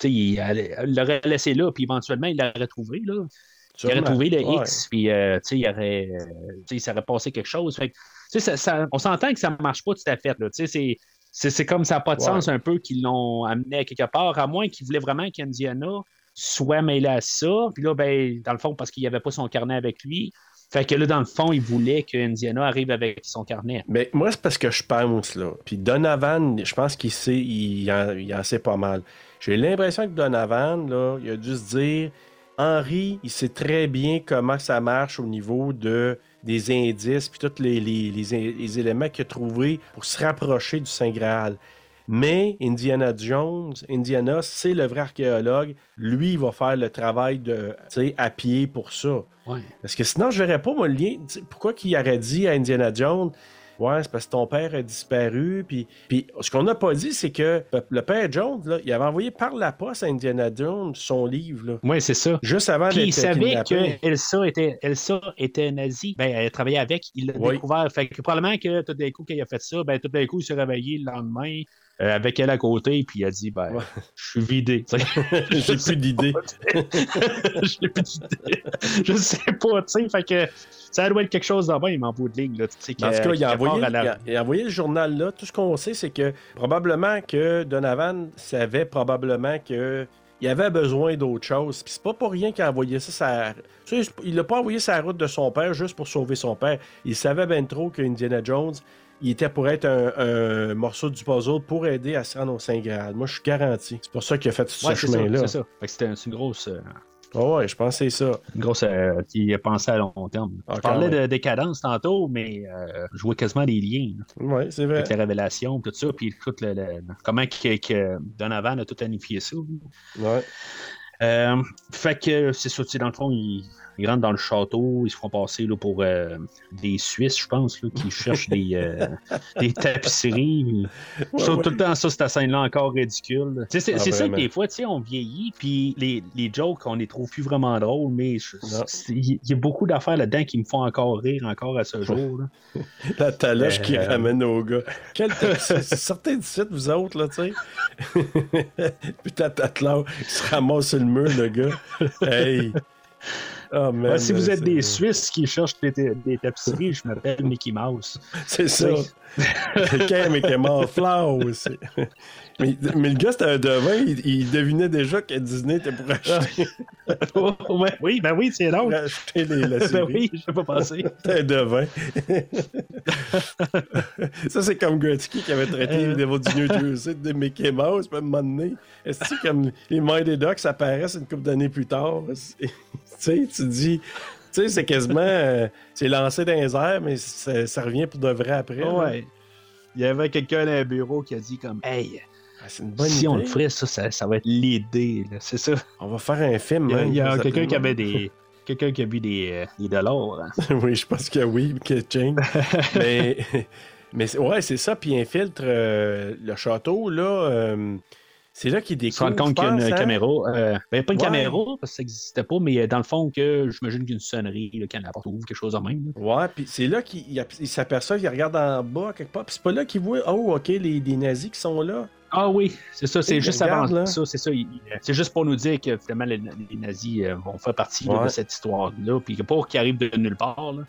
il l'aurait laissé là, puis éventuellement, il l'aurait trouvé, là. Il aurait trouvé le Ouais. X, puis euh, il aurait. il s'aurait passé quelque chose. Fait que, tu sais, ça- ça- on s'entend que ça marche pas tout à fait, là. Tu sais, c'est. C'est comme ça n'a pas de Ouais. sens un peu qu'ils l'ont amené à quelque part, à moins qu'ils voulaient vraiment qu'Indiana soit mêlé à ça. Puis là, ben, dans le fond, parce qu'il n'y avait pas son carnet avec lui. Fait que là, dans le fond, il voulait qu'Indiana arrive avec son carnet. Mais moi, c'est parce que je pense, là. Puis Donovan, je pense qu'il sait, il en, il en sait pas mal. J'ai l'impression que Donovan, là, il a dû se dire Henri, il sait très bien comment ça marche au niveau de, des indices, puis tous les, les- les- les éléments qu'il a trouvés pour se rapprocher du Saint Graal. Mais Indiana Jones, Indiana, c'est le vrai archéologue. Lui, il va faire le travail de, à pied pour ça. Ouais. Parce que sinon, je verrais pas, moi, le lien. Pourquoi qu'il aurait dit à Indiana Jones Ouais, c'est parce que ton père a disparu. Puis, puis ce qu'on n'a pas dit, c'est que le père Jones, là, il avait envoyé par la poste à Indiana Jones son livre. Oui, c'est ça. juste avant Puis il savait que Elsa était, Elsa était nazie. Ben, elle travaillait avec. Il l'a Oui. découvert. Fait que probablement que tout d'un coup, quand il a fait ça, ben, tout d'un coup, il s'est réveillé le lendemain euh, avec elle à côté. Puis il a dit, ben, Ouais. je suis vidé. J'ai plus d'idée. J'ai plus. Je sais pas, tu sais. Fait que ça doit être quelque chose de même en bout de ligne. Là, En tout cas, il a, envoyé, la- il a- il a envoyé le journal là. Tout ce qu'on sait, c'est que probablement que Donovan savait probablement que il avait besoin d'autre chose. Puis c'est pas pour rien qu'il a envoyé ça. Sa... tu sais, il l'a pas envoyé sa route de son père juste pour sauver son père. Il savait bien trop que Indiana Jones, il était pour être un, un morceau du puzzle pour aider à se rendre au Saint Graal. Moi, je suis garanti. C'est pour ça qu'il a fait ce Ouais, chemin-là. c'est ça. Fait que c'était une grosse, euh, Ah ouais, je c'est ça. une grosse euh, qui a pensé à long terme. Ah, je parlais de décadence tantôt, mais euh, je vois quasiment des liens. Ouais, c'est vrai. avec les révélations, tout ça, puis écoute, le- le- comment que, que Donovan a tout planifié ça. Ouais. Euh, fait que c'est ça, dans le fond, ils, ils rentrent dans le château, ils se font passer là, pour euh, des Suisses, je pense, là, qui cherchent des, euh, des tapisseries. Je trouve ouais. tout le temps ça, cette scène-là, encore ridicule. C'est Ah, c'est ça que des fois, tu sais, on vieillit, puis les, les jokes, on les trouve plus vraiment drôles, mais il y a beaucoup d'affaires là-dedans qui me font encore rire, encore à ce jour. là. La taloche qui Euh, ramène au gars. Quel? Sortez du site, vous autres, là, tu sais. Puis ta là, il se ramasse sur le mur, le gars. Hey! Oh, man, Ouais, si vous êtes c'est- des Suisses qui cherchent des, des tapisseries, je m'appelle Mickey Mouse. C'est ça. Quelqu'un, mais qui est mort aussi. Mais, mais le gars, c'était un devin. Il, il devinait déjà que Disney était pour acheter, oui, ben oui, c'est drôle. acheter les, la Ben oui, je pas pensé. C'était un devin. ça, c'est comme Gretzky qui avait traité Euh. les du New Jersey de Mickey Mouse, puis à un moment donné. Est-ce que comme les Mighty Ducks apparaissent une couple d'années plus tard? tu sais, tu dis. Tu sais, c'est quasiment. euh, c'est lancé dans les airs, mais ça, ça revient pour de vrai après. Ouais. Il y avait quelqu'un dans un bureau qui a dit comme Hey, Ah, c'est une bonne si idée. on le ferait, ça, ça, ça va être l'idée. C'est ça. On va faire un film. Il y a, même, il y a ça quelqu'un qui avait des. Quelqu'un qui a vu des, euh, des dollars. hein. oui, je pense que oui, que Ching. mais, mais ouais, c'est ça. Puis il infiltre euh, le château, là. Euh, c'est là qu'il Il se découvre. compte qu'il y a une hein? caméra. euh, ben, pas une Ouais. caméra, parce que ça n'existait pas, mais euh, dans le fond, que j'imagine qu'il y a une sonnerie, là, qu'il y a n'importe où, quelque chose de même. là. Ouais, puis c'est là qu'il il- il s'aperçoit, il regarde en bas quelque part, puis c'est pas là qu'il voit, oh, ok, les, les nazis qui sont là. Ah oui, c'est ça, c'est juste regarde, avant là. ça, c'est ça. il- C'est juste pour nous dire que finalement les, les nazis euh, vont faire partie là, de cette histoire-là, puis pas qu'ils arrivent de nulle part. Là.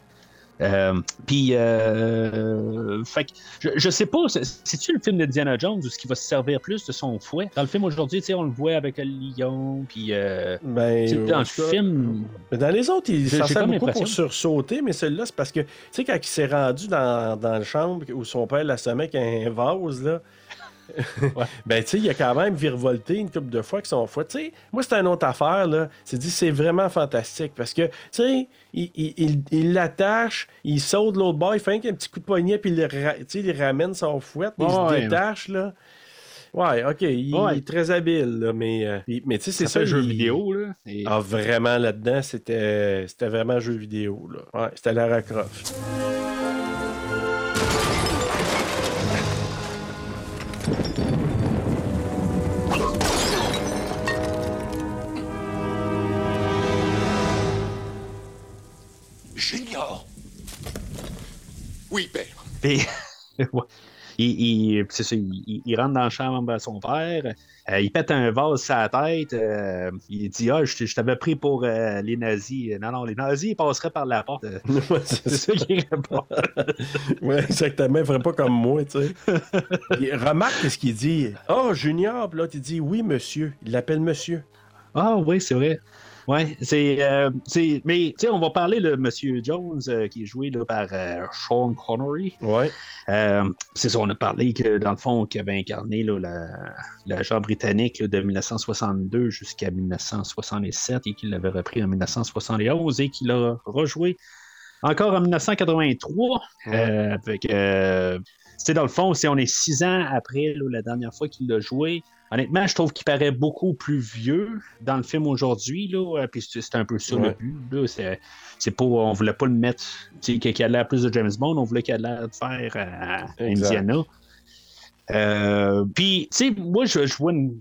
Euh, puis, euh, fait que, je, je sais pas, c'est- c'est-tu le film de Diana Jones ou ce qui va se servir plus de son fouet? Dans le film aujourd'hui, tu sais, on le voit avec le lion, puis euh, Ben, dans le film, Mais dans les autres, il s'en sert beaucoup pour sursauter, mais celui-là, c'est parce que, tu sais, quand il s'est rendu dans, dans la chambre où son père l'assommait avec un vase, là. Ben, tu sais, il a quand même virevolté une couple de fois avec son fouet. Tu sais, moi, c'est une autre affaire, là. C'est dit, c'est vraiment fantastique parce que, tu sais, il il- il- il l'attache, il saute de l'autre bord, il fait un petit coup de poignet, puis il, ra- il ramène son fouet, puis il Ouais, se détache, là. Ouais, ok, il, Ouais. est très habile, là, mais, euh, mais tu sais, c'est c'est ça. un jeu vidéo. Là, et- ah, vraiment, là-dedans, c'était c'était vraiment jeu vidéo. Là. Ouais, c'était Lara Croft. Junior Oui, père. Puis, ouais. il, il- c'est ça, il, rentre dans la chambre à son père, euh, il pète un vase sur la tête, euh, il dit Ah, je, t'avais pris pour euh, les nazis. Non, non, les nazis, ils passeraient par la porte. Ouais, c'est C'est ça. ça qu'il répond. Ouais, exactement. Il ferait pas comme moi, tu sais. Il remarque ce qu'il dit. Oh, Junior, puis là, il dit oui, monsieur. Il l'appelle monsieur. Ah, oui, c'est vrai. Ouais, c'est. euh, c'est- mais, tu sais, on va parler de Monsieur Jones, euh, qui est joué là, par euh, Sean Connery. Ouais. Euh, c'est ça, on a parlé que dans le fond, qu'il avait incarné là, la- l'agent britannique là, de 1962 jusqu'à 1967 et qu'il l'avait repris en 1971 et qu'il a rejoué encore en 1983 euh, avec. euh, sais, dans le fond, si on est six ans après la dernière fois qu'il l'a joué, honnêtement, je trouve qu'il paraît beaucoup plus vieux dans le film aujourd'hui. Là, euh, puis c'est un peu ça le but. Là, c'est, c'est pas, on voulait pas le mettre, qu'il a l'air plus de James Bond, on voulait qu'il ait l'air de faire à, à Exact. Indiana. Euh, puis, tu sais, moi, je, vois une.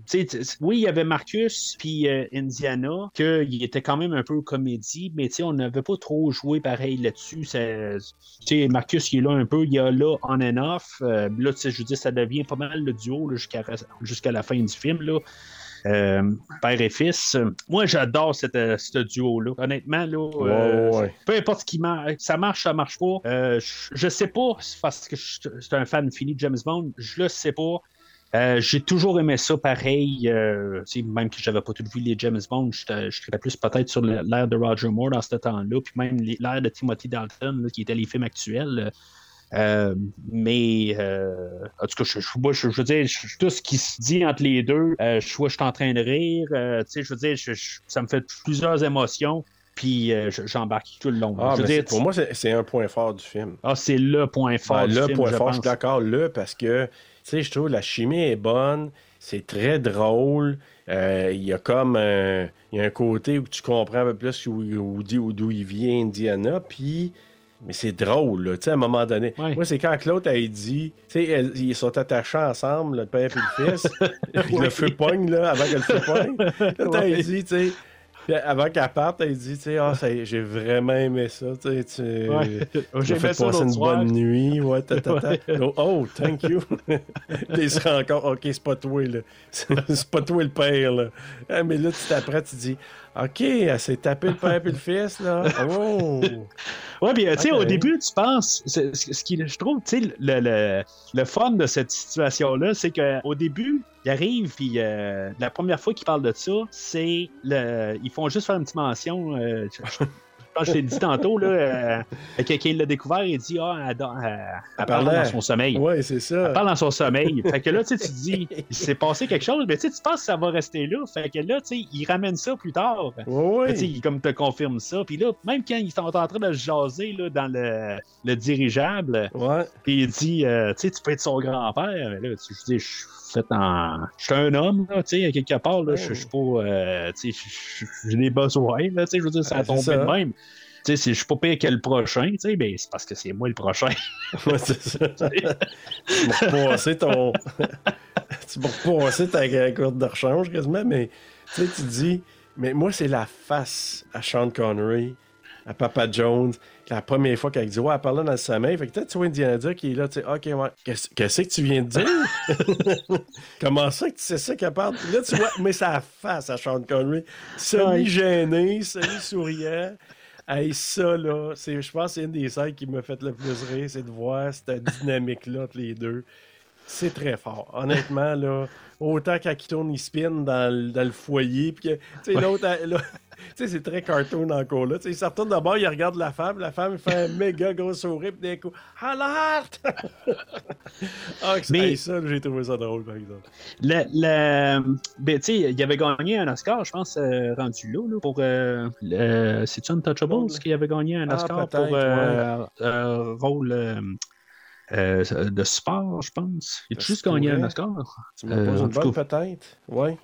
oui, il y avait Marcus, puis euh, Indiana, qu'il était quand même un peu comédie, mais tu sais, on n'avait pas trop joué pareil là-dessus. Tu sais, Marcus, il est là un peu, il y a là on and off. Euh, là, tu sais, je veux dire, ça devient pas mal le duo jusqu'à la fin du film, là. Euh, père et fils. Moi, j'adore cette, euh, ce duo-là. Honnêtement, là, euh, Ouais, peu importe ce qui marche, ça marche, ça marche pas. Euh, je, sais pas, parce que je suis un fan fini de James Bond, je le sais pas. Euh, j'ai toujours aimé ça pareil, euh, même que j'avais pas tout vu les James Bond, je serais plus peut-être sur l'ère de Roger Moore dans ce temps-là, puis même l'ère de Timothy Dalton, là, qui étaient les films actuels. Euh, mais euh, en tout cas, je, je- veux dire, je- tout ce qui se dit entre les deux, euh, je, je suis en train de rire, tu sais, je veux dire, je- je- ça me fait plusieurs émotions, puis euh, je- j'embarque tout le long. Ah, je veux mais dire, c'est- pour moi, c'est un point fort du film. ah, c'est le point fort. Ben, du le film, point je fort, je suis d'accord, le, parce que, tu sais, je trouve la chimie est bonne, c'est très drôle. euh, Il y a comme un, il y a un côté où tu comprends un peu plus où- d'où il vient, Indiana, puis. Mais c'est drôle, là, tu sais, à un moment donné. Ouais. Moi, c'est quand Claude a dit, tu sais, ils sont attachés ensemble, le père et le fils. Le feu pogne, là, avant que le feu pogne. T'as Ouais. dit, tu sais, puis avant qu'elle parte, elle dit, tu sais, ça- j'ai vraiment aimé ça, tu sais, tu Ouais. J'ai fait passer une soir. bonne nuit, ouais, ta, ta, ta. Ouais. Oh, oh, thank you. Puis il se rend compte, OK, c'est pas toi, là. C'est pas toi le père, là. Ah, mais là, tu t'apprêtes, tu dis, OK, elle s'est tapé le père et le fils, là. Oh! Ouais, puis tu sais, au début, tu penses, ce qui, je trouve, tu sais, le, le, le fun de cette situation-là, c'est qu'au début, il arrive, puis euh, la première fois qu'ils parlent de ça, c'est le, ils font juste faire une petite mention. euh, je, je- t'ai dit tantôt, là, euh, quelqu'un l'a découvert, il dit, ah, elle, elle- elle parle dans son sommeil. Ouais, c'est ça. Elle parle dans son sommeil. Fait que là, tu sais, tu te dis, il s'est passé quelque chose, mais tu sais, tu penses que ça va rester là. Fait que là, tu sais, il ramène ça plus tard. Tu sais, il comme te confirme ça. Puis là, même quand ils sont en train de se jaser là, dans le, le dirigeable, puis il dit, euh, tu sais, tu peux être son grand-père. Mais là, tu- je dis, je suis fait en. Je suis un homme, là, tu sais, à quelque part, là, je je suis pas. euh, tu sais, j'ai des besoins, là, tu sais, je veux dire, ça a tombé de même. Tu sais, si je suis pas pire que le prochain, tu sais, ben, c'est parce que c'est moi le prochain. Ouais, c'est ça. tu m'as repassé ton. tu m'as repassé ta courte de rechange quasiment, mais tu sais, tu dis, mais moi, c'est la face à Sean Connery, à Papa Jones, la première fois qu'elle dit, ouais, elle parlait dans le sommeil. Fait que peut-être tu vois Indiana Jones qui est là, tu sais, ok, ouais, qu'est-ce que tu viens de dire? Comment ça que tu sais ça qu'elle parle? Là, tu vois, mais la face à Sean Connery, semi-gêné, semi-souriant. Hey, ça, là, je pense que c'est une des scènes qui m'a fait le plus rire, c'est de voir cette dynamique-là les deux. C'est très fort. Honnêtement, là, autant quand il tourne, il spin dans, le- dans le foyer, puis que, tu sais, l'autre, c'est très cartoon encore, là. Il se retourne d'abord, il regarde la femme, la femme, fait un méga gros sourire, puis d'un coup, alerte! ah, Mais- ça, j'ai trouvé ça drôle, par exemple. Le, le- ben, tu sais, il avait gagné un Oscar, je pense, euh, rendu là, là, pour. Euh, le- C'est-tu Untouchables qui avait gagné un Ah, Oscar pour euh, euh, rôle euh, euh, de sport, je pense. Il a Ça juste gagné un. Oscar? Tu me Euh, poses en une bonne, peut-être? Ouais.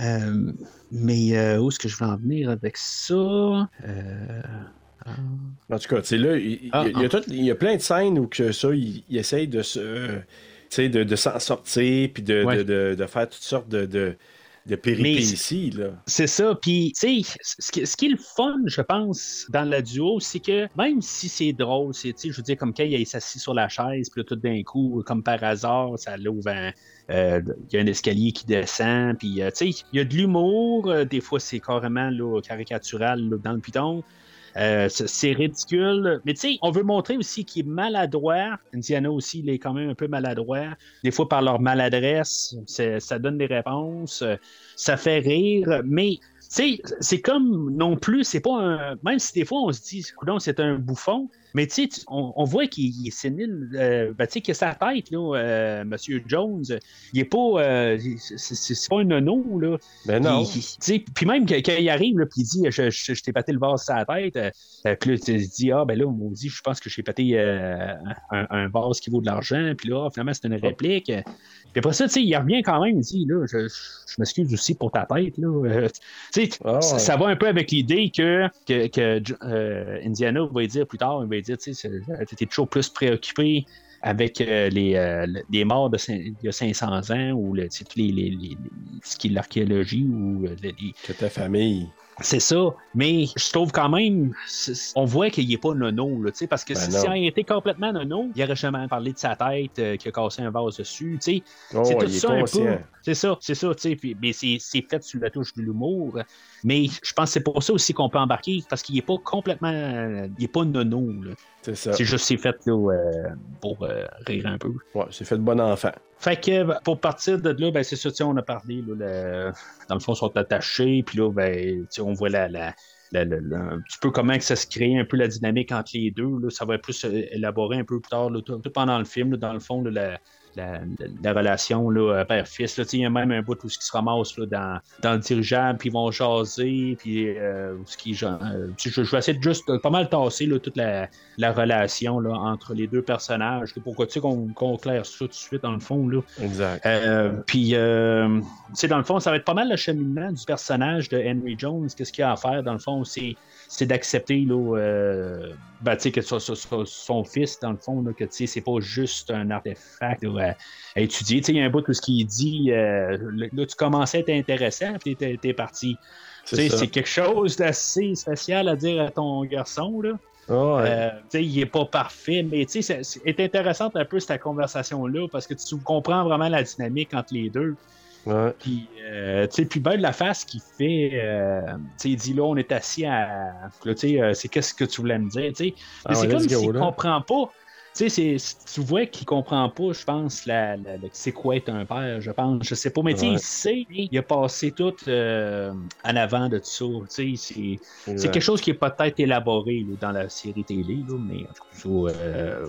euh, mais euh, où est-ce que je veux en venir avec ça? Euh, En tout cas, tu sais, là, il, Ah, il y a tout- il y a plein de scènes où que ça, il, il essaye de se. euh, de, de s'en sortir, puis de, Ouais. de, de- de faire toutes sortes de, de, péripéties, là. C'est ça. Puis, tu sais, ce qui, ce qui est le fun, je pense, dans le duo, c'est que même si c'est drôle, c'est, tu sais, je veux dire, comme quand il s'assis sur la chaise, puis tout d'un coup, comme par hasard, ça l'ouvre un. euh, Il y a un escalier qui descend, puis euh, tu sais, il y a de l'humour. euh, des fois, c'est carrément là, caricatural là, dans le piton. Euh, c'est ridicule. Mais tu sais, on veut montrer aussi qu'il est maladroit. Indiana aussi, il est quand même un peu maladroit. Des fois, par leur maladresse, ça donne des réponses. Ça fait rire. Mais tu sais, c'est comme non plus, c'est pas un. Même si des fois on se dit, c'est un bouffon, Mais tu sais, on, on voit qu'il il est sénile. Euh, ben, tu sais, que sa tête, là, euh, Monsieur Jones, il est pas. euh, c'est- pas un nono, là. Ben non. Puis même quand il arrive, là, puis il dit Je, je, je t'ai pété le vase sur la tête, euh, euh, puis là, tu dis Ah, ben là, on dit Je pense que j'ai pété euh, un, un vase qui vaut de l'argent, puis là, finalement, c'est une réplique. Puis après ça, tu sais, il revient quand même, il dit là, Je, je m'excuse aussi pour ta tête, là. Tu sais, Ah, ça, ouais. ça va un peu avec l'idée que, que, que, Indiana va dire plus tard, il va dire Tu t'étais toujours plus préoccupé avec euh, les, euh, morts de il y a 500 ans ou les, ce qui est l'archéologie ou euh, les- ta famille. C'est ça. Mais je trouve quand même, on voit qu'il n'est pas nono, là, tu sais, parce que Ben si, si il était complètement nono, il aurait jamais parlé de sa tête, euh, qui a cassé un vase dessus, tu sais. Oh, c'est tout ça un peu. C'est ça, c'est ça, tu sais. puis- Mais c'est fait sur la touche de l'humour. Mais je pense que c'est pour ça aussi qu'on peut embarquer, parce qu'il n'est pas complètement. euh, Il n'est pas nono, là. C'est ça. C'est juste c'est fait là, euh, pour euh, rire un peu. Ouais, c'est fait de bon enfant. Fait que ben, pour partir de là, ben, c'est ça, on a parlé, là, dans le fond, ils sont attachés, puis là, ben, on voit la, la, la- la- la- un petit peu comment que ça se crée, un peu la dynamique entre les deux. Là, ça va être plus euh, élaboré un peu plus tard, là, tout, tout pendant le film, là, dans le fond, la, la, la- la relation euh, père-fils. Il y a même un bout où ils se ramassent là, dans, dans le dirigeable, puis ils vont jaser, puis euh, ce genre, euh, je, je vais essayer de juste pas mal tasser là, toute la, la relation là, entre les deux personnages. Pourquoi tu sais qu'on qu'on claire ça tout de suite dans le fond? Là. Exact. Puis, dans le fond, ça va être pas mal le cheminement du personnage de Henry Jones. Qu'est-ce qu'il a à faire, dans le fond, c'est, d'accepter ben, tu sais, que son, son- son- fils, dans le fond, là, que c'est pas juste un artefact là, à, étudier. Il y a un bout où ce qu'il dit, euh, là, tu commençais à être intéressant, puis t'es, t'es parti. C'est c'est quelque chose d'assez spécial à dire à ton garçon, là. Ah, ouais. Euh, il est pas parfait, mais c'est c'est intéressante un peu cette conversation-là parce que tu comprends vraiment la dynamique entre les deux. Ouais. Puis, euh, tu sais, puis ben de la face qu'il fait, euh, tu sais, il dit là, on est assis à. Tu sais, euh, c'est qu'est-ce que tu voulais me dire, tu sais. Ah Mais c'est comme s'il là. comprend pas. Tu sais, tu vois qu'il comprend pas, je pense, la, la- la- c'est quoi être un père, je pense. Je sais pas, mais tu sais, Ouais. il sait, il a passé tout euh, en avant de tout ça. Tu sais, c'est. Quelque chose qui est peut-être élaboré là, dans la série télé, là, mais en tout cas, euh,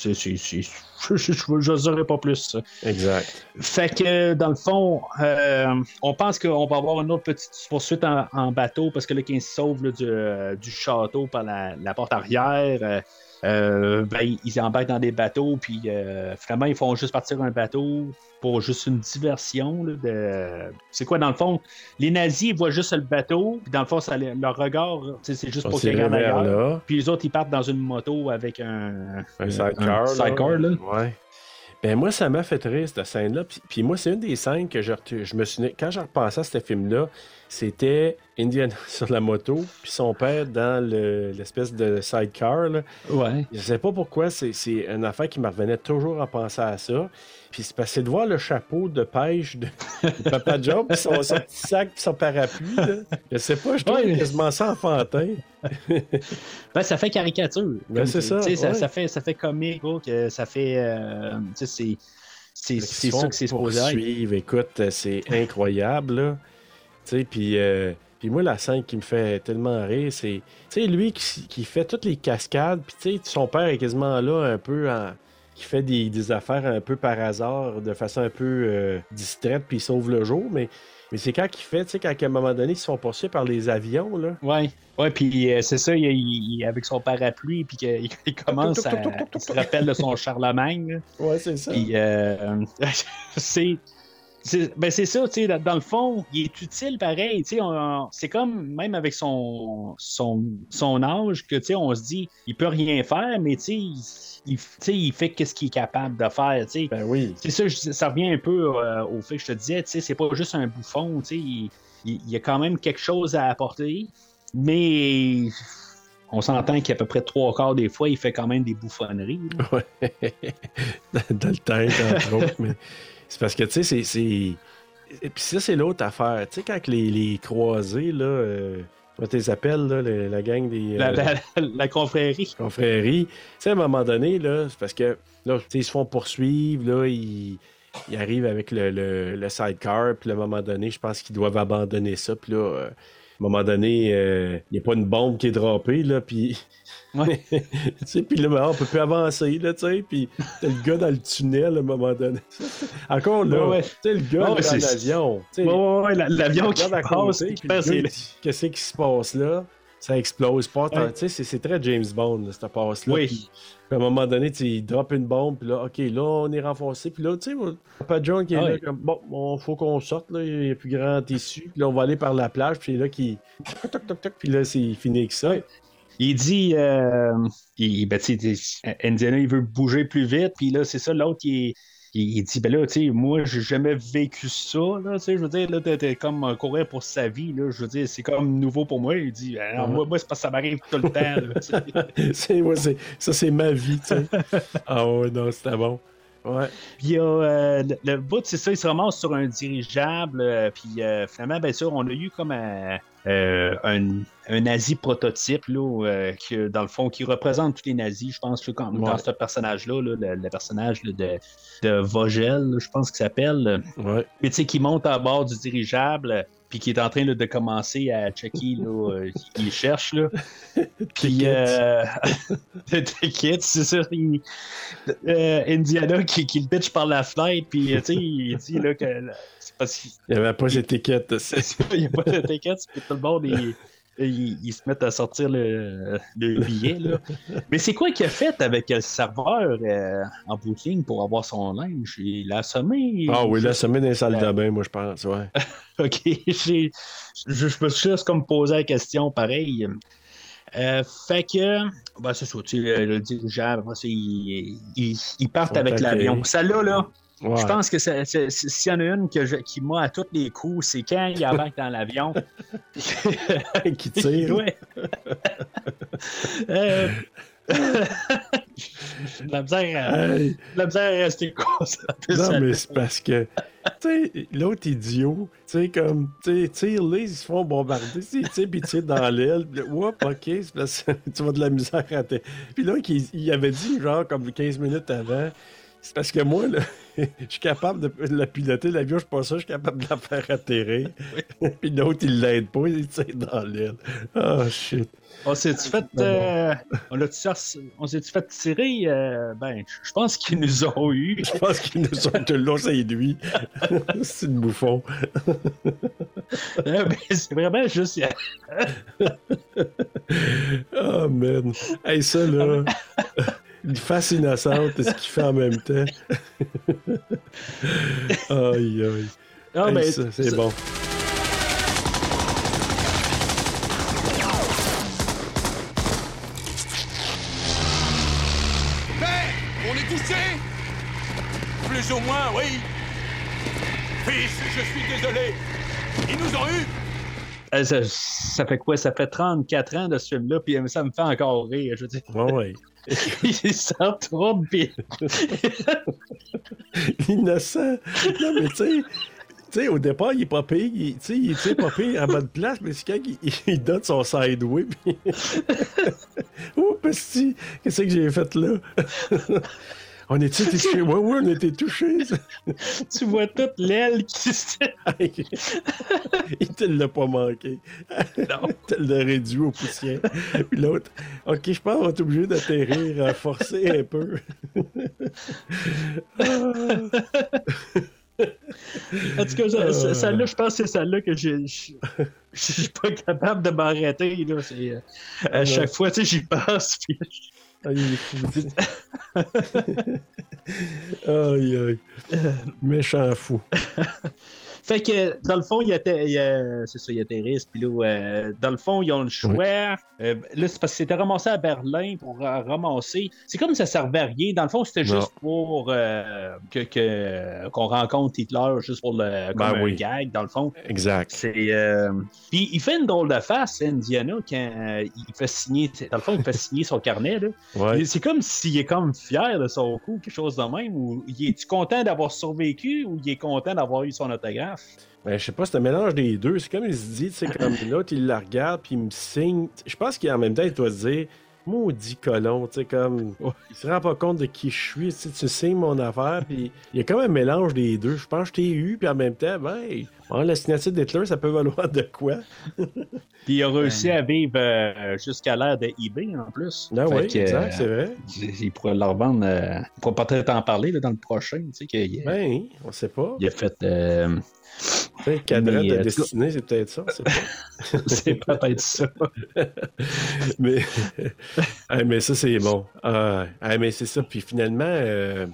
c'est- c'est- c'est- je je n'oserais pas plus. Exact. Fait que dans le fond, euh, on pense qu'on va avoir une autre petite poursuite en, en bateau parce que là, qu'ils se sauvent là, du, euh, du château par la, la porte arrière. Euh, ben, ils embarquent dans des bateaux, puis euh, finalement, ils font juste partir un bateau pour juste une diversion. là, de... C'est quoi, dans le fond, les nazis ils voient juste le bateau, puis dans le fond, ça, leur regard, c'est juste pour qu'ils regardent ailleurs. là. Puis les autres, ils partent dans une moto avec un, Un sidecar. un sidecar, là. Ouais. Ben moi, ça m'a fait rire, cette scène-là. Puis, puis moi, c'est une des scènes que je, me suis... Quand je repensais à ce film-là, c'était Indiana sur la moto, puis son père dans le- l'espèce de sidecar. Là. Ouais. Je sais pas pourquoi, c'est, une affaire qui me revenait toujours à penser à ça. Puis c'est c'est de voir le chapeau de pêche de, de Papa Joe, puis son, son petit sac, puis son parapluie. Là. Je sais pas, je trouve Ouais. quasiment ça enfantin. Ben, ça fait caricature. Ben, c'est ça, ouais. ça, fait, ça fait comique, gros, que ça fait. euh, c'est. Ça que c'est supposé. Écoute, c'est incroyable, là. Tu puis... euh, puis moi, la scène qui me fait tellement rire, c'est... Tu sais, lui qui, qui fait toutes les cascades, puis tu sais, son père est quasiment là un peu en... qui fait des, des affaires un peu par hasard, de façon un peu euh, distraite, puis il sauve le jour, mais... Mais c'est quand il fait, tu sais, quand à un moment donné, ils se font poursuivre par les avions, là. Ouais. Ouais, puis euh, c'est ça, il, il- avec son parapluie, puis qu'il il commence à. Il se rappelle de son Charlemagne, là. Ouais, c'est ça. Puis, euh, c'est. C'est- Ben c'est ça, tu sais, dans, le fond, il est utile pareil, tu sais, c'est comme, même avec son, son, son âge, que, tu sais, on se dit, il peut rien faire, mais, tu sais, il, fait qu'est-ce qu'il est capable de faire, tu sais. Ben oui. C'est ça, je ça revient un peu euh, au fait que je te disais, tu sais, c'est pas juste un bouffon, tu sais, il, il- il y a quand même quelque chose à apporter, mais on s'entend qu'à peu près trois quarts des fois, il fait quand même des bouffonneries. Ouais. dans, dans le tête, entre autres. Mais c'est parce que, tu sais, c'est. Et puis ça, c'est l'autre affaire. Tu sais, quand les, les croisés, là. Euh... Comment tu les appelles, là, la gang des. La, euh, la- la confrérie. confréries. Tu sais, à un moment donné, là, c'est parce que, là, tu sais, ils se font poursuivre, là, ils, ils arrivent avec le, le, le sidecar, puis à un moment donné, je pense qu'ils doivent abandonner ça, puis là, euh, un moment donné, euh, il n'y a pas une bombe qui est droppée, là, puis. Ouais. tu sais, puis là, ben, on peut plus avancer, là, tu sais, puis t'as le gars dans le tunnel, à un moment donné. Encore là, Ouais, ouais. tu sais, le gars dans l'avion. Ouais, ouais, ouais, la- l'avion qui passe, qui Qu'est-ce qui se passe là? Ça explose pas. Ouais. Tu sais, c'est- très James Bond, là, cette passe-là. Oui. Puis, à un moment donné, il drop une bombe, puis là, OK, là, on est renfoncé. Puis là, tu sais, Papa John qui est Ah là, comme, bon, bon, faut qu'on sorte, là, il y a plus grand tissu. Puis là, on va aller par la plage, puis là, qui. Toc, toc, toc, toc, puis là, c'est fini avec ça. Il dit, euh, il, ben, Indiana, il veut bouger plus vite, puis là, c'est ça, l'autre, il, il, il dit, ben là, tu sais, moi, j'ai jamais vécu ça, là, tu sais, je veux dire, là, t'es- comme euh, courir pour sa vie, là, je veux dire, c'est comme nouveau pour moi. Il dit, Ben non, moi, moi c'est parce que ça m'arrive tout le temps, là, tu sais. c'est, ouais, c'est- ça, c'est ma vie, tu sais. ah ouais, non, c'était bon. Ouais. Puis euh, le, le bout, c'est ça, il se ramasse sur un dirigeable. euh, puis euh, finalement, bien sûr, on a eu comme un, euh, un, un nazi prototype, là, euh, qui, dans le fond, qui représente tous les nazis, je pense, dans Ouais. ce personnage-là, là, le, le personnage là, de, de Vogel, je pense qu'il s'appelle. Ouais. Mais qui monte à bord du dirigeable, puis qui est en train de commencer à checker, là, euh, il cherche, là. Puis, euh, c'est il- euh, Indiana qui, qui le bitch par la fenêtre, puis, euh, tu sais, il dit, là, que parce qu'il Il n'y avait pas d'étiquette. c'est- n'y a pas de ticket, puis tout le monde, il, il, il se met à sortir le, le billet, là. Mais c'est quoi qu'il a fait avec le serveur euh, en bout de ligne pour avoir son linge? Il l'a assommé? Ah oui, là, ça met dans les salles de bain, moi, je pense, ouais. OK, je, je me suis juste comme posé la question pareil. Euh, fait que, ben, c'est ça, tu le, le dirigeable, après ça, ils, ils- ils partent avec l'avion. accueillis. Celle-là, là, Ouais. je pense que s'il y en a une que je- qui m'a à tous les coups, c'est quand il embarque dans l'avion. qui tire. Ouais. Euh, la misère à, Hey, de la misère à rester concentré. non, mais c'est parce que, tu sais, l'autre idiot, tu sais, comme, tu sais, tire-les, ils se font bombarder, tu sais, puis tire dans l'aile, Oups, ok, c'est parce que tu vas de la misère à te... Puis là, il, il avait dit, genre, comme 15 minutes avant, c'est parce que moi, là, je suis capable de la piloter, l'avion, je suis pas ça, je suis capable de la faire atterrir. puis l'autre, il l'aide pas, il tire dans l'aile. Oh, shit. On s'est-tu fait, euh, on s'est-tu fait tirer? euh, ben, je pense qu'ils nous ont eu. Je pense qu'ils nous ont tout le long, c'est lui. c'est une bouffon. Euh, ben, c'est vraiment juste. Oh man. Hey, ça là. Une face innocente, c'est ce qu'il fait en même temps? aïe aïe. Ah, Hey, ben, ça, c'est ça- bon. Père, on est touché Plus ou moins, oui. Fils, je suis désolé. Ils nous ont eu. Euh, ça, ça fait quoi? Ça fait 34 ans de ce film-là, puis ça me fait encore rire. Je veux dire, Ouais, ouais. il s'en tourne, puis Innocent. Non, mais tu sais. Au départ, il est pas pire, il, tu sais, il est pas pire à bonne place, mais c'est quand il, il donne son sideway, puis... oh, petit, qu'est-ce que j'ai fait là? on était touchés? Oui, oui, on était touchés. tu vois toute l'aile qui se. il te l'a pas manqué. Non. Il te l'a réduit aux poussières. Puis l'autre, OK, je pense qu'on va être obligé d'atterrir, à forcer un peu. En tout cas, celle-là, je pense que c'est celle-là que je suis pas capable de m'arrêter. euh, À chaque fois, tu sais, j'y passe. Puis... Ah, il est fou. aïe, aïe. Méchant fou. Fait que, dans le fond, il y a, a- c'est ça, il y a Terris, puis là, euh, dans le fond, ils ont le choix. Euh, là, c'est parce que c'était ramassé à Berlin pour euh, ramasser. C'est comme ça servait à rien. Dans le fond, c'était juste pour euh, que, que- qu'on rencontre Hitler, juste pour le comme Ben un gag, dans le fond. Exact. C'est. euh, Puis il fait une drôle de face, Indiana, quand euh, il fait signer. Dans le fond, il fait signer son carnet. Là. Ouais. C'est comme s'il est comme fier de son coup, quelque chose de même. Ou il est content d'avoir survécu ou il est content d'avoir eu son autographe? Ben, je sais pas, c'est un mélange des deux. C'est comme il se dit, tu sais, comme l'autre, il la regarde, puis il me signe. Je pense qu'en même temps, il doit se dire, maudit colon, tu sais, comme. Il se rend pas compte de qui je suis, tu sais, tu sais mon affaire, puis il y a comme un mélange des deux. Je pense que je t'ai eu, puis en même temps, ben, bon, la signature d'Hitler, ça peut valoir de quoi? Puis il a réussi à vivre euh, jusqu'à l'ère de eBay en plus. Ah oui, exact, euh, c'est vrai. Il il pourrait leur vendre. euh, on pourra peut-être en parler là, dans le prochain. Tu sais, qu'il a, Ben, on sait pas. il a fait. Cadran Mais, de destinée, c'est peut-être ça. c'est peut-être ça. mais, mais ça, c'est bon. Ah, ah, mais c'est ça. Puis finalement, euh,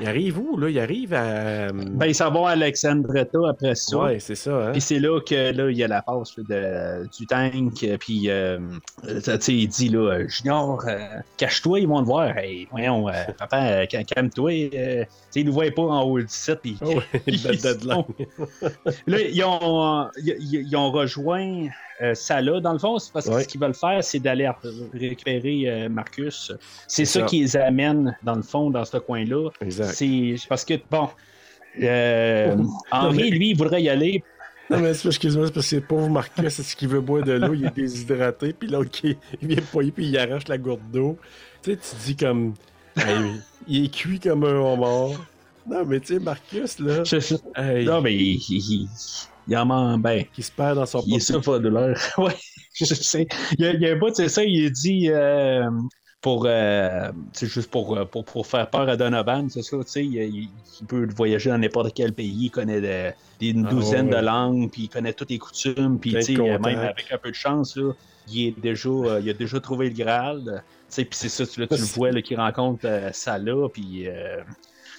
il arrive où, là? Il arrive à. Ben, il s'en va à Alexandretta après ça. ouais, c'est ça, hein? Puis c'est là que là, il y a la passe de, du tank. euh, Puis euh, euh, tu sais, il dit là, Junior, euh, cache-toi, ils vont te voir. Hey, voyons, euh, papa, ca- calme-toi. tu sais, ils nous voient pas en haut du site. Puis, ils belle deadline. sont- là, ils ont, ils, ils ont rejoint euh, Salah. Dans le fond, c'est parce que Ouais. ce qu'ils veulent faire, c'est d'aller ré- récupérer euh, Marcus. C'est ça, ça. qui les amène, dans le fond, dans ce coin-là. C'est parce que, bon, euh, Henri, lui, il voudrait y aller Non, mais c'est- excuse-moi, c'est parce que c'est pauvre Marcus, c'est ce qu'il veut boire de l'eau, il est déshydraté, puis l'autre, il vient poigner, puis il arrache la gourde d'eau. Tu sais, tu dis comme. Hey, il est cuit comme un homard. Non, mais tu sais, Marcus, là, Je- je- hey, Non, mais il, il, il, en ment ben. qui se perd dans son Il est pas de l'heure. ouais, je sais. Il y a, il y a un bout, c'est ça, il dit euh, pour. euh, c'est juste pour, euh, pour, pour faire peur à Donovan, c'est ça, tu sais. Il, il- il peut voyager dans n'importe quel pays, il connaît de- des- une Ah, douzaine ouais. de langues, puis il connaît toutes les coutumes, puis tu sais, même avec un peu de chance, là, il, est déjà, euh, il a déjà trouvé le Graal. Tu sais, puis c'est ça, tu, là, tu le vois là, qu'il rencontre euh, Salah, puis.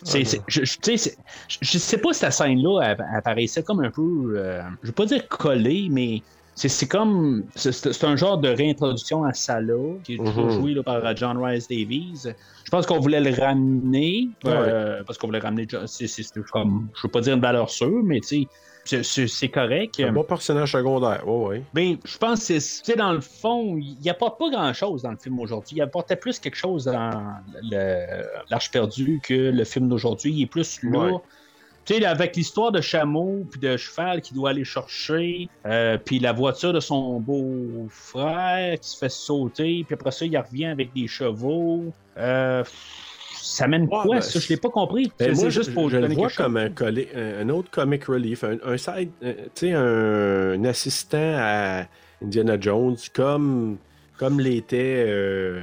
Euh, c'est, c'est- je, je- sais, je, pas si cette scène-là apparaissait comme un peu, euh, je vais pas dire collé, mais c'est, c'est comme, c'est, un genre de réintroduction à Salah, qui est toujours Mhm. joué là, par euh, John Rice Davies. Je pense qu'on voulait le ramener, euh, parce qu'on voulait ramener, John- c'est, c'est, c'est comme, je veux pas dire une valeur sûre, mais tu sais, c'est, correct. Un bon personnage secondaire, ouais, ouais. Ben, je pense que c'est, dans le fond, il apporte pas grand-chose dans le film aujourd'hui. Il apportait plus quelque chose dans l'Arche perdue que le film d'aujourd'hui. Il est plus. Ouais. Tu sais, avec l'histoire de chameau puis de cheval qui doit aller chercher, euh, puis la voiture de son beau-frère qui se fait sauter, puis après ça, il revient avec des chevaux. Euh, ça mène quoi, ben, ça? Je l'ai pas compris. Ben, c'est moi, juste pour je le vois comme un, collé- un, autre comic relief, un, un side, un- tu sais, un, assistant à Indiana Jones, comme, comme l'était, euh,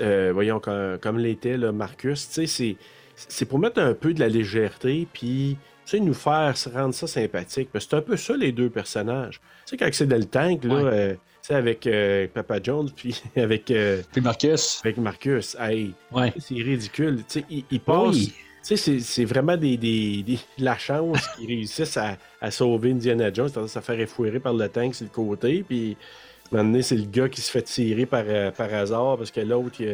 euh, voyons, comme, comme l'était là, Marcus. Tu sais, c'est, c'est pour mettre un peu de la légèreté, puis tu sais, nous faire rendre ça sympathique. Parce que c'est un peu ça, les deux personnages. Tu sais, quand c'est dans le tank, là, Ouais. euh, sais, avec euh, Papa Jones, puis avec, euh, Puis Marcus. avec Marcus, hey, Ouais. c'est ridicule. Tu sais, il, il passe. Oui. Tu sais, c'est- vraiment des, des- des- de la chance qu'ils réussissent à, à sauver Indiana Jones, c'est-à-dire se faire effouérer par le tank sur le côté, puis maintenant c'est le gars qui se fait tirer par, euh, par hasard parce que l'autre, tu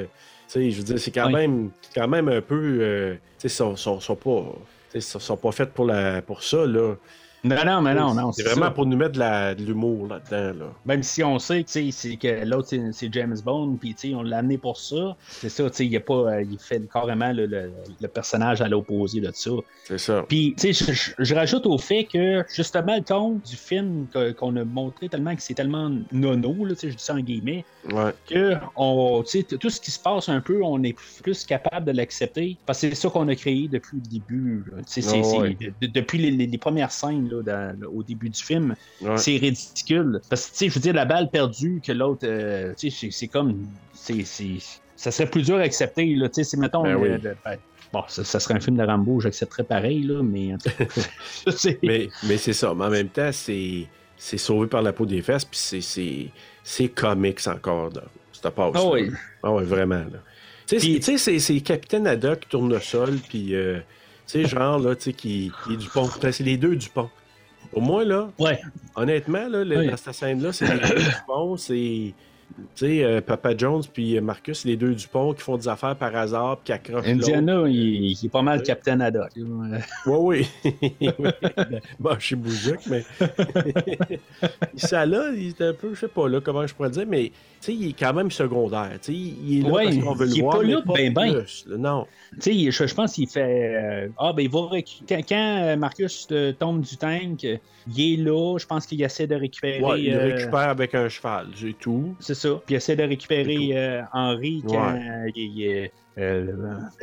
sais, je veux dire, c'est quand Oui. même, quand même un peu, euh, tu sais, sont, sont, sont pas, sont pas faits pour la, pour ça là. Non, non, mais non, non. C'est vraiment ça. pour nous mettre de l'humour là-dedans là. Même si on sait que, l'autre, c'est- James Bond, puis on l'a amené pour ça. C'est ça, il, a pas, euh, il fait carrément le, le- le personnage à l'opposé de ça. C'est ça. Puis, tu sais, je, rajoute au fait que, justement, le ton du film qu'on a montré tellement que c'est tellement nono, là, je dis ça en guillemets, Ouais. que on, tout ce qui se passe un peu, on est plus capable de l'accepter. Parce que c'est ça qu'on a créé depuis le début. ouais. depuis les, les- les premières scènes là, dans- au début du film, Ouais. c'est ridicule. Parce que, tu sais, je veux dire, la balle perdue que l'autre, euh, tu sais, c'est- c'est comme. c'est- c'est- Ça serait plus dur à accepter, là. Tu sais, c'est, mettons. Ben oui. euh, ben, bon, ça, ça serait un film de Rambo, j'accepterais pareil, là, mais. Mais, mais c'est ça. Mais en même temps, c'est, c'est sauvé par la peau des fesses, puis c'est, c'est, c'est comics encore, là. C'est passe. Ah oui. Ah ouais, vraiment, là. Tu sais, c'est- Capitaine Haddock qui tourne le sol, puis, euh, tu sais, genre, là, tu sais, qui, qui est du pont. C'est les deux du pont. Au moins, là, Ouais. honnêtement, là, Oui. dans cette scène-là, c'est pont, c'est. Tu sais, euh, Papa Jones puis Marcus, les deux du pont qui font des affaires par hasard, puis qui accrochent. Indiana, il, il est pas mal Captain Haddock. Oui, oui. Bon, chez Bouzouk, mais. ça là, il est un peu, je sais pas là, comment je pourrais dire, mais tu sais, il est quand même secondaire. Tu sais, il est là Ouais, parce qu'on veut le il est voir. pas là ben ben. plus, là, non. Tu sais, je, je pense qu'il fait. euh, ah, ben, il va. Quand, quand, euh, Marcus euh, tombe du tank, euh, il est là. Je pense qu'il essaie de récupérer. Ouais, il euh, récupère avec un cheval, c'est tout. C'est ça. Puis essaie de récupérer euh, Henry quand Ouais. euh, il est. euh,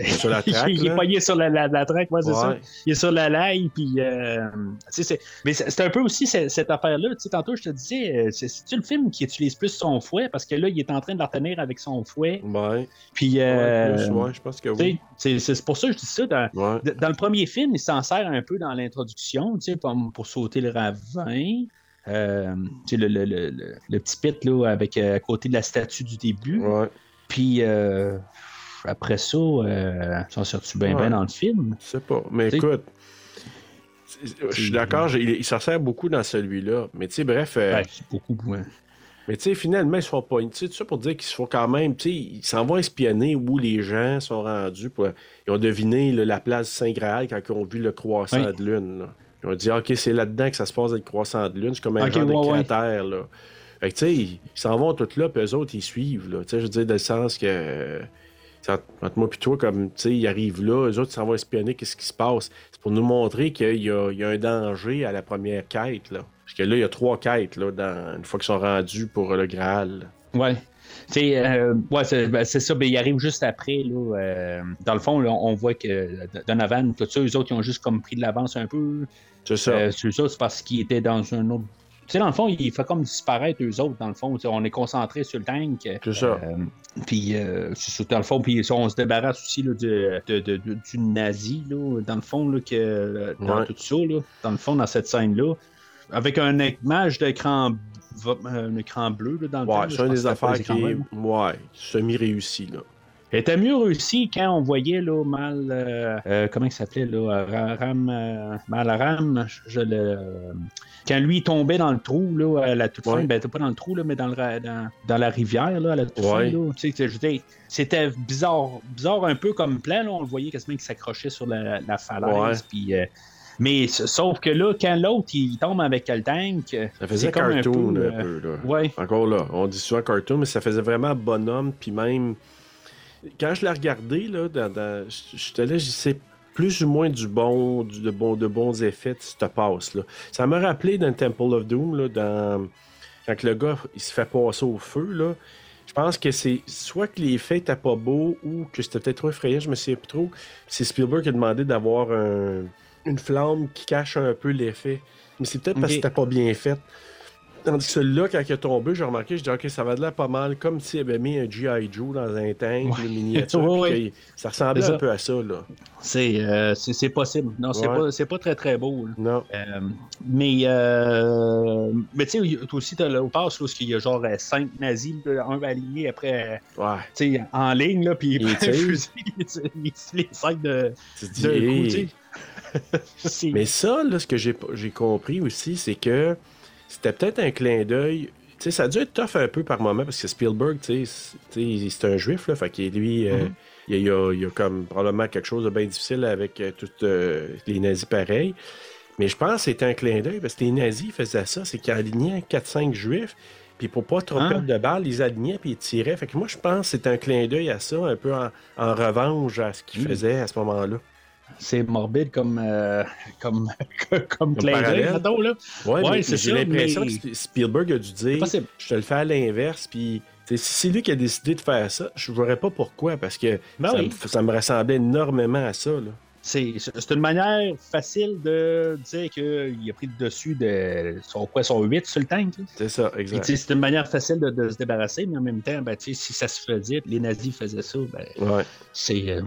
Sur la traque, il est poigné sur la, la, la traque, ouais, c'est Ouais. ça. Il est sur la laille, puis. euh, mais c'est un peu aussi cette, cette affaire-là. Tantôt, je te disais, euh, c'est- c'est-tu le film qui utilise plus son fouet? Parce que là, il est en train de la retenir avec son fouet. Ouais. Puis. Ouais, euh, je pense que oui. c'est c'est pour ça que je dis ça. Dans, dans le premier film, il s'en sert un peu dans l'introduction, comme pour sauter le ravin. Euh, le, le, le, le- petit pit là, avec, euh, à côté de la statue du début. Ouais. Puis euh, après ça, euh, s'en sort-tu bien Ouais. dans le film? Je sais pas. Mais T'sais- écoute, je suis d'accord, il, il s'en sert beaucoup dans celui-là. Mais tu sais, bref. Ouais, beaucoup. ouais. Mais tu sais, finalement, ils se font pas. Tu sais, tout ça pour dire qu'ils se font quand même. Tu sais, ils s'en vont espionner où les gens sont rendus. Pour... Ils ont deviné là, la place Saint-Graal quand ils ont vu le croissant Oui. de lune. là. Ils ont dit, OK, c'est là-dedans que ça se passe avec croissant de lune. C'est comme un Ok, genre ouais, de ouais. cratère. Là. Fait que tu sais, ils s'en vont tous là, puis eux autres, ils suivent. Là. Tu sais, je veux dire, dans le sens que. Entre moi et toi, comme, tu sais, ils arrivent là, eux autres, ils s'en vont espionner, qu'est-ce qui se passe. C'est pour nous montrer qu'il y a, il y a un danger à la première quête, là. Parce que là, il y a trois quêtes, là, dans, une fois qu'ils sont rendus pour le Graal. Ouais. Euh, ouais, c'est ben, ça, ben, il arrive juste après. Là, euh, dans le fond, là, on voit que Donovan, tout ça, eux autres, ils ont juste comme pris de l'avance un peu. C'est ça. Euh, c'est ça, c'est parce qu'ils étaient dans un autre. Tu sais, dans le fond, il fait comme disparaître eux autres, dans le fond. On est concentré sur le tank. C'est ça. Euh, puis, euh, dans le fond, puis on se débarrasse aussi là, du, de- de- de- du nazi, là, dans le fond, là, que, dans Ouais. tout ça, là, dans le fond, dans cette scène-là, avec un image d'écran un écran bleu là, dans le Ouais, c'est une des affaires qui est ouais, semi-réussi. Là. Elle était mieux réussi quand on voyait là, mal. euh, euh, comment il s'appelait là Ra- Ram. euh, mal Ram. Je, je le. Quand lui tombait dans le trou, là, à la toute fin, Ouais. ben, pas dans le trou, là, mais dans, le, dans, dans la rivière, là, à la toute fin, Ouais. dire, c'était bizarre, bizarre un peu comme plan, là, on le voyait quasiment qu'il s'accrochait sur la, la falaise, puis, mais sauf que là, quand l'autre, il tombe avec le tank, Ça faisait un cartoon peu, un euh, peu. là. ouais. Encore là, on dit souvent cartoon, mais ça faisait vraiment bonhomme. Puis même, quand je l'ai regardé, là, dans, dans- j'étais là, je plus ou moins du bon, du- de, bon, de bons effets de cette passe-là. Ça m'a rappelé dans Temple of Doom, là, dans, quand le gars il se fait passer au feu. Là, je pense que c'est soit que les effets étaient pas beaux ou que c'était peut-être trop effrayant, je me souviens plus trop. C'est Spielberg qui a demandé d'avoir un- une flamme qui cache un peu l'effet. Mais c'est peut-être parce que c'était pas bien fait. Tandis que celui-là, quand il est tombé, j'ai remarqué, je dis, OK, ça va de l'air pas mal, comme s'il avait mis un G.I. Joe dans un tank, Ouais. une miniature. Ouais, ouais. Ça ressemblait un peu à ça, là. C'est euh, c'est- possible. Non, c'est pas, c'est pas très très beau. là. Non. Euh, mais euh, mais tu sais, aussi, t'as le passe, là, où il y a genre euh, cinq nazis, là, un aligné après, euh, Ouais. tu sais, en ligne, là, puis il Il les- les cinq de, Tu C'est- Mais ça, là, ce que j'ai compris aussi, c'est que c'était peut-être un clin d'œil. Tu sais, ça a dû être tough un peu par moment parce que Spielberg, tu sais, c'est- c'est un juif, là. Fait que lui, euh, Mhm. il, y a, il y a- il y a comme probablement quelque chose de bien difficile avec euh, tous euh, les nazis pareils. Mais je pense que c'était un clin d'œil parce que les nazis faisaient ça, c'est qu'ils alignaient 4-5 juifs. Puis pour pas trop Ah. perdre de balles, ils alignaient puis ils tiraient. Fait que moi, je pense que c'était un clin d'œil à ça, un peu en, en revanche à ce qu'ils faisaient à ce moment-là. C'est morbide comme, euh, comme, comme clin d'œil, parallèle. mettons, là. Ouais, c'est j'ai l'impression mais- que Sp- Spielberg a dû dire je te le fais à l'inverse, puis si c'est lui qui a décidé de faire ça, je ne verrais pas pourquoi, parce que Ben ça, oui. me, ça me ressemblait énormément à ça. Là. C'est c'est une manière facile de dire qu'il a pris le dessus de son, quoi, son 8 sur le tank. C'est ça, exact. c'est une manière facile de, de se débarrasser, mais en même temps, ben, si ça se faisait, les nazis faisaient ça, ben, Ouais. c'est. euh,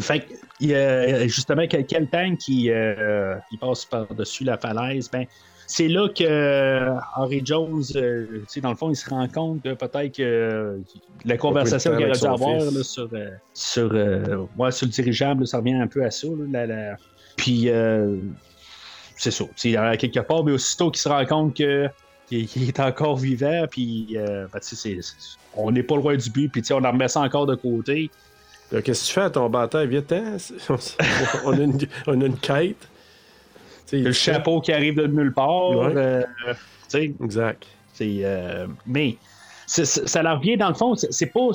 Fait que, il y a, justement, quel, tank qui, euh, qui passe par-dessus la falaise, ben, c'est là que euh, Henry Jones, euh, dans le fond, il se rend compte que peut-être que la conversation qu'il aurait dû avoir là, sur, sur, ouais, sur le dirigeable, là, ça revient un peu à ça. là, la- la- Puis, euh, c'est ça. À quelque part, mais aussitôt qu'il se rend compte que est encore vivant, puis euh, ben, on n'est pas loin du but, puis on en remet ça encore de côté. Qu'est-ce que tu fais à ton bataille? Viens-t'en. on, a une, on a une quête. Le chapeau qui arrive de nulle part. Ouais. euh, Exact. euh, mais ça leur vient dans le fond, c'est pas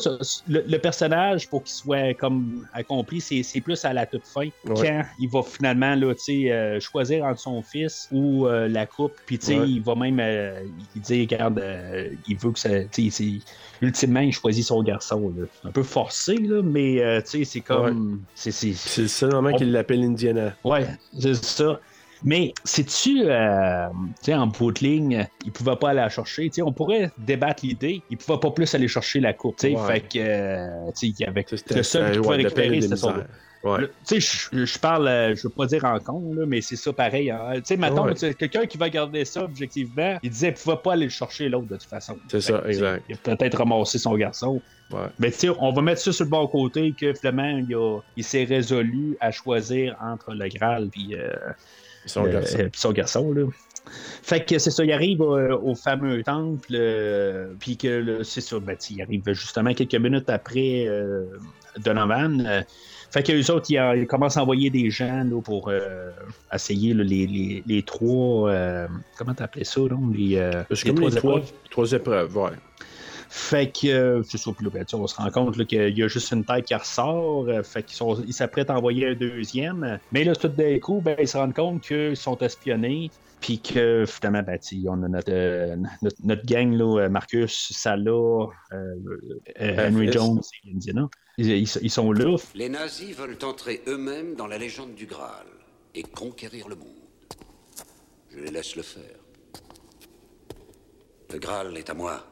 le, le personnage pour qu'il soit comme accompli, c'est plus à la toute fin quand il va finalement là, tu sais, euh, choisir entre son fils ou euh, la coupe, puis tu sais, Ouais. il va même euh, il dit regarde, euh, il veut que ça, tu sais, c'est- ultimement il choisit son garçon, là. un peu forcé là, mais euh, tu sais, c'est comme, c'est c'est- C'est le seul moment On- qu'il l'appelle Indiana. Ouais, c'est ça. Mais sais-tu, euh, tu sais, en bout de ligne, il pouvait pas aller la chercher. Tu sais, on pourrait débattre l'idée. Il pouvait pas plus aller chercher la coupe. Tu sais, Ouais. fait que, euh, tu sais, il y avait Ça, c'était- le seul qui pouvait récupérer, c'était son. Ouais. Le- Tu sais, je- parle, euh, je veux pas dire en con, là, mais c'est ça pareil. hein. Tu sais, Ouais. sais, quelqu'un qui va garder ça objectivement, il disait qu'il pouvait pas aller le chercher l'autre de toute façon. C'est ça, exact. Il a peut-être ramassé son garçon. Ouais. Mais tu sais, on va mettre ça sur le bon côté que finalement, il, a- il s'est résolu à choisir entre le Graal puis euh, Son le- garçon. euh, son garçon, là. Fait que c'est ça, il arrive euh, au fameux temple, euh, puis que c'est ça, ben, il arrive justement quelques minutes après euh, Donovan. euh, fait que les autres, ils, euh, ils commencent à envoyer des gens là, pour euh, essayer là, les, les, les trois. euh, comment t'appelais ça, là? Les, euh, les comme les trois, épreuves? trois épreuves, ouais. Fait que, euh, c'est ça, puis là, ben, on se rend compte là, qu'il y a juste une tête qui ressort. euh, fait qu'ils sont- ils s'apprêtent à envoyer un deuxième. Mais là, tout d'un coup, ben, ils se rendent compte qu'ils sont espionnés. Puis que finalement, ben, on a notre, euh, notre, notre gang, là, euh, Marcus, Salah, euh, euh, Henry. Jones et Indiana. Ils, ils- ils sont là. Les nazis veulent entrer eux-mêmes dans la légende du Graal et conquérir le monde. Je les laisse le faire. Le Graal est à moi.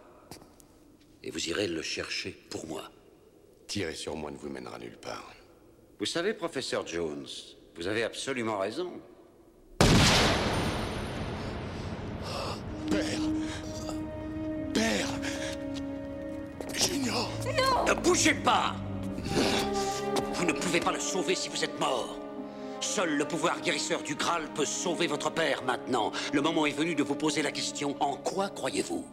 Et vous irez le chercher pour moi. Tirer sur moi ne vous mènera nulle part. Vous savez, professeur Jones, vous avez absolument raison. Père Père Junior Ne bougez pas Vous ne pouvez pas le sauver si vous êtes mort. Seul le pouvoir guérisseur du Graal peut sauver votre père maintenant. Le moment est venu de vous poser la question en quoi croyez-vous?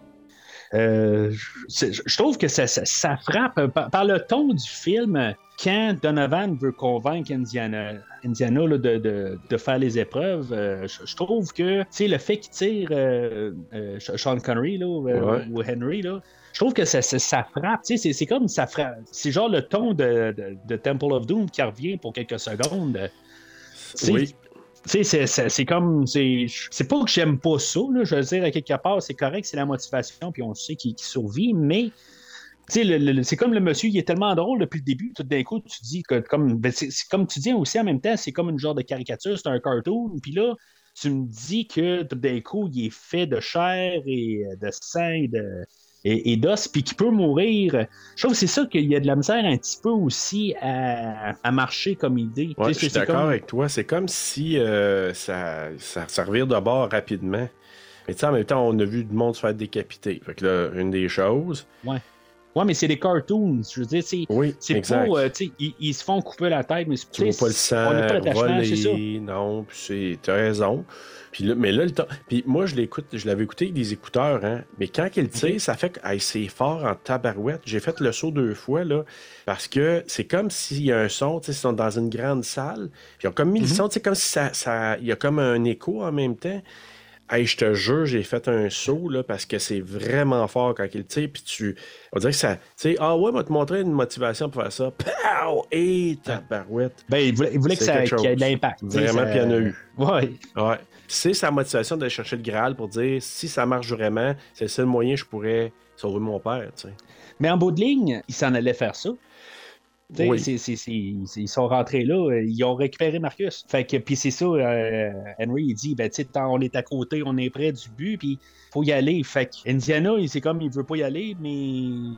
Euh, je, je trouve que ça, ça- ça frappe euh, par, par le ton du film quand Donovan veut convaincre Indiana, Indiana là, de, de- de faire les épreuves. euh, je, je trouve que le fait qu'il tire euh, Sean Connery là, Ouais. ou Henry, là, je trouve que ça, ça, ça frappe. tu sais, C'est, c'est comme ça frappe. C'est genre le ton de, de- de Temple of Doom qui revient pour quelques secondes. Tu sais, Oui. Sais, c'est- comme. C'est pas que j'aime pas ça, là, je veux dire, à quelque part, c'est correct, c'est la motivation, puis on sait qu'il survit, mais. c'est comme le monsieur, il est tellement drôle depuis le début, tout d'un coup, tu dis que, comme, ben, comme tu dis aussi en même temps, c'est comme une genre de caricature, c'est un cartoon, puis là, tu me dis que tout d'un coup, il est fait de chair et euh, de sang et de- et, et d'os, puis qu'il peut mourir. Je trouve que c'est ça qu'il y a de la misère un petit peu aussi à, à marcher comme idée. Ouais, je suis d'accord comme- avec toi. C'est comme si euh, ça, ça, ça revire de bord rapidement. Mais tu sais, en même temps, on a vu du monde se faire décapiter. Fait que là, une des choses. Ouais. Ouais, mais c'est des cartoons. Je veux dire, c'est. Oui, pas, euh, ils, ils se font couper la tête, mais c'est tu vois pas le sang pas voler, non, puis c'est... T'as raison. Puis là, mais là, le temps... Puis moi, je l'écoute, je l'avais écouté avec des écouteurs, hein. Mais quand il tire, ça fait que hey, c'est fort en tabarouette. J'ai fait le saut deux fois, là, parce que c'est comme s'il y a un son, tu sais, ils sont dans une grande salle, puis ils ont comme mis le son, tu sais, comme si ça, ça... Il y a comme un écho en même temps. Hey, je te jure, j'ai fait un saut là, parce que c'est vraiment fort quand il tire. Puis tu. On dirait que ça. Tu sais, ah ouais, va te montrer une motivation pour faire ça. Pow! Et tabarouette. Ben, il voulait, il voulait que C'est ça y ait de l'impact. Vraiment, puis il y en a eu. Ouais. Ouais. C'est sa motivation d'aller chercher le Graal pour dire si ça marche vraiment, c'est le seul moyen que je pourrais sauver mon père. Mais en bout de ligne, ils s'en allaient faire ça. Ils sont rentrés là, ils ont récupéré Marcus. Fait que, puis c'est ça, euh, Henry, il dit, ben, on est à côté, on est près du but, puis faut y aller. Fait que Indiana, il- c'est comme, il veut pas y aller, mais.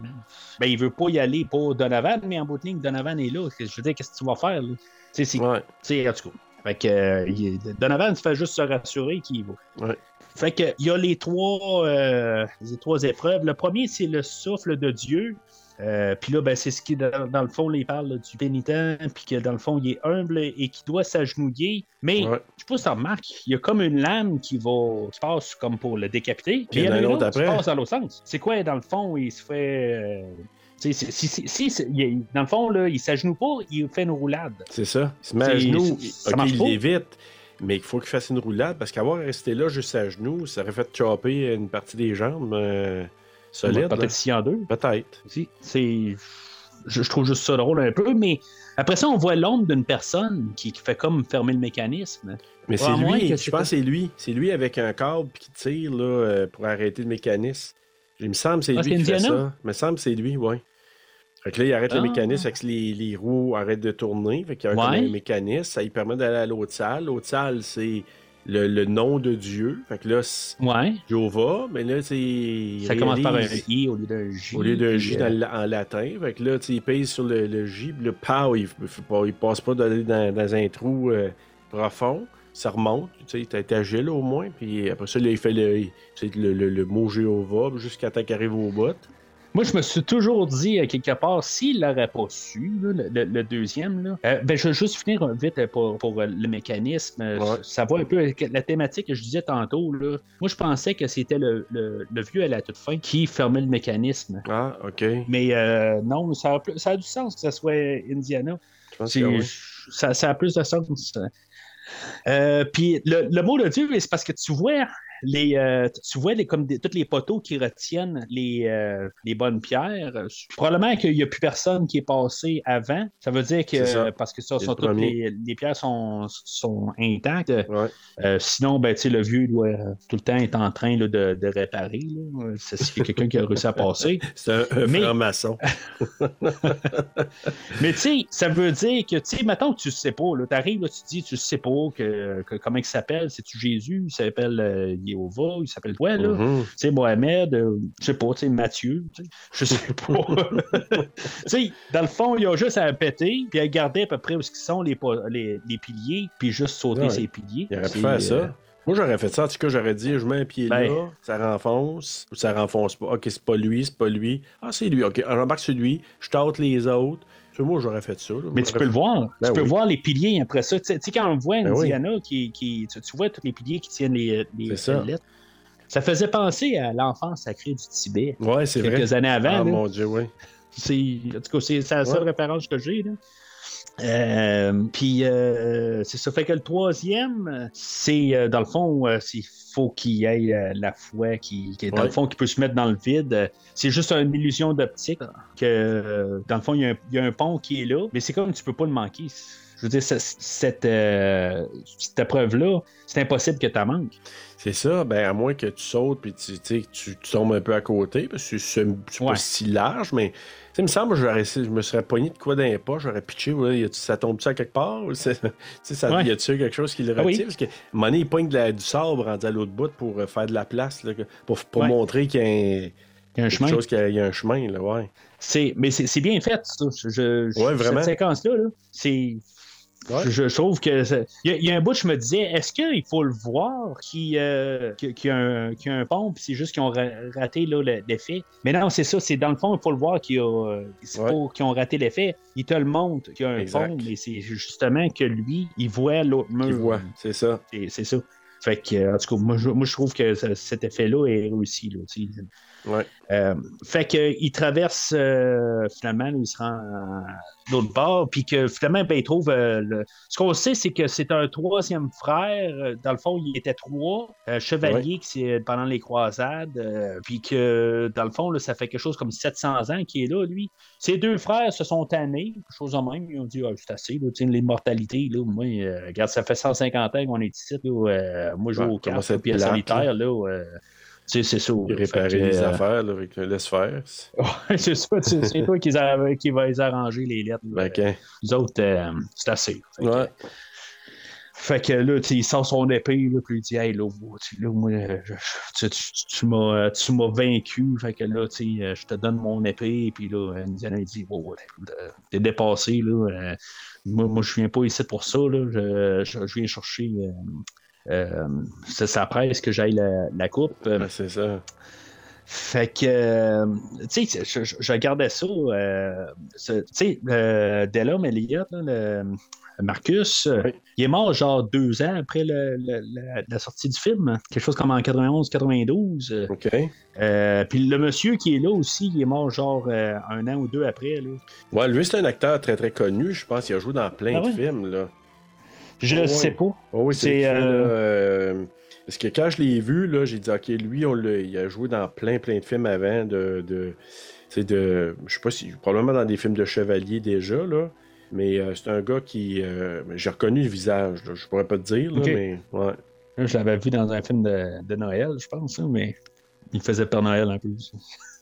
Ben, il veut pas y aller pour Donovan, mais en bout de ligne, Donovan est là. Je veux dire, qu'est-ce que tu vas faire, là? C'est Ouais. En tout cas. Fait que il- Donovan se fait juste se rassurer qu'il va. Ouais. Fait que il y a les trois, euh, les trois épreuves. Le premier, c'est le souffle de Dieu. Euh, puis là, ben, c'est ce qui, dans, dans le fond, il parle là, du pénitent, puis que dans le fond, il est humble et qui doit s'agenouiller. Mais Ouais. je sais pas si tu remarques, il y a comme une lame qui va qui passe comme pour le décapiter. Puis il y en a une autre qui après. passe dans l'autre sens. C'est quoi, dans le fond, il se fait. euh, si, dans le fond, là, il s'agenouille pas, il fait une roulade. C'est ça. Il se met à genoux. il pas. l'évite. Mais il faut qu'il fasse une roulade parce qu'avoir resté là juste à genoux, ça aurait fait chopper une partie des jambes. euh, solide. Peut-être y en deux. Peut-être. C'est. Je, je trouve juste ça drôle un peu, mais après ça, on voit l'ombre d'une personne qui, qui fait comme fermer le mécanisme. Mais Ouais, c'est lui, je pense que c'est lui. C'est lui avec un câble qui tire là, euh, pour arrêter le mécanisme. Il me semble que c'est Ah, lui qui fait ça. Il me semble que c'est lui, oui. Fait que là, il arrête le Ah. mécanisme, fait que les, les roues arrêtent de tourner. Fait qu'il y a Ouais. un mécanisme. Ça lui permet d'aller à l'autre salle. L'autre salle, c'est le, le nom de Dieu. Fait que là, c'est Ouais. Jéhovah, mais là, c'est. Ça commence par un I au lieu d'un J. Au lieu d'un J euh, dans le- en latin. Fait que là, il pèse sur le, le J, puis le pow, il, il passe pas d'aller dans, dans un trou euh, profond. Ça remonte, tu sais, t'es agile au moins. Puis après ça, là, il fait le, le, le- le mot Jéhovah jusqu'à temps qu'il arrive au bout. Moi, je me suis toujours dit, euh, quelque part, s'il l'aurait pas su, là, le, deuxième, là, euh, ben, je vais juste finir vite euh, pour, pour le mécanisme. Ouais. Ça va un peu avec la thématique que je disais tantôt. Là. Moi, je pensais que c'était le, le- le vieux à la toute fin qui fermait le mécanisme. Ah, OK. Mais euh, non, ça a, plus- ça a du sens que ce soit Indiana. Je pense C'est- que oui. ça, ça a plus de sens. Euh, puis le, le mot de Dieu, c'est parce que tu vois les, euh, tu vois les, comme des, tous les poteaux qui retiennent les, euh, les bonnes pierres. Probablement qu'il n'y a plus personne qui est passé avant. Ça veut dire que ça. parce que ça, sont toutes les, les pierres sont, sont intactes. Ouais. Euh, sinon, ben, tu le vieux doit euh, tout le temps être en train là, de, de réparer. C'est quelqu'un qui a réussi à passer. C'est un, un Mais- franc-maçon. Mais tu sais, ça veut dire que, tu sais, mettons que tu sais pas, là, t'arrives, là, tu dis, tu sais pas que, que- comment il s'appelle, c'est-tu Jésus, il s'appelle euh, Jéhovah, il s'appelle quoi, là? Mhm. Tu sais, Mohamed, euh, je sais pas, tu sais, Mathieu, tu sais, je sais pas. tu sais, dans le fond, il a juste à péter, puis à garder à peu près où sont les, les, les piliers, puis juste sauter Ouais. ses piliers. Il aurait pu faire euh, ça. Moi, j'aurais fait ça. En tout cas, j'aurais dit, je mets un pied Ben. là, ça renfonce, ou ça renfonce pas. OK, c'est pas lui, c'est pas lui. Ah, c'est lui. OK, j'embarque sur lui, je tâte les autres. Moi, j'aurais fait ça. là. Mais tu peux le voir. Ben tu peux oui. voir les piliers après ça. Tu sais, quand on voit Ben oui. Indiana, qui, qui, tu, tu vois tous les piliers qui tiennent les, les ça. lettres. Ça faisait penser à l'enfance sacrée du Tibet. Ouais, c'est vrai. Quelques années avant. Ah, là. mon Dieu, oui. C'est, en tout cas, c'est c'est la seule Ouais. référence que j'ai. Euh, puis euh, c'est ça fait que le troisième, c'est euh, dans le fond, euh, il faut qu'il y ait euh, la foi qui, qui est dans Ouais. le fond qui peut se mettre dans le vide. Euh, C'est juste une illusion d'optique que euh, dans le fond il y, a un, il y a un pont qui est là, mais c'est comme tu peux pas le manquer. Je veux dire, ce- cette, euh, cette épreuve-là, c'est impossible que tu manques. C'est ça, ben à moins que tu sautes puis tu, tu, tombes un peu à côté, parce que c'est Ouais. pas si large, mais il me semble que je me serais pogné de quoi dans les pas, j'aurais pitché, ouais, ça tombe ça quelque part? Ou ça, Ouais. Y a-tu quelque chose qui le Ah oui. retire? Parce que donné, il pogne la- du sable rendu à l'autre bout pour euh, faire de la place, là, pour, pour montrer qu'il y a un, Il y a un quelque chemin. chose, qu'il y a, il y a un chemin, là, ouais. C'est, mais c'est, c'est bien fait, ça. Je, je- Ouais, vraiment. Cette séquence-là, là, c'est. Ouais. Je, je trouve que. Il y, a- il y a un bout, je me disais, est-ce qu'il faut le voir qu'il euh, a un- qu'il y a un pont, puis c'est juste qu'ils ont ra- raté là, le- l'effet? Mais non, c'est ça, c'est dans le fond, il faut le voir qu'il a, euh, c'est Ouais. pas qu'ils ont raté l'effet. Il te le montre qu'il y a un Exact. pont, mais c'est justement que lui, il voit l'autre mur. Qu'il voit, c'est ça. C'est, ça. Fait que, en tout cas, moi, je, moi, je trouve que ça- cet effet-là est réussi. Là. Ouais. Euh, fait qu'il traverse euh, finalement, il se rend à l'autre bord, puis que finalement, ben, il trouve. euh, le- Ce qu'on sait, c'est que c'est un troisième frère. Dans le fond, il était trois chevaliers qui, pendant les croisades, puis que dans le fond, là, ça fait quelque chose comme 700 ans qu'il est là, lui. Ses deux frères se sont tannés, chose en même. Ils ont dit, ah, c'est assez, l'immortalité. Là, moi, regarde, ça fait 150 ans qu'on est ici. Là, moi, je joue Ouais, au être puis solitaire. Là, c'est ça. Réparer que, les euh, affaires, là, avec le laisse-faire. Ouais, c'est ça, c'est toi qui, qui va les arranger les lettres. Les autres, euh, c'est assez. Fait que, Ouais. fait que là, il sort son épée, là, puis il dit Hey, là, moi, tu, tu- m'as vaincu. Fait que là, euh, je te donne mon épée. Puis là, Indiana, il dit Oh, t'es dépassé, là. moi, moi, je viens pas ici pour ça, là. Je, je, je viens chercher. euh, euh, sa presse que j'aille la, la coupe. Ben, c'est ça. fait que, euh, tu sais, je, je- je regardais ça, euh, tu sais, euh, Dellum Elliott, là, le- Marcus, euh, Oui. il est mort genre deux ans après le- le- la, la sortie du film, quelque chose comme en 91-92. euh, OK. Puis le monsieur qui est là aussi, il est mort genre un an ou deux après. Là. Ouais, lui, c'est un acteur très, très connu. Je pense qu'il a joué dans plein Ah de ouais? films, là. Je Ouais. sais pas. Oh oui, c'est euh, euh, Parce que quand je l'ai vu, là, j'ai dit, OK, lui, on l'a- il a joué dans plein, plein de films avant. De, de, c'est de, je sais pas si, probablement dans des films de chevalier déjà, là. Mais euh, c'est un gars qui. euh, j'ai reconnu le visage, là, je pourrais pas te dire, là, mais. Ouais. Je l'avais vu dans un film de, de Noël, je pense, hein, mais il faisait Père Noël un peu.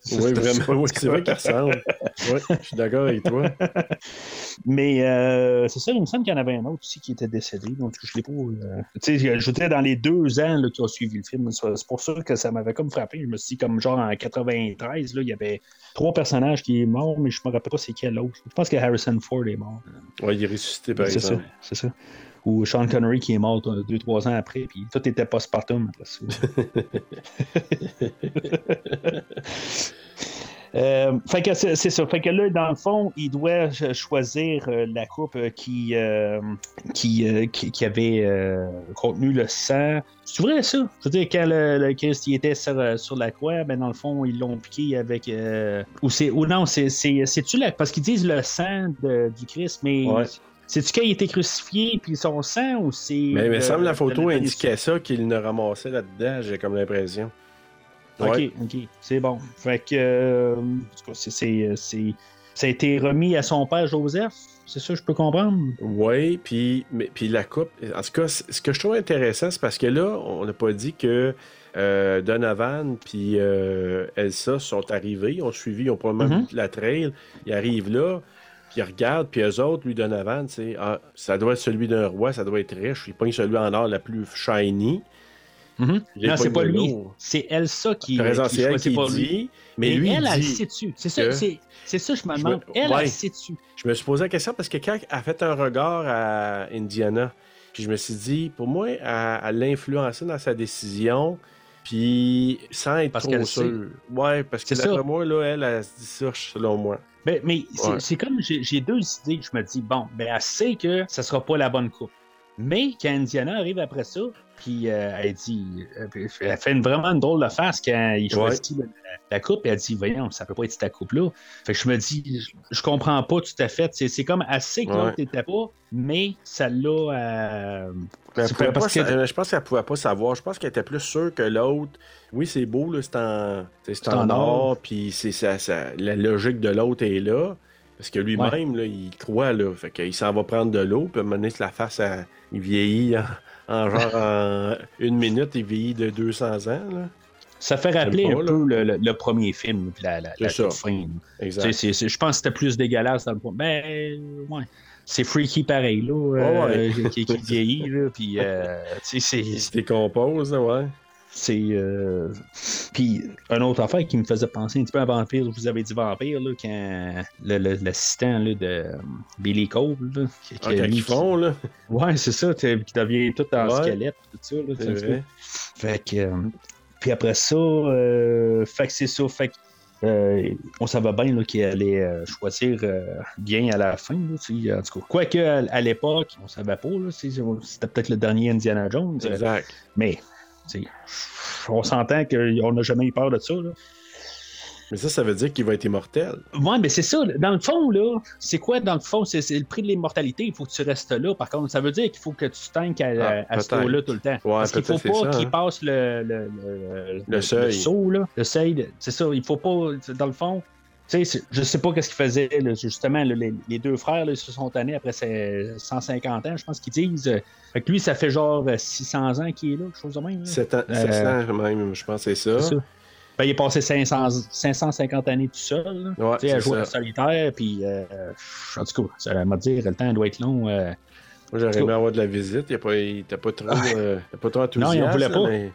Oui, vraiment. Oui, c'est vrai qu'il ressemble. Oui, je suis d'accord avec toi. Mais euh, c'est ça, il me semble qu'il y en avait un autre aussi qui était décédé, donc je l'ai pas. euh, Tu sais, j'étais dans les deux ans là, qui ont suivi le film. C'est pour ça que ça m'avait comme frappé. Je me suis dit, comme genre en 93, là, il y avait trois personnages qui sont morts, mais je me rappelle pas c'est quel autre. Je pense que Harrison Ford est mort. Oui, il est ressuscité, par C'est ça, exemple. c'est ça. Ou Sean Connery qui est mort euh, deux, trois ans après, puis tout était postpartum. Euh, fait que c'est ça. Fait que là, dans le fond, il doit ch- choisir euh, la coupe euh, qui, euh, qui, qui, qui avait contenu le sang. C'est vrai ça? Je veux dire, quand le, le Christ il était sur, sur la croix, ben dans le fond, ils l'ont piqué avec. ou c'est ou non, c'est c'est c'est-tu là parce qu'ils disent le sang de- du Christ, mais Ouais. C'est-tu quand il était crucifié puis son sang ou c'est. Mais il me le- semble la photo indiquait ça, qu'il ne ramassait là-dedans, j'ai comme l'impression. Ok, Ouais. ok, c'est bon. Fait que, euh, cas, c'est- c'est, c'est- ça a été remis à son père Joseph, c'est ça, je peux comprendre? Oui, puis, mais- puis la coupe. En tout cas, ce que je trouve intéressant, c'est parce que là, on n'a pas dit que euh, Donovan puis euh, Elsa sont arrivés, ils ont suivi, ils ont probablement vu la trail. Ils arrivent là, regardent, puis eux autres, lui, Donovan, c'est ah, ça doit être celui d'un roi, ça doit être riche. Il pogne celui en or la plus shiny. Mhm. Non, c'est pas lui. C'est Elsa qui, raison, qui elle qui pour lui. dit. Mais, Mais lui, elle, elle dit. sait dessus. C'est ça, c'est, ça, je me Je demande. me- Elle, Ouais. elle sait dessus. Je me suis posé la question parce que quand elle a fait un regard à Indiana, puis je me suis dit, pour moi, elle, elle l'a influencé dans sa décision, puis sans être Parce trop sûr. Ouais, parce que d'après moi, là, elle, elle se dit ça, selon moi. Mais, mais c'est, Ouais. c'est comme j'ai, j'ai deux idées. Je me dis, bon, ben, elle sait que ça sera pas la bonne coupe. Mais quand Indiana arrive après ça, puis euh, elle dit, euh, elle fait une, vraiment une drôle de face quand il choisit la, la coupe, et elle dit, voyons, ça peut pas être ta coupe-là. Fait que je me dis, je, je comprends pas tout à fait. C'est, c'est comme assez que Ouais. l'autre n'était pas, mais ça l'a. euh, parce que- euh, Je pense qu'elle pouvait pas savoir. Je pense qu'elle était plus sûre que l'autre. Oui, c'est beau, là, c'est en, c'est- en en or. puis c'est ça, ça- la logique de l'autre est là. Parce que lui-même, là, il croit, là. Fait qu'il s'en va prendre de l'eau, puis à un moment donné, la face, elle- il vieillit en, en genre en une minute, il vieillit de 200 ans, là. Ça fait rappeler un là. peu le, le- le premier film, la, la, la ça. je pense que c'était plus dégueulasse dans le point. Ben, ouais. C'est freaky pareil, là. Ouais, ouais. qui, qui vieillit, là. Puis, euh, tu sais, Il se c'est. décompose, ouais. C'est, euh, Puis, une autre affaire qui me faisait penser un petit peu à Vampire, vous avez dit Vampire, là, quand le- le- l'assistant là, de euh, Billy Cole, là, qui, qui- Ah, lui font, là. qui- Ouais, c'est ça, qui devient tout en Ouais. squelette, tout ça. Là, C'est vrai. fait que. euh, puis après ça, euh, fait que c'est ça. Fait que. euh, on savait bien qu'il allait euh, choisir euh, bien à la fin. Là, en tout cas, quoique à, à l'époque, on savait pas. C'était peut-être le dernier Indiana Jones. Exact. mais on s'entend qu'on n'a jamais eu peur de ça. Là. Mais ça, ça veut dire qu'il va être immortel. Ouais, mais c'est ça. Dans le fond, là, c'est quoi dans le fond? C'est le prix de l'immortalité. Il faut que tu restes là. Par contre, ça veut dire qu'il faut que tu tanques à, Ah, à ce taux-là tout le temps. Ouais, Parce qu'il faut pas qu'il hein. passe le, le, le, Le seuil. saut, là. Le seuil. C'est ça. Il faut pas. Dans le fond. Je sais pas qu'est-ce qu'ils faisaient, là, justement, là, les, les deux frères, là, ils se sont tannés après ces 150 ans, je pense qu'ils disent. Euh, Fait que lui, ça fait genre euh, 600 ans qu'il est là, quelque chose de même. là. 7 ans, Euh, 700 même, je pense que c'est ça. Ben, il est passé 500, 550 années tout seul. Ouais, Tu sais, à jouer à solitaire, puis euh, en tout cas, ça m'a dire, le temps doit être long. euh. Moi, j'aurais aimé avoir de la visite. Il pas, il était pas euh, pas trop enthousiaste. Non, il voulait pas.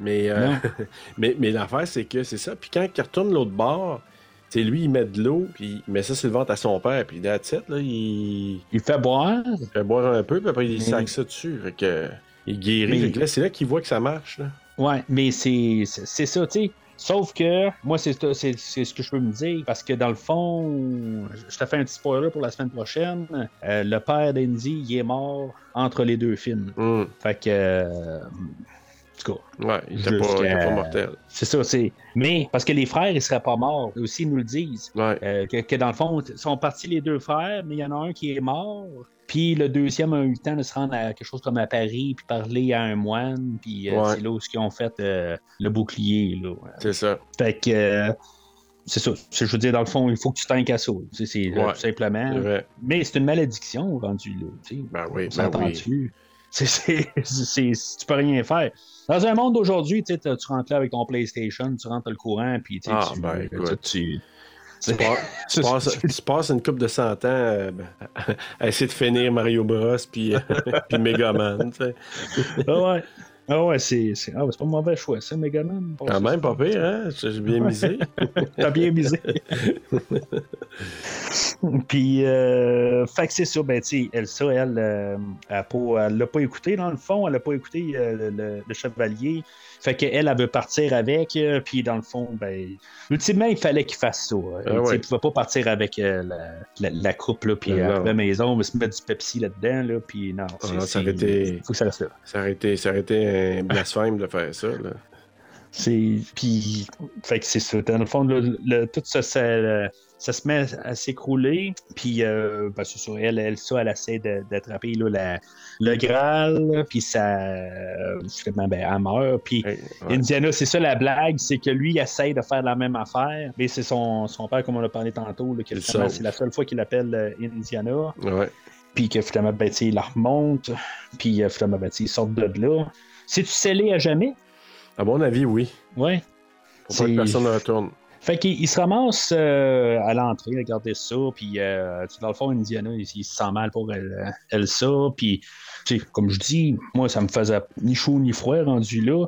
Mais, euh, mais, mais l'affaire, c'est que c'est ça. Puis quand il retourne l'autre bord, tu sais, lui, il met de l'eau, puis il met ça sur le ventre à son père. Puis that's it, là, il, Il fait boire? il fait boire un peu, puis après, il sac ça dessus. Fait que, il guérit. Mais- là, c'est là qu'il voit que ça marche. Là. Ouais, mais c'est c'est- c'est ça, tu sais. Sauf que, moi, c'est c'est- c'est ce que je peux me dire, parce que dans le fond, je te fais un petit spoiler pour la semaine prochaine. euh, le père d'Andy, il est mort entre les deux films. Hum. Fait que. euh, tout cas. Ouais, il était pas, il était pas mortel. C'est ça, c'est. Mais parce que les frères, ils seraient pas morts. Aussi, ils nous le disent. Ouais. Euh, que, que dans le fond, ils sont partis les deux frères, mais il y en a un qui est mort. Puis le deuxième a eu le temps de se rendre à quelque chose comme à Paris, puis parler à un moine. Puis euh, Ouais. c'est là où ils ont fait euh, le bouclier. Là. C'est ça. Fait que. c'est ça. Je veux dire, dans le fond, il faut que tu t'inquiètes à ça. C'est Ouais. simplement. Mais c'est une malédiction rendu là. Ben oui, ben oui. C'est, c'est, c'est- c'est- tu peux rien faire. Dans un monde d'aujourd'hui, tu rentres là avec ton PlayStation, tu rentres le courant, puis tu sais, Ah, tu, ben, tu- écoute. tu- Tu passes, tu passes- tu passes une couple de cent ans euh, à essayer de finir Mario Bros puis, puis Megaman. tu sais. Ah ouais. Ah ouais, c'est, c'est, ah ouais, c'est pas un mauvais choix, ça, Megaman. Quand même, pas pire, hein? J'ai bien misé. T'as bien misé. Puis, euh, fait que c'est ça, ben, tu Elsa, elle, euh, elle, pas- elle l'a pas écouté, dans le fond, elle a pas écouté euh, le, le chevalier. Fait qu'elle, elle veut partir avec, euh, puis dans le fond, ben, ultimement, il fallait qu'il fasse ça. hein. Ouais. Il pouvait pas partir avec euh, la, la, la coupe, là, puis Non, euh, à la maison, on va se mettre du Pepsi là-dedans, là, puis non, Ah, ça aurait été- faut que ça reste là. Ça aurait été, ça aurait été un blasphème de faire ça. Là. C'est. Puis. Fait que c'est ça. Dans le fond, le- tout ça, ça, ça se met à s'écrouler. Puis, euh, ben, c'est ça. Elle, elle, ça, elle essaie d'attraper le Graal. Puis, ça. euh, Finalement, ben, elle meurt. Puis, Ouais, ouais. Indiana, c'est ça la blague, c'est que lui il essaie de faire la même affaire. Mais c'est son, son père, comme on a parlé tantôt, là, Il c'est la seule fois qu'il appelle euh, Indiana. Ouais. Puis que finalement, ben, il la remonte. Puis, euh, finalement, ben, ils sortent de là. C'est-tu scellé à jamais? À mon avis, oui. Ouais. Pour pas que personne ne retourne. Fait qu'il il se ramasse euh, à l'entrée, regardez ça, puis euh, dans le fond, Indiana, il, il se sent mal pour elle, Elsa, puis tu sais, comme je dis, moi, ça me faisait ni chaud ni froid rendu là.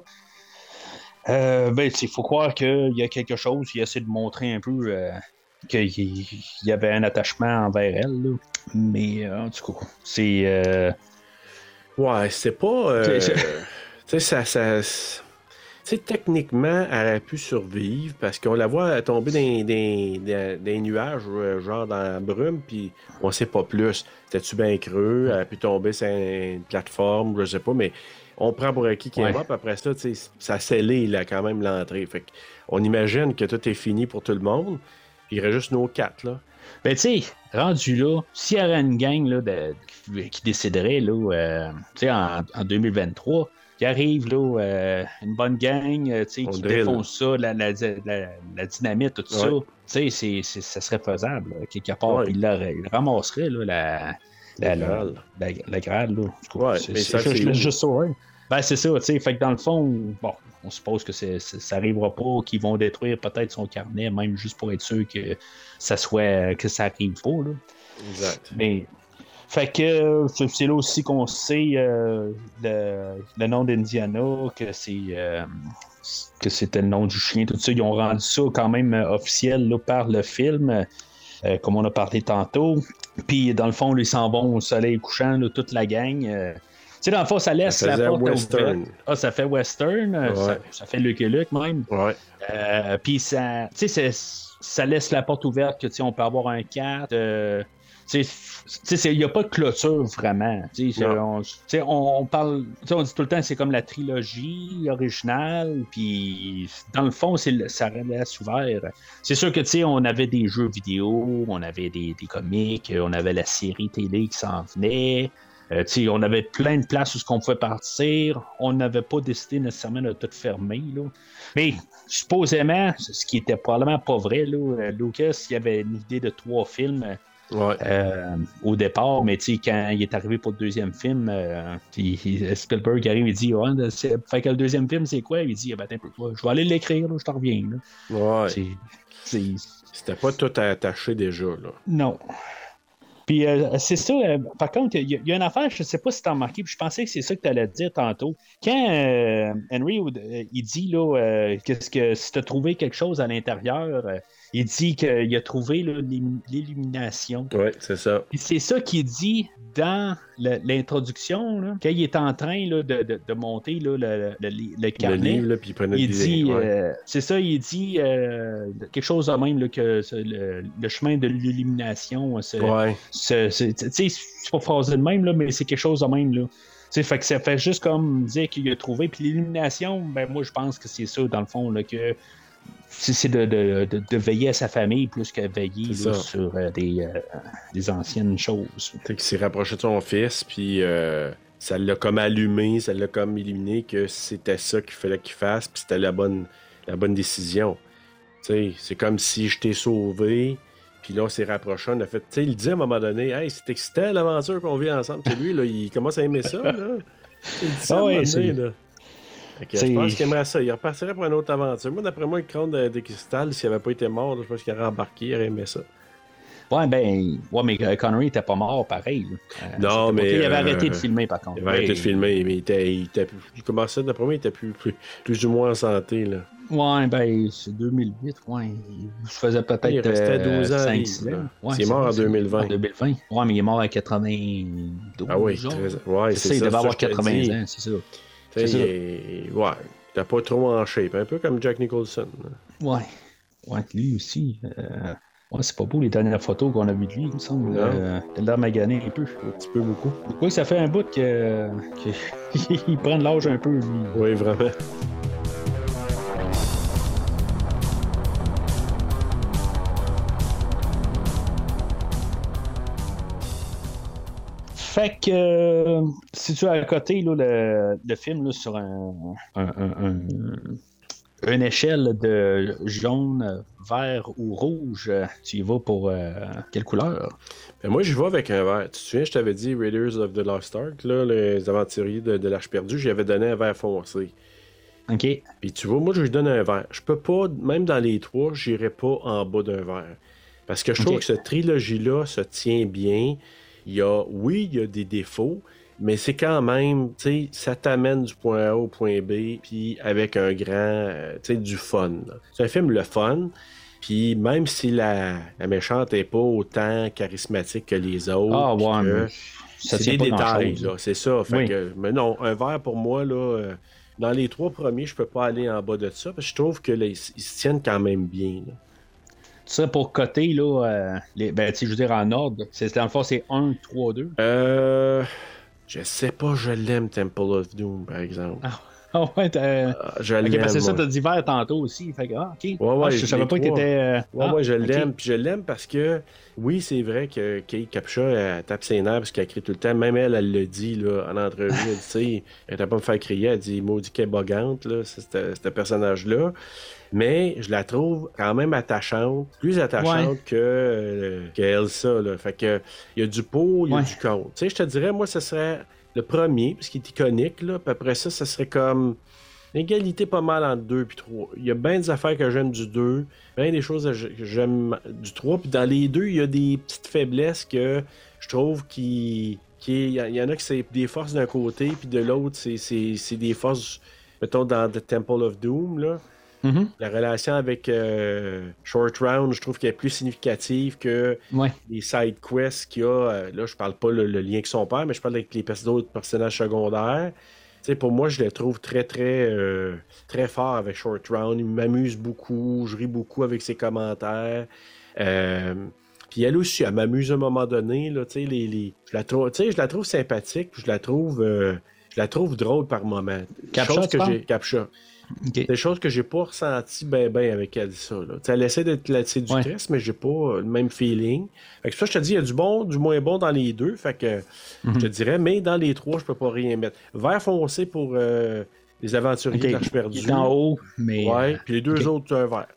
Euh, ben, il faut croire qu'il y a quelque chose, il essaie de montrer un peu euh, qu'il il y avait un attachement envers elle, là. mais euh, en tout cas, c'est... euh, Ouais, c'est pas. C'est- tu sais, ça. ça sais, techniquement, elle aurait pu survivre parce qu'on la voit tomber dans des, nuages, euh, genre dans la brume, puis on sait pas plus. C'était-tu bien creux? Elle a pu tomber sur une plateforme, je sais pas, mais on prend pour acquis qu'il est mort, puis après ça, ça a scellé là, quand même l'entrée. Fait on imagine que tout est fini pour tout le monde, puis il reste juste nos quatre, là. Ben, tu sais, rendu là, s'il y aurait une gang là, de- qui- qui déciderait là, euh, en 2023, qui arrive là, euh, une bonne gang, euh, qui défonce ça, la, la, la- la dynamite, tout ça, tu sais, c'est- c'est- ça serait faisable, là, quelque part. Ouais. Il, ramasserait là, la, la, La la, Graal, là. Ouais, c'est- juste ça, ouais. Ben, c'est ça, tu sais. Fait que dans le fond, bon, on suppose que ça arrivera pas, qu'ils vont détruire peut-être son carnet, même juste pour être sûr que ça soit, que ça arrive pas, là. Exact. Mais. Fait que c'est- là aussi qu'on sait euh, le, le nom d'Indiana, que c'est euh, que c'était le nom du chien, tout ça. Ils ont rendu ça quand même euh, officiel là, par le film, euh, comme on a parlé tantôt. Puis dans le fond, ils s'en vont au soleil couchant, là, toute la gang. Tu sais, dans le fond, ça laisse Ça la porte western. ouverte. Ah, ça fait western, Ouais. ça, ça fait Lucky Luke même. Ouais. Euh, Puis ça, tu sais, c'est- ça laisse la porte ouverte que tu sais, on peut avoir un 4. euh, il n'y a pas de clôture vraiment. On, on, parle, on dit tout le temps c'est comme la trilogie originale. Puis dans le fond, c'est ça reste ouvert. C'est sûr que on avait des jeux vidéo, on avait des, des comics, on avait la série télé qui s'en venait. Euh, on avait plein de places où on pouvait partir. On n'avait pas décidé nécessairement de tout fermer. Là. Mais supposément, ce qui était probablement pas vrai, là, euh, Lucas, il avait une idée de trois films Ouais. euh, au départ, mais tu sais, quand il est arrivé pour le deuxième film, euh, il- Spielberg arrive et dit Ouais, c'est- Fait que le deuxième film, c'est quoi? Il dit Ah, ben, peu, je vais aller l'écrire, je t'en reviens. Là. Ouais. C'est- c'est- C'était pas tout attaché déjà, là. non. Puis euh, c'est ça, euh, par contre, il y, a- il y a une affaire, je sais pas si t'as remarqué, puis je pensais que c'est ça que tu allais dire tantôt. Quand euh, Henry, euh, il dit là, euh, qu'est-ce que si tu as trouvé quelque chose à l'intérieur, il dit qu'il a trouvé l'illumination. Ouais, c'est ça. Puis c'est ça qu'il dit dans le- l'introduction, là, quand il est en train là, de, de- de monter là, le, le, le Le carnet. livre, là, puis il prenait Il dit, ouais. euh, c'est ça, il dit euh, quelque chose de même là, que ce- le, le chemin de l'illumination. Ouais. C'est pas phrasé de même, là, mais c'est quelque chose de même. Là. fait que ça fait juste comme dire qu'il a trouvé. Puis l'illumination, ben moi je pense que c'est ça, dans le fond, là, que c'est de, de, de- de veiller à sa famille plus que veiller là, sur euh, des, euh, des anciennes choses. Qu'il s'est rapproché de son fils, puis euh, ça l'a comme allumé, ça l'a comme illuminé que c'était ça qu'il fallait qu'il fasse, puis c'était la bonne, la bonne décision. C'est comme si je t'ai sauvé, puis là, on s'est rapproché, on a fait... Tu sais, il dit à un moment donné, « Hey, c'est excitant l'aventure qu'on vit ensemble. » Tu sais, lui, là, il commence à aimer ça, là. Il dit ça à Ah un ouais, moment donné, là. Que je pense qu'il aimerait ça. Il repartirait pour une autre aventure. Moi, d'après moi, le crâne de, de cristal, s'il avait pas été mort, là, je pense qu'il aurait embarqué, il aurait aimé ça. Ouais, ben, ouais, mais euh, Connery était pas mort pareil. Euh, Non, mais, Il avait euh, arrêté de filmer par contre. Il avait arrêté de filmer, mais il, était, il, était, il commençait, d'après moi, il était plus, plus, plus ou moins en santé. Là. Ouais, ben, c'est 2008. Ouais, il se faisait peut-être. Il restait 12 ans à 5 vivre, 6 là. ans. Ouais, C'est mort en ça, 2020. En 2020. Ouais, mais il est mort à 92. Ah oui, genre. 13 ouais, c'est c'est ça, il devait avoir je te 80 dis. ans, c'est ça. Tu C'est ça. il- ouais, t'as pas trop en shape, un peu comme Jack Nicholson. Ouais. Ouais, lui aussi. euh, Ouais, c'est pas beau les dernières photos qu'on a vues de lui, il me semble. Non. Euh, il a l'air magané un peu. Un petit peu beaucoup. Quoi ça fait un bout que. qu'il prend de l'âge un peu, lui. Oui, vraiment. Fait que, euh, si tu as à côté là, le, le film là, sur un, un- un- un- une échelle de jaune, vert ou rouge, tu y vas pour euh, quelle couleur? Ben, moi, je vais avec un verre. Tu te souviens, je t'avais dit Raiders of the Lost Ark, là, les aventuriers de, de l'Arche perdue, j'avais donné un verre foncé. OK. Puis tu vois, moi, je lui donne un verre. Je peux pas, même dans les trois, j'irai pas en bas d'un verre. Parce que je trouve que cette trilogie-là se tient bien. Il y a, oui, il y a des défauts, mais c'est quand même, tu sais, ça t'amène du point A au point B, puis avec un grand, euh, tu sais, du fun. C'est un film le fun. Puis même si la, la méchante est pas autant charismatique que les autres, Ah, puis ouais, que mais ça c'est des détails, là, c'est ça. Fait Oui. que- mais non, un verre pour moi, là, euh, dans les trois premiers, je peux pas aller en bas de ça, parce que je trouve que là, ils, ils se tiennent quand même bien. là. Sais, pour côté, là, euh, les, ben, je veux dire, en ordre, c'est, dans le fond, c'est 1, 3, 2. Euh, je sais pas, je l'aime, Temple of Doom, par exemple. Ah ouais, t'as... Ah, je Ok, l'aime. parce que ça, t'as dit vert tantôt aussi. Fait que, ah, ok. Ouais, ouais, Ah, je je savais pas que t'étais. euh, Ouais, ah, moi, je ok. l'aime. Puis je l'aime parce que, oui, c'est vrai que Kate Capshaw, elle tape ses nerfs parce qu'elle crie tout le temps. Même elle, elle le dit là, en entrevue. Elle dit, tu sais, elle t'a pas me faire crier. Elle dit, maudit qu'elle est bogante, là, ce personnage-là. Mais je la trouve quand même attachante, plus attachante Ouais. que, euh, que Elsa. Là. Fait que il y a du pour, il y a Ouais. du contre. Tu sais, je te dirais, moi, ce serait le premier, parce qu'il est iconique. Là. Puis après ça, ça serait comme Égalité pas mal entre 2 puis 3. Il y a bien des affaires que j'aime du 2, bien des choses que j'aime du 3. Puis dans les deux, il y a des petites faiblesses que je trouve qui. qui il y, en a que c'est des forces d'un côté, puis de l'autre, c'est des forces, mettons, dans The Temple of Doom. Là. Mhm. La relation avec euh, Short Round, je trouve qu'elle est plus significative que Ouais. les side quests qu'il y a. euh, là, je parle pas le, le lien avec son père, mais je parle avec les d'autres personnages secondaires. Pour moi, je les trouve très, très, euh, très forts avec Short Round. Il m'amuse beaucoup, je ris beaucoup avec ses commentaires. Euh, puis elle aussi, elle m'amuse à un moment donné. Là, les, les- je, la trouve, je la trouve sympathique, je la trouve, je la trouve drôle par moment. Captcha, Chose que j'ai, Captcha. Des choses que j'ai pas ressenti ben ben avec Elsa. Là. Elle essaie d'être la séductrice, mais j'ai pas euh, le même feeling. Fait que ça je te dis, il y a du bon, du moins bon dans les deux. Fait que Mhm. je te dirais, mais dans les trois, je peux pas rien mettre. Vert foncé pour euh, les aventuriers Ok. de l'Arche Il perdue. est en haut, mais. Ouais, euh, puis les deux autres, un vert.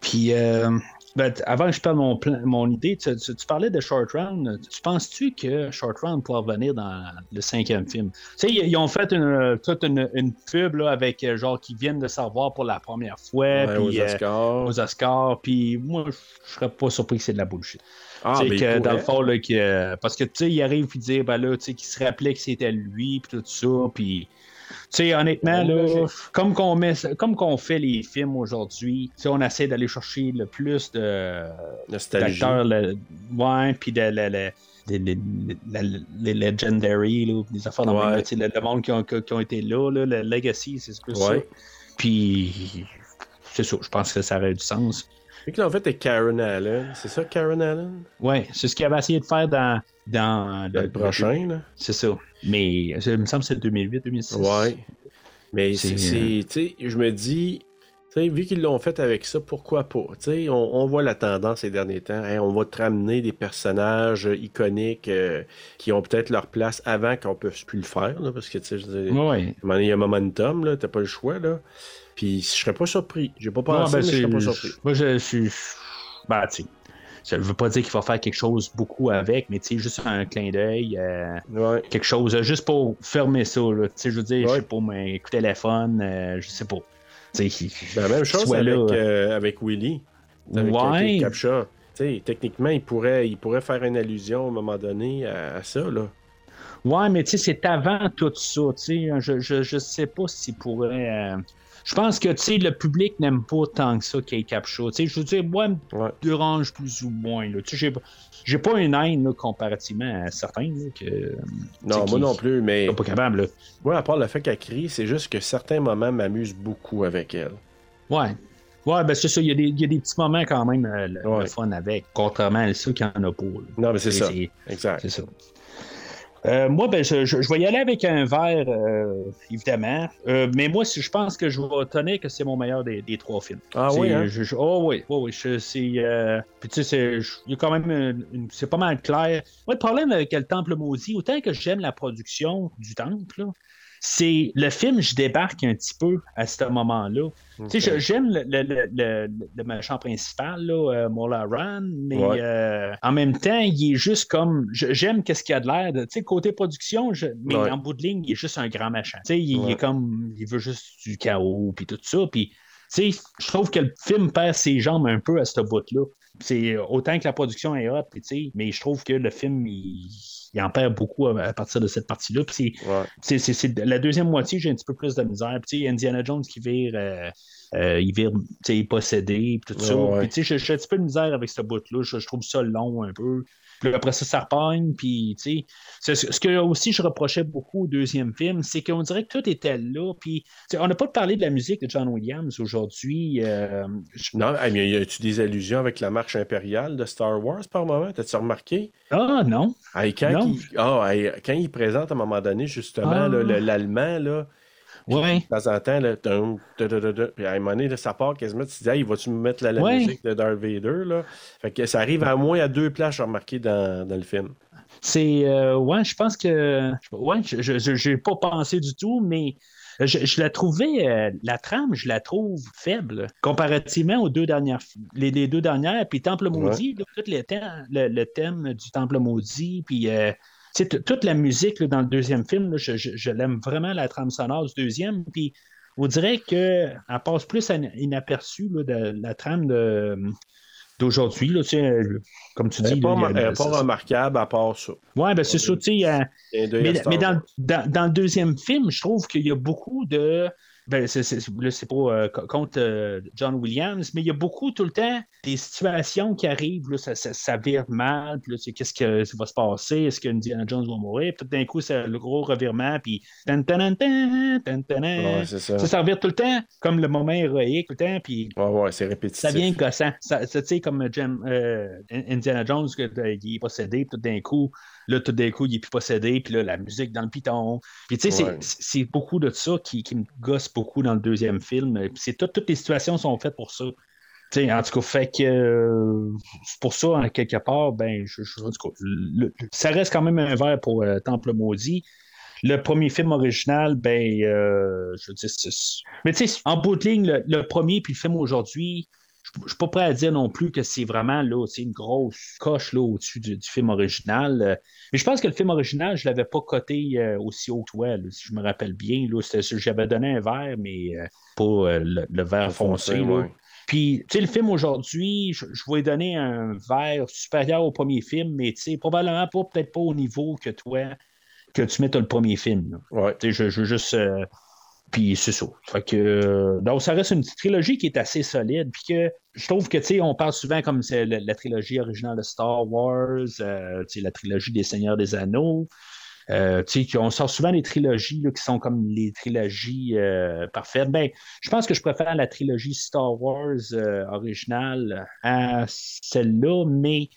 Puis, euh, ben, avant que je parle mon, plan- mon idée, tu, tu- tu parlais de Short Round. Tu penses-tu que Short Round pourra revenir dans le cinquième film? Tu sais, ils, ils ont fait une, toute une, une pub là, avec euh, genre qui viennent de savoir pour la première fois. Ouais, aux euh, Oscars. aux Oscars. Puis moi, je serais pas surpris que c'est de la bullshit. Ah, mais que dans le fond, là, que, parce que tu sais, il arrive et dit, ben là, tu sais, qu'il se rappelait que c'était lui, puis tout ça, puis. Tu sais, honnêtement, Ouais, là, comme qu'on met, comme qu'on fait les films aujourd'hui, on essaie d'aller chercher le plus de d'acteurs, le- ouais, puis de, le- les, les- les legendary, là, des affaires dans Ouais. le le, monde qui ont, qui ont été là, là, le legacy, c'est plus ça. Ouais. Puis, c'est ça, je pense que ça aurait du sens. Que là, en fait, c'est Karen Allen. C'est ça, Karen Allen? Ouais, c'est ce qu'il avait essayé de faire dans, dans, Dans le prochain, là. C'est ça. Mais ça me semble que c'est 2008, 2006. Ouais. Mais C'est, c'est, euh, c'est- tu je me dis, tu vu qu'ils l'ont fait avec ça, pourquoi pas? Tu on, on voit la tendance ces derniers temps. Hey, on va te ramener des personnages iconiques euh, qui ont peut-être leur place avant qu'on puisse plus le faire, là, parce que, tu sais, il y a un momentum, là, t'as pas le choix, là. Puis je serais pas surpris. J'ai pas pensé, ben, mais je serais pas surpris. Moi, je suis. Ben, tu ça veut pas dire qu'il va faire quelque chose beaucoup avec, mais tu sais, juste un clin d'œil, euh, Ouais. quelque chose, euh, juste pour fermer ça, là. Tu sais, je veux dire, je Ouais. sais pas, mais de téléphone, euh, je sais pas. Tu sais, Ben, la même chose avec, là, euh, avec Willy. Avec Ouais. Tu sais, techniquement, il pourrait, il pourrait faire une allusion à un moment donné à, à ça, là. Ouais, mais tu sais, c'est avant tout ça. Tu sais, je, je, je sais pas s'il pourrait. Je pense que tu sais, le public n'aime pas tant que ça. Tu sais, je veux dire, moi, me Ouais. dérange plus ou moins. J'ai pas- j'ai pas une haine là, comparativement à certains là, que. Non, moi non plus, mais pas capable. Là. moi, à part le fait qu'elle crie, c'est juste que certains moments m'amusent beaucoup avec elle. Ouais. Ouais, ben c'est ça. Il y, a des, il y a des petits moments quand même euh, le, Ouais. le fun avec, contrairement à ceux qui en a pas. Non, mais c'est ça. C'est- Exact. C'est ça. Euh, moi, ben, je, je- je vais y aller avec un verre, euh, évidemment. Euh, mais moi, je pense que je vais tenir que c'est mon meilleur des, des trois films. Ah oui, hein? je- oh oui, oh oui. c'est, puis tu sais, il y a quand même c'est pas mal clair. Moi, le problème avec le Temple maudit, autant que j'aime la production du Temple, là, c'est le film, je débarque un petit peu à ce moment-là. Tu sais, je- j'aime le, le, le, le- méchant principal, là, euh, Mola Ran, mais Ouais. euh, en même temps, il est juste comme. J'aime qu'est-ce qu'il y a de l'air. de- Tu sais, côté production, je- mais Ouais. en bout de ligne, il est juste un grand méchant. Tu sais, il, est comme. Il veut juste du chaos, puis tout ça. Puis, tu sais, je trouve que le film perd ses jambes un peu à ce bout-là. C'est autant que la production est hot, mais je trouve que le film, il, il en perd beaucoup à, à partir de cette partie-là. Puis c'est- Ouais. c'est, la deuxième moitié, j'ai un petit peu plus de misère. Puis, Indiana Jones qui vire, euh, euh, il vire, tu sais, possédé, tout ça. Ouais. Puis, tu sais, j'ai- j'ai un petit peu de misère avec ce bout-là. Je, je trouve ça long un peu. Puis après ça, ça repagne. Puis, tu sais, ce que aussi je reprochais beaucoup au deuxième film, c'est qu'on dirait que tout était là. Puis, on n'a pas parlé de la musique de John Williams aujourd'hui. euh, je- Non, mais y a-tu des allusions avec la marche impériale de Star Wars par moment? T'as-tu remarqué? Ah, non. Ah, quand, Non. il, quand il présente à un moment donné, justement, Ah. l'allemand, là, Ouais. de temps en temps, là, da, da, puis à un moment donné, là, ça part quasiment, tu te dis, hey, vas-tu me mettre la, la Ouais. musique de Darth Vader, là? Fait que ça arrive à moins à deux places, j'ai remarqué dans, dans le film. C'est. euh, ouais, je pense que. Ouais, je n'ai pas pensé du tout, mais je, je la trouvais. euh, la trame, je la trouve faible comparativement aux deux dernières. Les, les deux dernières. Puis Temple Maudit, là, tout le, thème, le, le thème du Temple Maudit, puis. euh, toute la musique là, dans le deuxième film, là, je, je- je l'aime vraiment, la trame sonore du deuxième. Puis on dirait qu'elle passe plus in- inaperçue là, de la trame de, d'aujourd'hui. là, euh, Comme tu Elle dis. n'est pas, là, elle est pas remarquable à part ça. Ouais, ben c'est ça, d'œil mais, mais dans, Wars. dans, dans le deuxième film, je trouve qu'il y a beaucoup de. Ben, c'est, c'est, là, c'est pas euh, co- contre euh, John Williams, mais il y a beaucoup tout le temps des situations qui arrivent, là, ça, ça, ça vire mal, puis là, c'est qu'est-ce que ça va se passer, est-ce que Indiana Jones va mourir, tout d'un coup, c'est le gros revirement, puis tan, tan, tan, Ouais, ça. ça, ça revire tout le temps, comme le moment héroïque, tout le temps, puis Ouais, ouais, c'est répétitif. ça vient gossant. Tu sais, comme euh, Indiana Jones, que, euh, il est possédé, tout d'un coup, là, tout d'un coup, il est plus possédé, puis là, la musique dans le piton. Puis, tu sais, Ouais. c'est- beaucoup de ça qui, qui me gosse beaucoup dans le deuxième film. C'est tout- toutes les situations sont faites pour ça. Tu sais, en tout cas, fait que euh, pour ça, en quelque part, ben, je, je- en tout cas, le- ça reste quand même un verre pour euh, Temple Maudit. Le premier film original, ben, euh, je veux dire, c'est- mais tu sais, en bout de ligne, le, le premier puis le film aujourd'hui, je suis pas prêt à dire non plus que c'est vraiment là, c'est une grosse coche là au-dessus du, du film original. Euh, Mais je pense que le film original, je l'avais pas coté euh, aussi haut que toi, là, si je me rappelle bien. J'avais donné un verre, mais euh, pas euh, le, le vert foncé. Foncé, là. Puis, tu sais, le film aujourd'hui, je, je vais donner un verre supérieur au premier film, mais tu sais, probablement pas, peut-être pas au niveau que toi, que tu mets le premier film. Ouais. Tu sais, je, je veux juste. Puis c'est ça. Euh, donc, ça reste une petite trilogie qui est assez solide. Puis que je trouve que, tu sais, on parle souvent comme c'est la, trilogie originale de Star Wars, euh, la trilogie des Seigneurs des Anneaux. Euh, on sort souvent des trilogies qui sont comme les trilogies euh, parfaites. Ben, je pense que je préfère la trilogie Star Wars euh, originale à celle-là, mais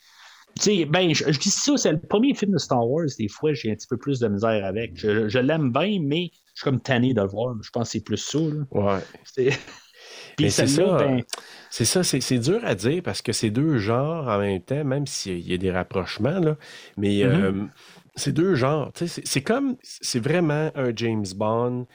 ben, je, dis ça, c'est le premier film de Star Wars, des fois, j'ai un petit peu plus de misère avec. Je, l'aime bien, mais suis comme tanné de le voir. Je pense que c'est plus ça. Là. Ouais. C'est- Mais c'est ça. ben, C'est ça, c'est c'est dur à dire parce que c'est deux genres en même temps, même s'il y a des rapprochements, là. Mais Mm-hmm. euh, c'est deux genres. C'est c'est comme, c'est vraiment un James Bond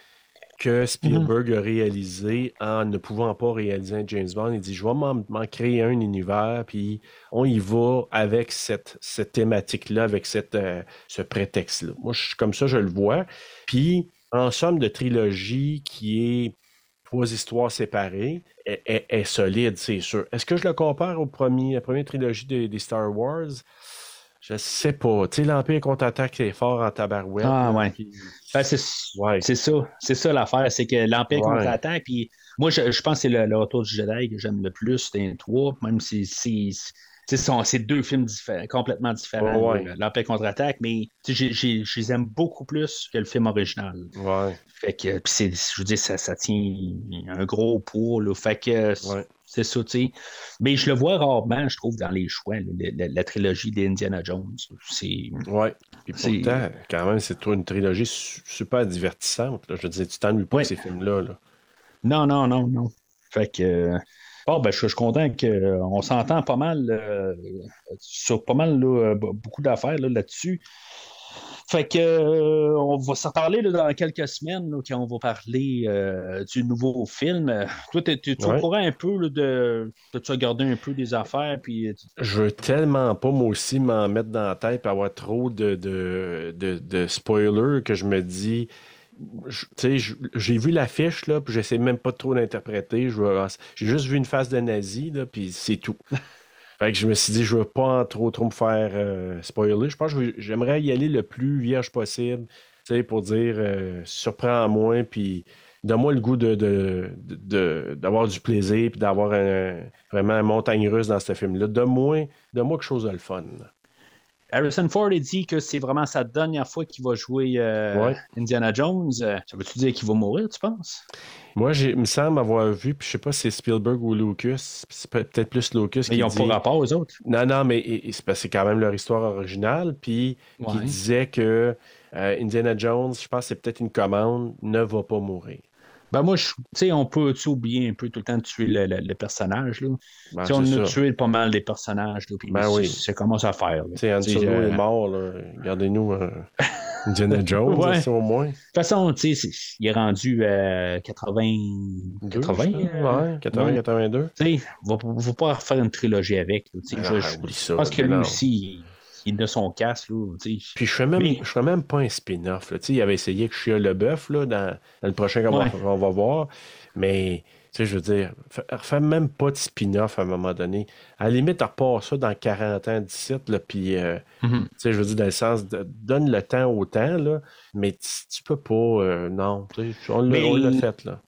que Spielberg Mm-hmm. a réalisé en ne pouvant pas réaliser un James Bond. Il dit, je vais m'en m'en créer un univers, puis on y va avec cette, cette thématique-là, avec cette, euh, ce prétexte-là. Moi, je suis comme ça, je le vois. Puis, en somme de trilogie qui est trois histoires séparées, est, est- est solide, c'est sûr. Est-ce que je le compare au premier, la première trilogie des, des Star Wars? Je sais pas. Tu sais, l'Empire contre-attaque, c'est fort en tabarouette. Ah, ouais. ben, c'est Ouais. c'est ça. C'est ça l'affaire. C'est que l'Empire Ouais. contre-attaque. Puis moi, je, je pense que c'est le, le Retour du Jedi que j'aime le plus des trois, même si c'est deux films diffé- complètement différents. Ouais. L'Empire contre-attaque, mais je les aime beaucoup plus que le film original. Ouais. Fait que, c'est, je veux dire, ça, ça tient un gros poids, là. Fait que, c'est- Ouais. c'est ça, tu sais. Mais je le vois rarement, je trouve, dans les choix, la, la- la trilogie d'Indiana Jones. C'est. Ouais. C'est- pourtant, quand même, c'est une trilogie su- super divertissante. là. Je veux dire, tu t'ennuies pas de ces films-là. là. Non, non, non, non. Fait que. Euh, Bon, ben, je, je suis content qu'on s'entend pas mal euh, sur pas mal là, b- beaucoup d'affaires là, là-dessus. Fait que euh, on va s'en parler là, dans quelques semaines là, quand on va parler euh, du nouveau film. Euh, Toi, tu Ouais. au courant un peu là, de. Tu as gardé un peu des affaires, puis euh, Je veux tellement pas, moi aussi, m'en mettre dans la tête et avoir trop de, de, de, de spoilers que je me dis. J'ai vu l'affiche, là, puis j'essaie même pas trop d'interpréter. J'ai juste vu une face de nazi, là, puis c'est tout. Fait que je me suis dit, je veux pas en trop, trop me faire euh, spoiler. Je pense que j'aimerais y aller le plus vierge possible, pour dire, euh, surprends-moi, puis donne-moi le goût de, d'avoir du plaisir, puis d'avoir vraiment une montagne russe dans ce film-là. Donne-moi, donne-moi quelque chose de le fun. là. Harrison Ford a dit que c'est vraiment sa dernière fois qu'il va jouer euh, Ouais. Indiana Jones. Euh, Ça veut-tu dire qu'il va mourir, tu penses? Moi, il me semble avoir vu, puis je sais pas si c'est Spielberg ou Lucas, c'est peut- peut-être plus Lucas Mais qui ils dit... pas rapport aux autres. Non, non, mais c'est quand même leur histoire originale, puis qui Ouais. disait que euh, Indiana Jones, je pense que c'est peut-être une commande, ne va pas mourir. Ben moi, tu sais, on peut oublier un peu tout le temps de tuer le, le- le personnage. Là. Ben, on a ça. tué pas mal des personnages. Là, Ben oui. Ça commence à faire. Tu sais, Solo euh, est mort. Regardez-nous euh, Indiana Jones, Ouais. au moins. De toute façon, tu sais, il est rendu à 80. Deux, 80. je euh, pense. ouais, 80, ouais. 82. Tu sais, on va, pas refaire une trilogie avec. là, tu sais. Ah, je, je oublie ça, pense que lui non. aussi, il, a son casse. Là. Puis je ferais même, Mais- je ferais même pas un spin-off. il avait essayé que Chia Leboeuf là, dans, dans le prochain qu'on va- Ouais. qu'on va, voir. Mais, tu sais, je veux dire, fa- refais même pas de spin-off à un moment donné. À la limite, repars ça dans 40 ans d'ici, là, puis, euh, Mhm. tu sais, je veux dire, dans le sens, de, donne le temps au temps, là, mais tu, peux pas, euh, non, on l'a Mais- on l'a fait, là.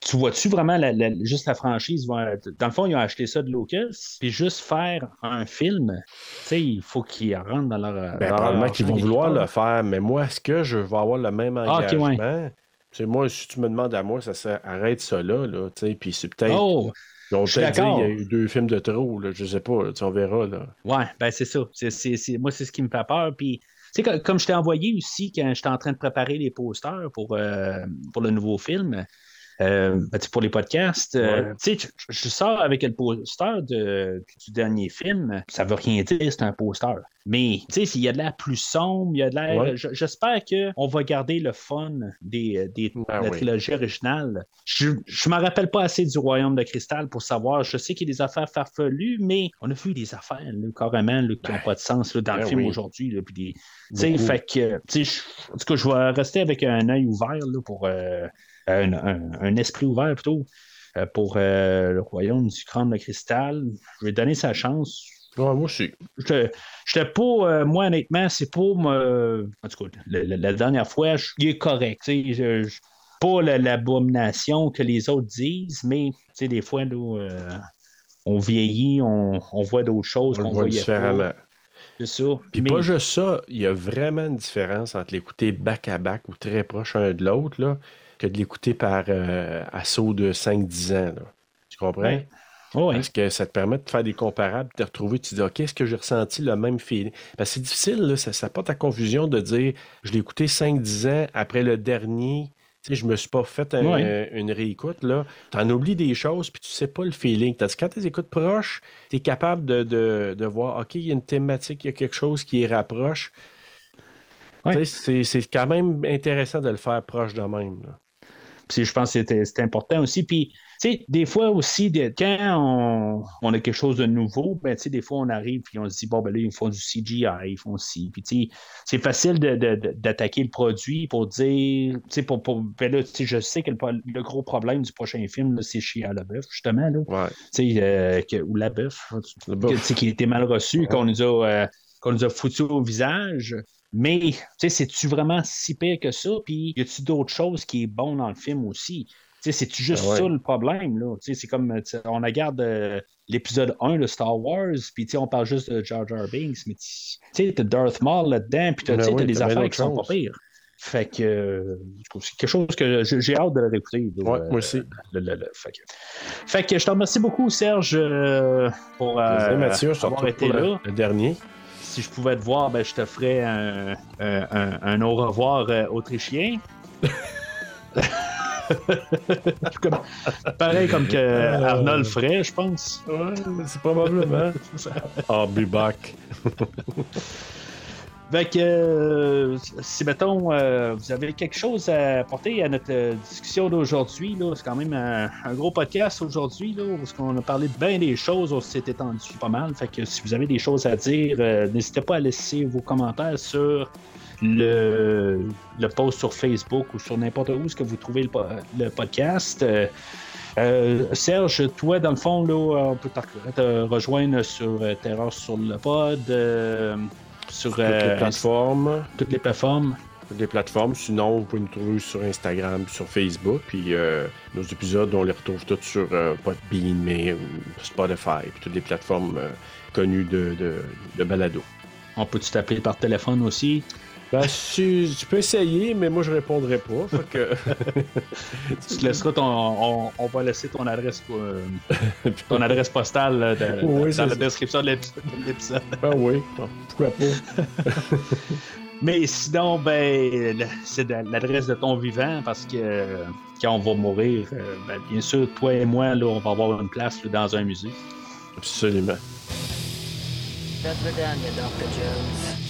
Tu vois-tu vraiment la- la- juste la franchise? Dans le fond, ils ont acheté ça de Lucas, puis juste faire un film, tu sais, il faut qu'ils rentrent dans leur. Ben, probablement qu'ils vont vouloir le faire, mais moi, est-ce que je vais avoir le même Ah, ok, engagement? ouais. Tu sais, moi, si tu me demandes à moi, ça serait arrête ça là, là tu sais, puis c'est peut-être. Oh, Ils vont je suis d'accord. qu'il y a eu deux films de trop, là, je sais pas, là, on verra. Là. ouais, ben c'est ça. C'est, c'est- c'est- moi, c'est ce qui me fait peur. Puis, tu sais, comme, comme je t'ai envoyé aussi quand j'étais en train de préparer les posters pour, euh, pour le nouveau film, euh, ben, pour les podcasts, euh, Ouais. tu sais, je, je sors avec le poster de- du dernier film. Ça veut rien dire, c'est un poster. Mais, tu sais, il y a de l'air plus sombre, il y a de l'air. Ouais. J'espère qu'on va garder le fun des, des, Ben la oui. trilogie originale. Je ne me rappelle pas assez du Royaume de Cristal pour savoir. Je sais qu'il y a des affaires farfelues, mais on a vu des affaires là, carrément là, qui n'ont pas de sens là, dans le ben film oui. aujourd'hui. des- fait que, tu sais, je- en tout cas, je vais rester avec un œil ouvert là, pour euh, un, un- un esprit ouvert plutôt euh, pour euh, le Royaume du Crâne de Cristal. Je vais donner sa chance. Ouais, moi aussi. Je J'étais pas, euh, moi honnêtement, c'est pas, me- en tout cas, la, la- la dernière fois, je- il est correct. je- je- pas la- l'abomination que les autres disent, mais des fois, là, euh, on vieillit, on, on voit d'autres choses qu'on voit voyait différemment. pas. C'est ça. Puis Mais- pas juste ça, il y a vraiment une différence entre l'écouter back-à-back ou très proche un de l'autre, là, que de l'écouter par euh, assaut de 5-10 ans. Là. Tu comprends? Ouais. Ouais. Parce que ça te permet de faire des comparables, de te retrouver, tu te dis, OK, est-ce que j'ai ressenti le même feeling? Parce que c'est difficile, là, ça, ça porte à confusion de dire, je l'ai écouté 5-10 ans après le dernier. Tu sais, je me suis pas fait un- Ouais. une réécoute, là. T'en oublies des choses, puis tu sais pas le feeling. Tandis que quand tu écoutes proches, tu es capable de, de- de voir, OK, il y a une thématique, il y a quelque chose qui les rapproche. Ouais. Tu C'est c'est quand même intéressant de le faire proche de même. là. Puis je pense que c'était c'était important aussi. Puis, tu sais, des fois aussi, de- quand on, on a quelque chose de nouveau, ben, tu sais, des fois, on arrive puis on se dit, bon, ben là, ils font du CGI, ils font ci. Puis, tu sais, c'est facile de- de- de- d'attaquer le produit pour dire, tu sais, pour, pour, ben là, tu sais, je sais que le, le gros problème du prochain film, c'est chez Leboeuf, justement, là. Ouais. Tu sais, euh, que- ou la bœuf, Le bœuf. que- tu sais, qui été mal reçu, qu'on nous a, euh, qu'on nous a foutu au visage. Mais, tu sais, c'est-tu vraiment si pire que ça? Puis, y a-tu d'autres choses qui est bon dans le film aussi? Tu sais, c'est-tu juste ouais. ça le problème, là? Tu sais, c'est comme, on regarde euh, l'épisode 1 de Star Wars, puis, tu sais, on parle juste de Jar Jar Binks, mais, tu sais, t'as Darth Maul là-dedans, puis t'as, Ben tu sais, oui, t'as des affaires qui sont pas pires. Fait que, euh, c'est quelque chose que j'ai hâte de le réécouter. Ouais, euh, moi aussi. le- le- le- fait, que, fait que je te remercie beaucoup, Serge, euh, pour euh, Désolé, Mathieu, je avoir été pour là. le dernier. Si je pouvais te voir, ben, je te ferais un, un- un- au revoir euh, autrichien. Comme- pareil comme que Arnold ferait, je pense. Ouais, c'est probablement. I'll be back. Fait que, euh, si, mettons, euh, vous avez quelque chose à apporter à notre euh, discussion d'aujourd'hui, c'est quand même un, gros podcast aujourd'hui, parce qu'on a parlé de bien des choses, on s'est étendu pas mal. Fait que si vous avez des choses à dire, n'hésitez pas à laisser vos commentaires sur le, le post sur Facebook ou sur n'importe où ce que vous trouvez le, le podcast. Serge, toi, dans le fond, là, on peut te, rejoindre sur Terreur sur le pod, sur Toutes euh, les plateformes. toutes les plateformes. Toutes les plateformes. Sinon, vous pouvez nous trouver sur Instagram, sur Facebook. Puis euh, nos épisodes, on les retrouve tous sur euh, Podbean, mais, Spotify, puis toutes les plateformes euh, connues de, de, de balado. On peut-tu t'appeler par téléphone aussi? Ben, tu, tu peux essayer, mais moi, je répondrai pas. Fait que... Tu te laisseras ton. On, on va laisser ton adresse euh, ton adresse postale là, de- Oui, c'est dans la ça. description de l'épi- de l'épisode. ben oui, pourquoi pas. Mais sinon, ben, c'est l'adresse de ton vivant parce que quand on va mourir, euh, ben, bien sûr, toi et moi, là, on va avoir une place là, dans un musée. Absolument. Down, you Dr. Jones.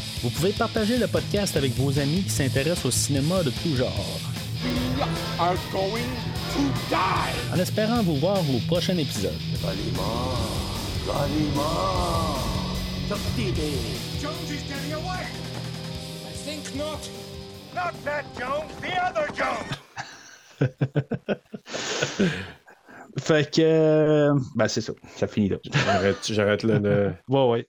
Vous pouvez partager le podcast avec vos amis qui s'intéressent au cinéma de tout genre. Are going to die. En espérant vous voir au prochain épisode. Jones is getting away. I think not. Not that Jones, the other Jones. Fait que. euh, Ben, c'est ça. Ça finit là. J'arrête, j'arrête là de. Ouais, ouais.